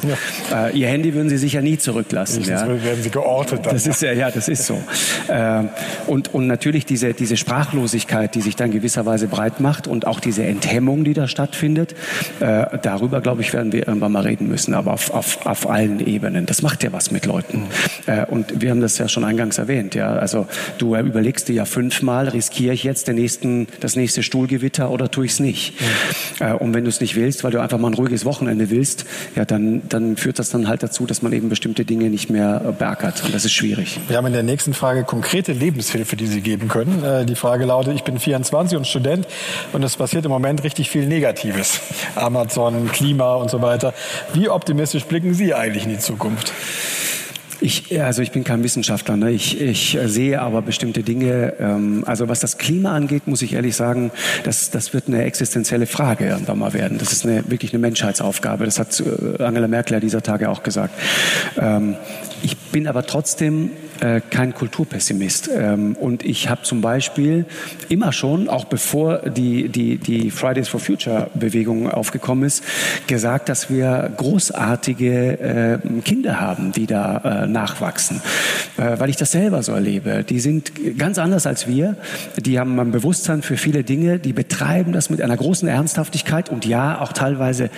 Ja. Äh, ihr Handy würden sie sicher nie zurücklassen. Ja. werden sie geortet dann. Das ist ja, ja, das ist so. Äh, und, und natürlich diese, diese Sprachlosigkeit, die sich dann gewisserweise breit macht und auch diese Enthemmung, die da stattfindet, äh, darüber, glaube ich, werden wir irgendwann mal reden müssen, aber auf, auf, auf allen Ebenen. Das macht ja was mit Leuten. Äh, und wir haben das ja schon eingangs erwähnt. Ja? Also du überlegst dir ja fünfmal, riskiere ich jetzt den nächsten, das nächste Stuhlgewitter oder tue ich es nicht? Mhm. Äh, und wenn du es nicht willst, weil du einfach mal ein ruhiges Wochenende willst, ja, dann, dann führt das dann halt dazu, dass man eben bestimmte Dinge nicht mehr beackert. Und das ist schwierig. Wir haben in der nächsten Frage konkrete Lebenshilfe, die Sie geben können. Äh, die Frage lautet, ich bin 24 und Student und es passiert im Moment richtig viel Negatives. *laughs* Amazon, Klima und so weiter. Wie optimistisch blicken Sie eigentlich in die Zukunft? Ich, also ich bin kein Wissenschaftler. Ne? Ich, ich sehe aber bestimmte Dinge. Ähm, also was das Klima angeht, muss ich ehrlich sagen, das, das wird eine existenzielle Frage irgendwann mal werden. Das ist eine, wirklich eine Menschheitsaufgabe. Das hat äh, Angela Merkel ja dieser Tage auch gesagt. Ähm, ich bin aber trotzdem äh, kein Kulturpessimist. Ähm, und ich habe zum Beispiel immer schon, auch bevor die, die, die Fridays for Future Bewegung aufgekommen ist, gesagt, dass wir großartige äh, Kinder haben, die da äh, nachwachsen. Äh, weil ich das selber so erlebe. Die sind ganz anders als wir. Die haben ein Bewusstsein für viele Dinge. Die betreiben das mit einer großen Ernsthaftigkeit und ja, auch teilweise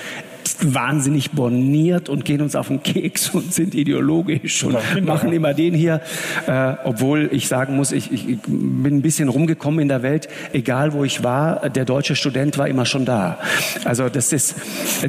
wahnsinnig borniert und gehen uns auf den Keks *laughs* und sind ideologisch und machen immer den hier. Äh, obwohl ich sagen muss, ich, ich bin ein bisschen rumgekommen in der Welt. Egal wo ich war, der deutsche Student war immer schon da. Also das ist,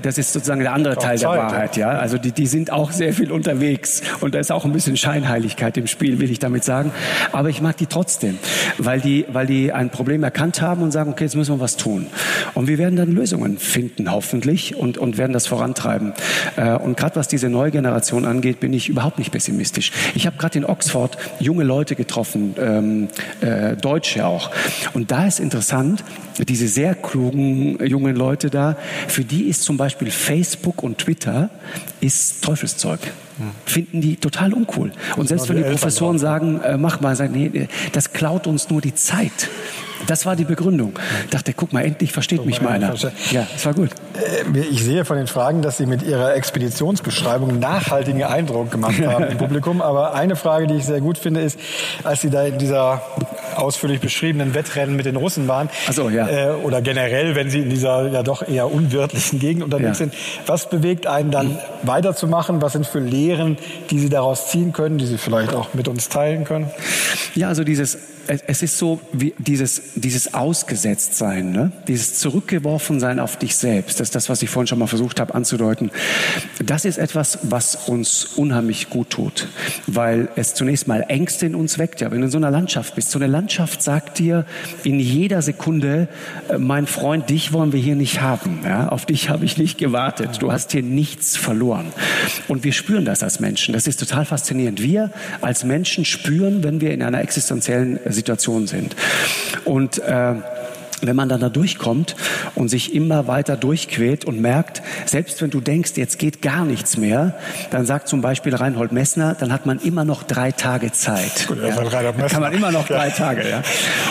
das ist sozusagen der andere Teil der Wahrheit. Ja, also die, die sind auch sehr viel unterwegs und da ist auch ein bisschen Scheinheiligkeit im Spiel, will ich damit sagen. Aber ich mag die trotzdem, weil die, weil die ein Problem erkannt haben und sagen, okay, jetzt müssen wir was tun. Und wir werden dann Lösungen finden, hoffentlich, und, und werden das vorantreiben. Äh, und gerade was diese neue Generation angeht, bin ich überhaupt nicht pessimistisch. Ich habe gerade in Oxford junge Leute getroffen, ähm, äh, Deutsche auch. Und da ist interessant, diese sehr klugen jungen Leute da, für die ist zum Beispiel Facebook und Twitter ist Teufelszeug. Finden die total uncool. Und selbst wenn die Professoren sagen, äh, mach mal, sagen, nee, das klaut uns nur die Zeit. Das war die Begründung. Ich dachte, guck mal, endlich versteht mich mal einer. Ja, das war gut. Äh, ich sehe von den Fragen, dass Sie mit Ihrer Expeditionsbeschreibung nachhaltigen Eindruck gemacht *laughs* haben im Publikum. Aber eine Frage, die ich sehr gut finde, ist, als Sie da in dieser ausführlich beschriebenen Wettrennen mit den Russen waren, so, ja. äh, oder generell, wenn Sie in dieser ja doch eher unwirtlichen Gegend unterwegs ja. sind, was bewegt einen dann weiterzumachen? Was sind für Lehren, die Sie daraus ziehen können, die Sie vielleicht auch mit uns teilen können? Ja, also dieses es ist so wie dieses, dieses Ausgesetztsein, ne? dieses Zurückgeworfensein auf dich selbst. Das ist das, was ich vorhin schon mal versucht habe anzudeuten. Das ist etwas, was uns unheimlich gut tut, weil es zunächst mal Ängste in uns weckt. Ja, wenn du in so einer Landschaft bist, so eine Landschaft sagt dir in jeder Sekunde, äh, mein Freund, dich wollen wir hier nicht haben. Ja? Auf dich habe ich nicht gewartet. Du hast hier nichts verloren. Und wir spüren das als Menschen. Das ist total faszinierend. Wir als Menschen spüren, wenn wir in einer existenziellen Situationen sind. Und äh, wenn man dann da durchkommt und sich immer weiter durchquält und merkt, selbst wenn du denkst, jetzt geht gar nichts mehr, dann sagt zum Beispiel Reinhold Messner, dann hat man immer noch drei Tage Zeit. Gut, ja. Dann kann man immer noch drei ja. Tage. Ja.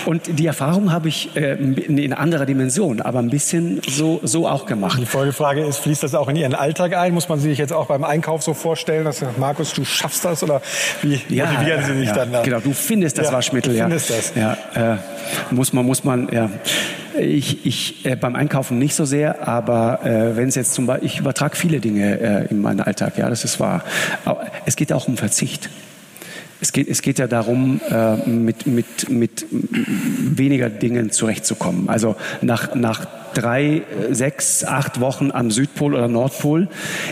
Und die Erfahrung habe ich äh, in anderer Dimension, aber ein bisschen so, so auch gemacht. Die Folgefrage ist, fließt das auch in Ihren Alltag ein? Muss man sich jetzt auch beim Einkauf so vorstellen, dass Markus, du schaffst das oder wie ja, motivieren Sie sich dann da? Genau, du findest das Waschmittel. Du findest das. Ja, äh, muss man, muss man, ja. Ich, ich äh, beim Einkaufen nicht so sehr, aber äh, wenn es jetzt zum Beispiel, ich übertrage viele Dinge äh, in meinen Alltag, ja, das ist wahr. Aber es geht auch um Verzicht. Es geht, es geht ja darum, äh, mit, mit, mit weniger Dingen zurechtzukommen. Also nach, nach drei, sechs, acht Wochen am Südpol oder Nordpol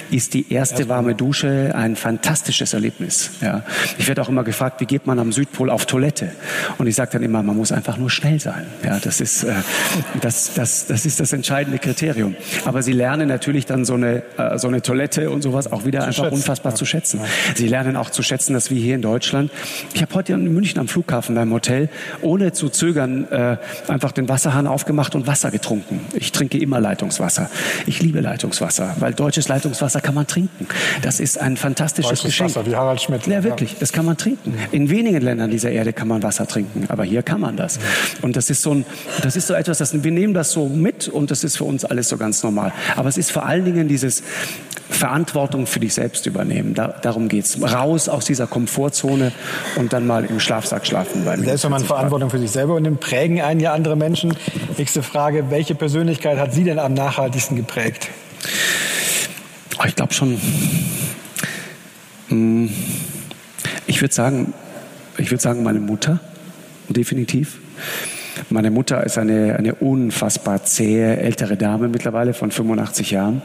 ist die erste warme Dusche ein fantastisches Erlebnis. Ja. Ich werde auch immer gefragt, wie geht man am Südpol auf Toilette? Und ich sage dann immer, man muss einfach nur schnell sein. Ja, das, ist, äh, das, das, das ist das entscheidende Kriterium. Aber sie lernen natürlich dann so eine, äh, so eine Toilette und sowas auch wieder einfach schätzen. unfassbar ja. zu schätzen. Sie lernen auch zu schätzen, dass wir hier in Deutschland, ich habe heute in München am Flughafen beim Hotel, ohne zu zögern, äh, einfach den Wasserhahn aufgemacht und Wasser getrunken. Ich trinke immer Leitungswasser. Ich liebe Leitungswasser, weil deutsches Leitungswasser kann man trinken. Das ist ein fantastisches deutsches Geschenk. Wasser, wie Harald Schmidt. Ja, wirklich. Das kann man trinken. In wenigen Ländern dieser Erde kann man Wasser trinken, aber hier kann man das. Und das ist so ein, das ist so etwas, das, wir nehmen das so mit und das ist für uns alles so ganz normal. Aber es ist vor allen Dingen dieses Verantwortung für dich selbst übernehmen. Da, darum geht's. Raus aus dieser Komfortzone und dann mal im Schlafsack schlafen. Selbst wenn man Verantwortung für sich selber und prägen einen ja andere Menschen. Nächste Frage, welche Persönlichkeit hat Sie denn am nachhaltigsten geprägt? Oh, ich glaube schon, hm, ich würde sagen, ich würde sagen, meine Mutter, definitiv. Meine Mutter ist eine, eine unfassbar zähe ältere Dame mittlerweile von 85 Jahren,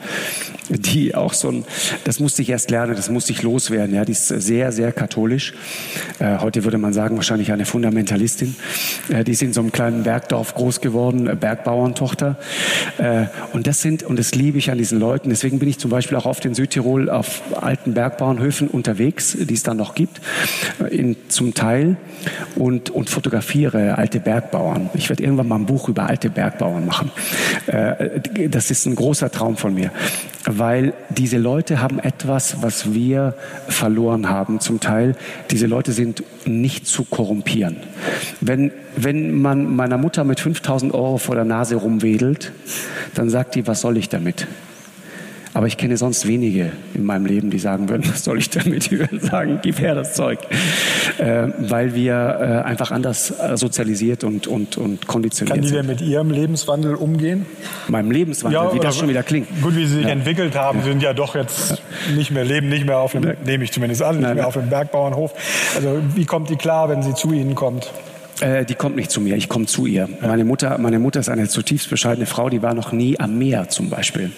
die auch so ein, das musste ich erst lernen, das musste ich loswerden. Ja, die ist sehr, sehr katholisch. Äh, heute würde man sagen, wahrscheinlich eine Fundamentalistin. Äh, die ist in so einem kleinen Bergdorf groß geworden, äh, Bergbauerntochter. Äh, und das sind, und das liebe ich an diesen Leuten. Deswegen bin ich zum Beispiel auch oft in Südtirol auf alten Bergbauernhöfen unterwegs, die es da noch gibt, äh, in, zum Teil, und, und fotografiere alte Bergbauern. Ich werde irgendwann mal ein Buch über alte Bergbauern machen. Äh, das ist ein großer Traum von mir weil diese Leute haben etwas, was wir verloren haben zum Teil. Diese Leute sind nicht zu korrumpieren. Wenn, wenn man meiner Mutter mit 5000 Euro vor der Nase rumwedelt, dann sagt die, was soll ich damit? Aber ich kenne sonst wenige in meinem Leben, die sagen würden, *laughs* was soll ich damit? *laughs* Die würden sagen, gib her das Zeug. Äh, weil wir äh, einfach anders äh, sozialisiert und, und, und konditioniert sind. Kann die denn mit ihrem Lebenswandel umgehen? Meinem Lebenswandel, ja, wie das schon wieder klingt. Gut, wie sie sich ja. entwickelt haben, ja. sind ja doch jetzt nicht mehr, leben nicht mehr auf dem, nehme ich zumindest an, nicht mehr auf dem Bergbauernhof. Also wie kommt die klar, wenn sie zu Ihnen kommt? Äh, die kommt nicht zu mir, ich komme zu ihr. Meine Mutter, meine Mutter ist eine zutiefst bescheidene Frau, die war noch nie am Meer zum Beispiel.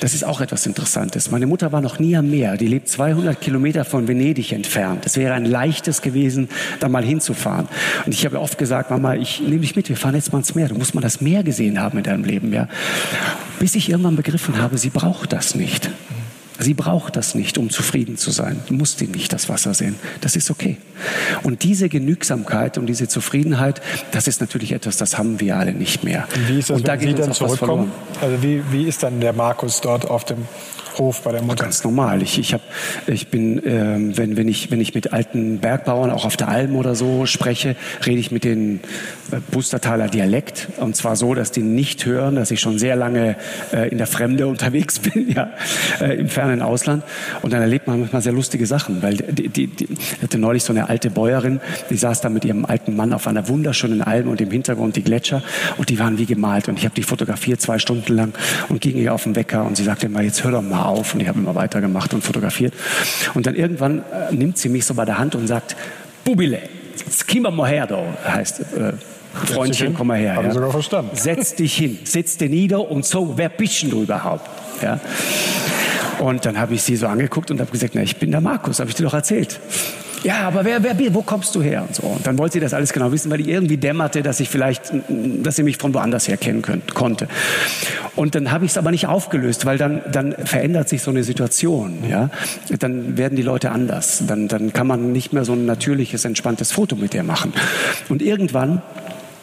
Das ist auch etwas Interessantes. Meine Mutter war noch nie am Meer. Die lebt 200 Kilometer von Venedig entfernt. Es wäre ein leichtes gewesen, da mal hinzufahren. Und ich habe oft gesagt, Mama, ich nehme dich mit, wir fahren jetzt mal ins Meer. Du musst mal das Meer gesehen haben in deinem Leben, ja. Bis ich irgendwann begriffen habe, sie braucht das nicht. Sie braucht das nicht, um zufrieden zu sein. Du musst ihn nicht das Wasser sehen. Das ist okay. Und diese Genügsamkeit und diese Zufriedenheit, das ist natürlich etwas, das haben wir alle nicht mehr. Wie ist das, und wenn da Sie dann zurückkommen? Also wie, wie ist dann der Markus dort auf dem Hof bei der Mutter? Ganz normal. Ich, ich, hab, ich bin, ähm, wenn, wenn, ich, wenn ich mit alten Bergbauern auch auf der Alm oder so spreche, rede ich mit den äh, Pustertaler Dialekt. Und zwar so, dass die nicht hören, dass ich schon sehr lange äh, in der Fremde *laughs* unterwegs bin, ja, äh, im fernen Ausland. Und dann erlebt man manchmal sehr lustige Sachen, weil die, die, die hatte neulich so eine alte Bäuerin, die saß da mit ihrem alten Mann auf einer wunderschönen Alm und im Hintergrund die Gletscher und die waren wie gemalt. Und ich habe die fotografiert zwei Stunden lang und ging ihr auf den Wecker und sie sagte immer, jetzt hör doch mal auf. Und ich habe immer weitergemacht und fotografiert. Und dann irgendwann äh, nimmt sie mich so bei der Hand und sagt, Bubile, jetzt komm mal her da, heißt äh, Freundchen, komm mal her. Habe ja. ich sogar verstanden. Setz dich hin, setz dich nieder und so, wer bist denn du überhaupt? Ja. Und dann habe ich sie so angeguckt und habe gesagt, na, ich bin der Markus, habe ich dir doch erzählt. Ja, aber wer, wer, wo kommst du her? Und so. Und dann wollte sie das alles genau wissen, weil ich irgendwie dämmerte, dass ich vielleicht, dass sie mich von woanders her kennen könnt, konnte. Und dann habe ich es aber nicht aufgelöst, weil dann, dann verändert sich so eine Situation. Ja? Dann werden die Leute anders. Dann, dann kann man nicht mehr so ein natürliches, entspanntes Foto mit dir machen. Und irgendwann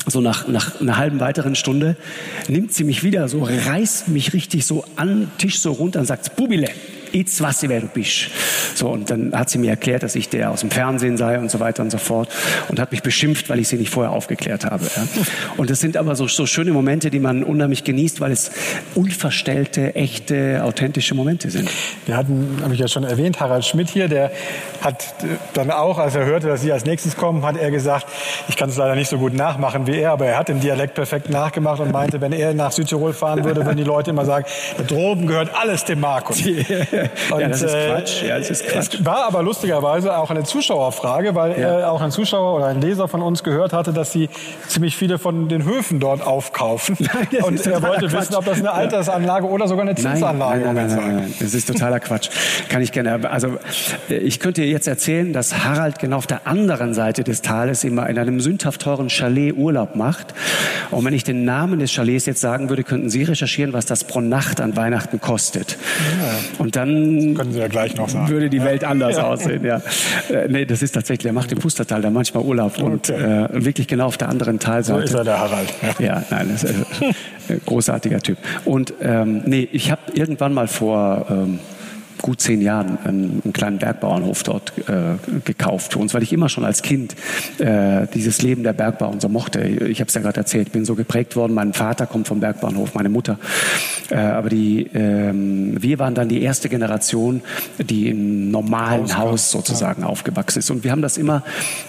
so nach, nach einer halben weiteren Stunde nimmt sie mich wieder so, reißt mich richtig so an Tisch so runter und sagt, Bubile, jetzt du, wer du bist. So, und dann hat sie mir erklärt, dass ich der aus dem Fernsehen sei und so weiter und so fort und hat mich beschimpft, weil ich sie nicht vorher aufgeklärt habe. Ja. Und das sind aber so, so schöne Momente, die man unheimlich genießt, weil es unverstellte, echte, authentische Momente sind. Wir hatten, habe ich ja schon erwähnt, Harald Schmidt hier, der hat dann auch, als er hörte, dass Sie als nächstes kommen, hat er gesagt, ich kann es leider nicht so gut nachmachen wie er, aber er hat den Dialekt perfekt nachgemacht und meinte, wenn er nach Südtirol fahren würde, würden die Leute immer sagen, da droben gehört alles dem Markus. *laughs* *laughs* Und, *laughs* ja, das ist Quatsch. Ja, das ist Quatsch. Es war aber lustigerweise auch eine Zuschauerfrage, weil ja. auch ein Zuschauer oder ein Leser von uns gehört hatte, dass sie ziemlich viele von den Höfen dort aufkaufen. *laughs* Nein, und er wollte Quatsch. wissen, ob das eine Altersanlage oder sogar eine Zinsanlage nein, nein, nein, nein, nein, Das ist totaler Quatsch. Kann ich gerne. Also ich könnte jetzt erzählen, dass Harald genau auf der anderen Seite des Tales immer in einem sündhaft teuren Chalet Urlaub macht. Und wenn ich den Namen des Chalets jetzt sagen würde, könnten Sie recherchieren, was das pro Nacht an Weihnachten kostet. Ja. Und dann können Sie ja gleich noch sagen. würde die Welt anders ja. aussehen. Ja. *laughs* Äh, nee, das ist tatsächlich, er macht im Pustertal da manchmal Urlaub und äh, wirklich genau auf der anderen Talseite. So ist er, der Harald. Ja, ja nein, das ist ein großartiger Typ. Und ähm, nee, ich habe irgendwann mal vor... Ähm, gut zehn Jahren einen, einen kleinen Bergbauernhof dort äh, gekauft für uns, weil ich immer schon als Kind äh, dieses Leben der Bergbauern so mochte. Ich habe es ja gerade erzählt, bin so geprägt worden. Mein Vater kommt vom Bergbauernhof, meine Mutter. Äh, aber die, ähm, wir waren dann die erste Generation, die im normalen Haus, Haus sozusagen ja. aufgewachsen ist. Und wir haben das immer,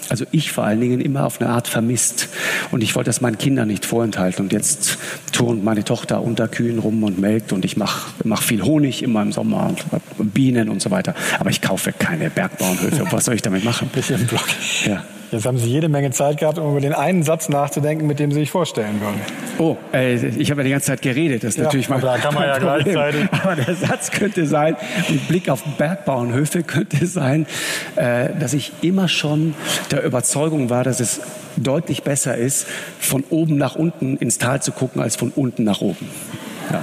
also ich vor allen Dingen, immer auf eine Art vermisst. Und ich wollte das meinen Kindern nicht vorenthalten. Und jetzt turnt meine Tochter unter Kühen rum und melkt und ich mache mach viel Honig immer im Sommer Bienen und so weiter. Aber ich kaufe keine Bergbauernhöfe. Was soll ich damit machen? Bisschen Block. Ja. Jetzt haben Sie jede Menge Zeit gehabt, um über den einen Satz nachzudenken, mit dem Sie sich vorstellen würden. Oh, äh, ich habe ja die ganze Zeit geredet. Das ist ja, natürlich mal. Da kann man ja gleichzeitig. Aber der Satz könnte sein, mit Blick auf Bergbauernhöfe könnte sein, äh, dass ich immer schon der Überzeugung war, dass es deutlich besser ist, von oben nach unten ins Tal zu gucken, als von unten nach oben. Ja.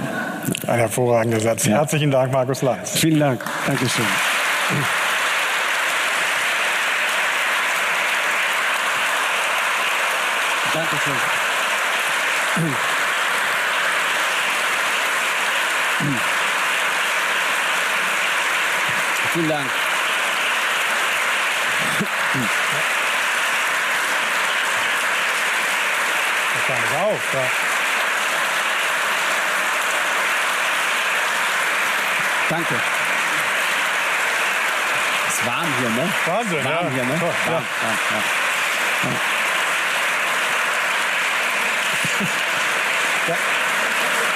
Ein hervorragender Satz. Ja. Herzlichen Dank, Markus Lanz. Vielen Dank. Dankeschön. Dankeschön. Vielen Dank. Das war nicht auf. Ja. Danke. Es ist warm hier, ne? Wahnsinn, warm ja. hier, ne? Warm, ja. Warm, warm, ja.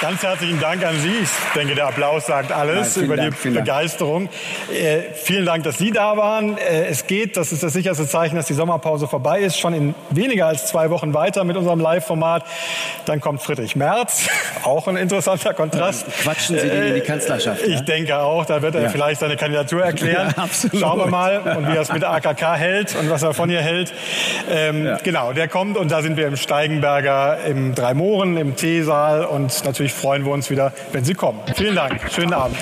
Ganz herzlichen Dank an Sie. Ich denke, der Applaus sagt alles Nein, über Dank, die Begeisterung. Äh, vielen Dank, dass Sie da waren. Äh, es geht, das ist das sicherste Zeichen, dass die Sommerpause vorbei ist, schon in weniger als zwei Wochen weiter mit unserem Live-Format. Dann kommt Friedrich Merz, *laughs* auch ein interessanter Kontrast. Äh, quatschen Sie den in die Kanzlerschaft. Ich ja? denke auch, da wird er ja. vielleicht seine Kandidatur erklären. *laughs* Ja, Schauen wir mal, und wie er es mit der AKK hält und was er von ihr hält. Ähm, genau, der kommt und da sind wir im Steigenberger, im Dreimoren, im Teesaal und natürlich freuen wir uns wieder, wenn Sie kommen. Vielen Dank. Schönen Abend.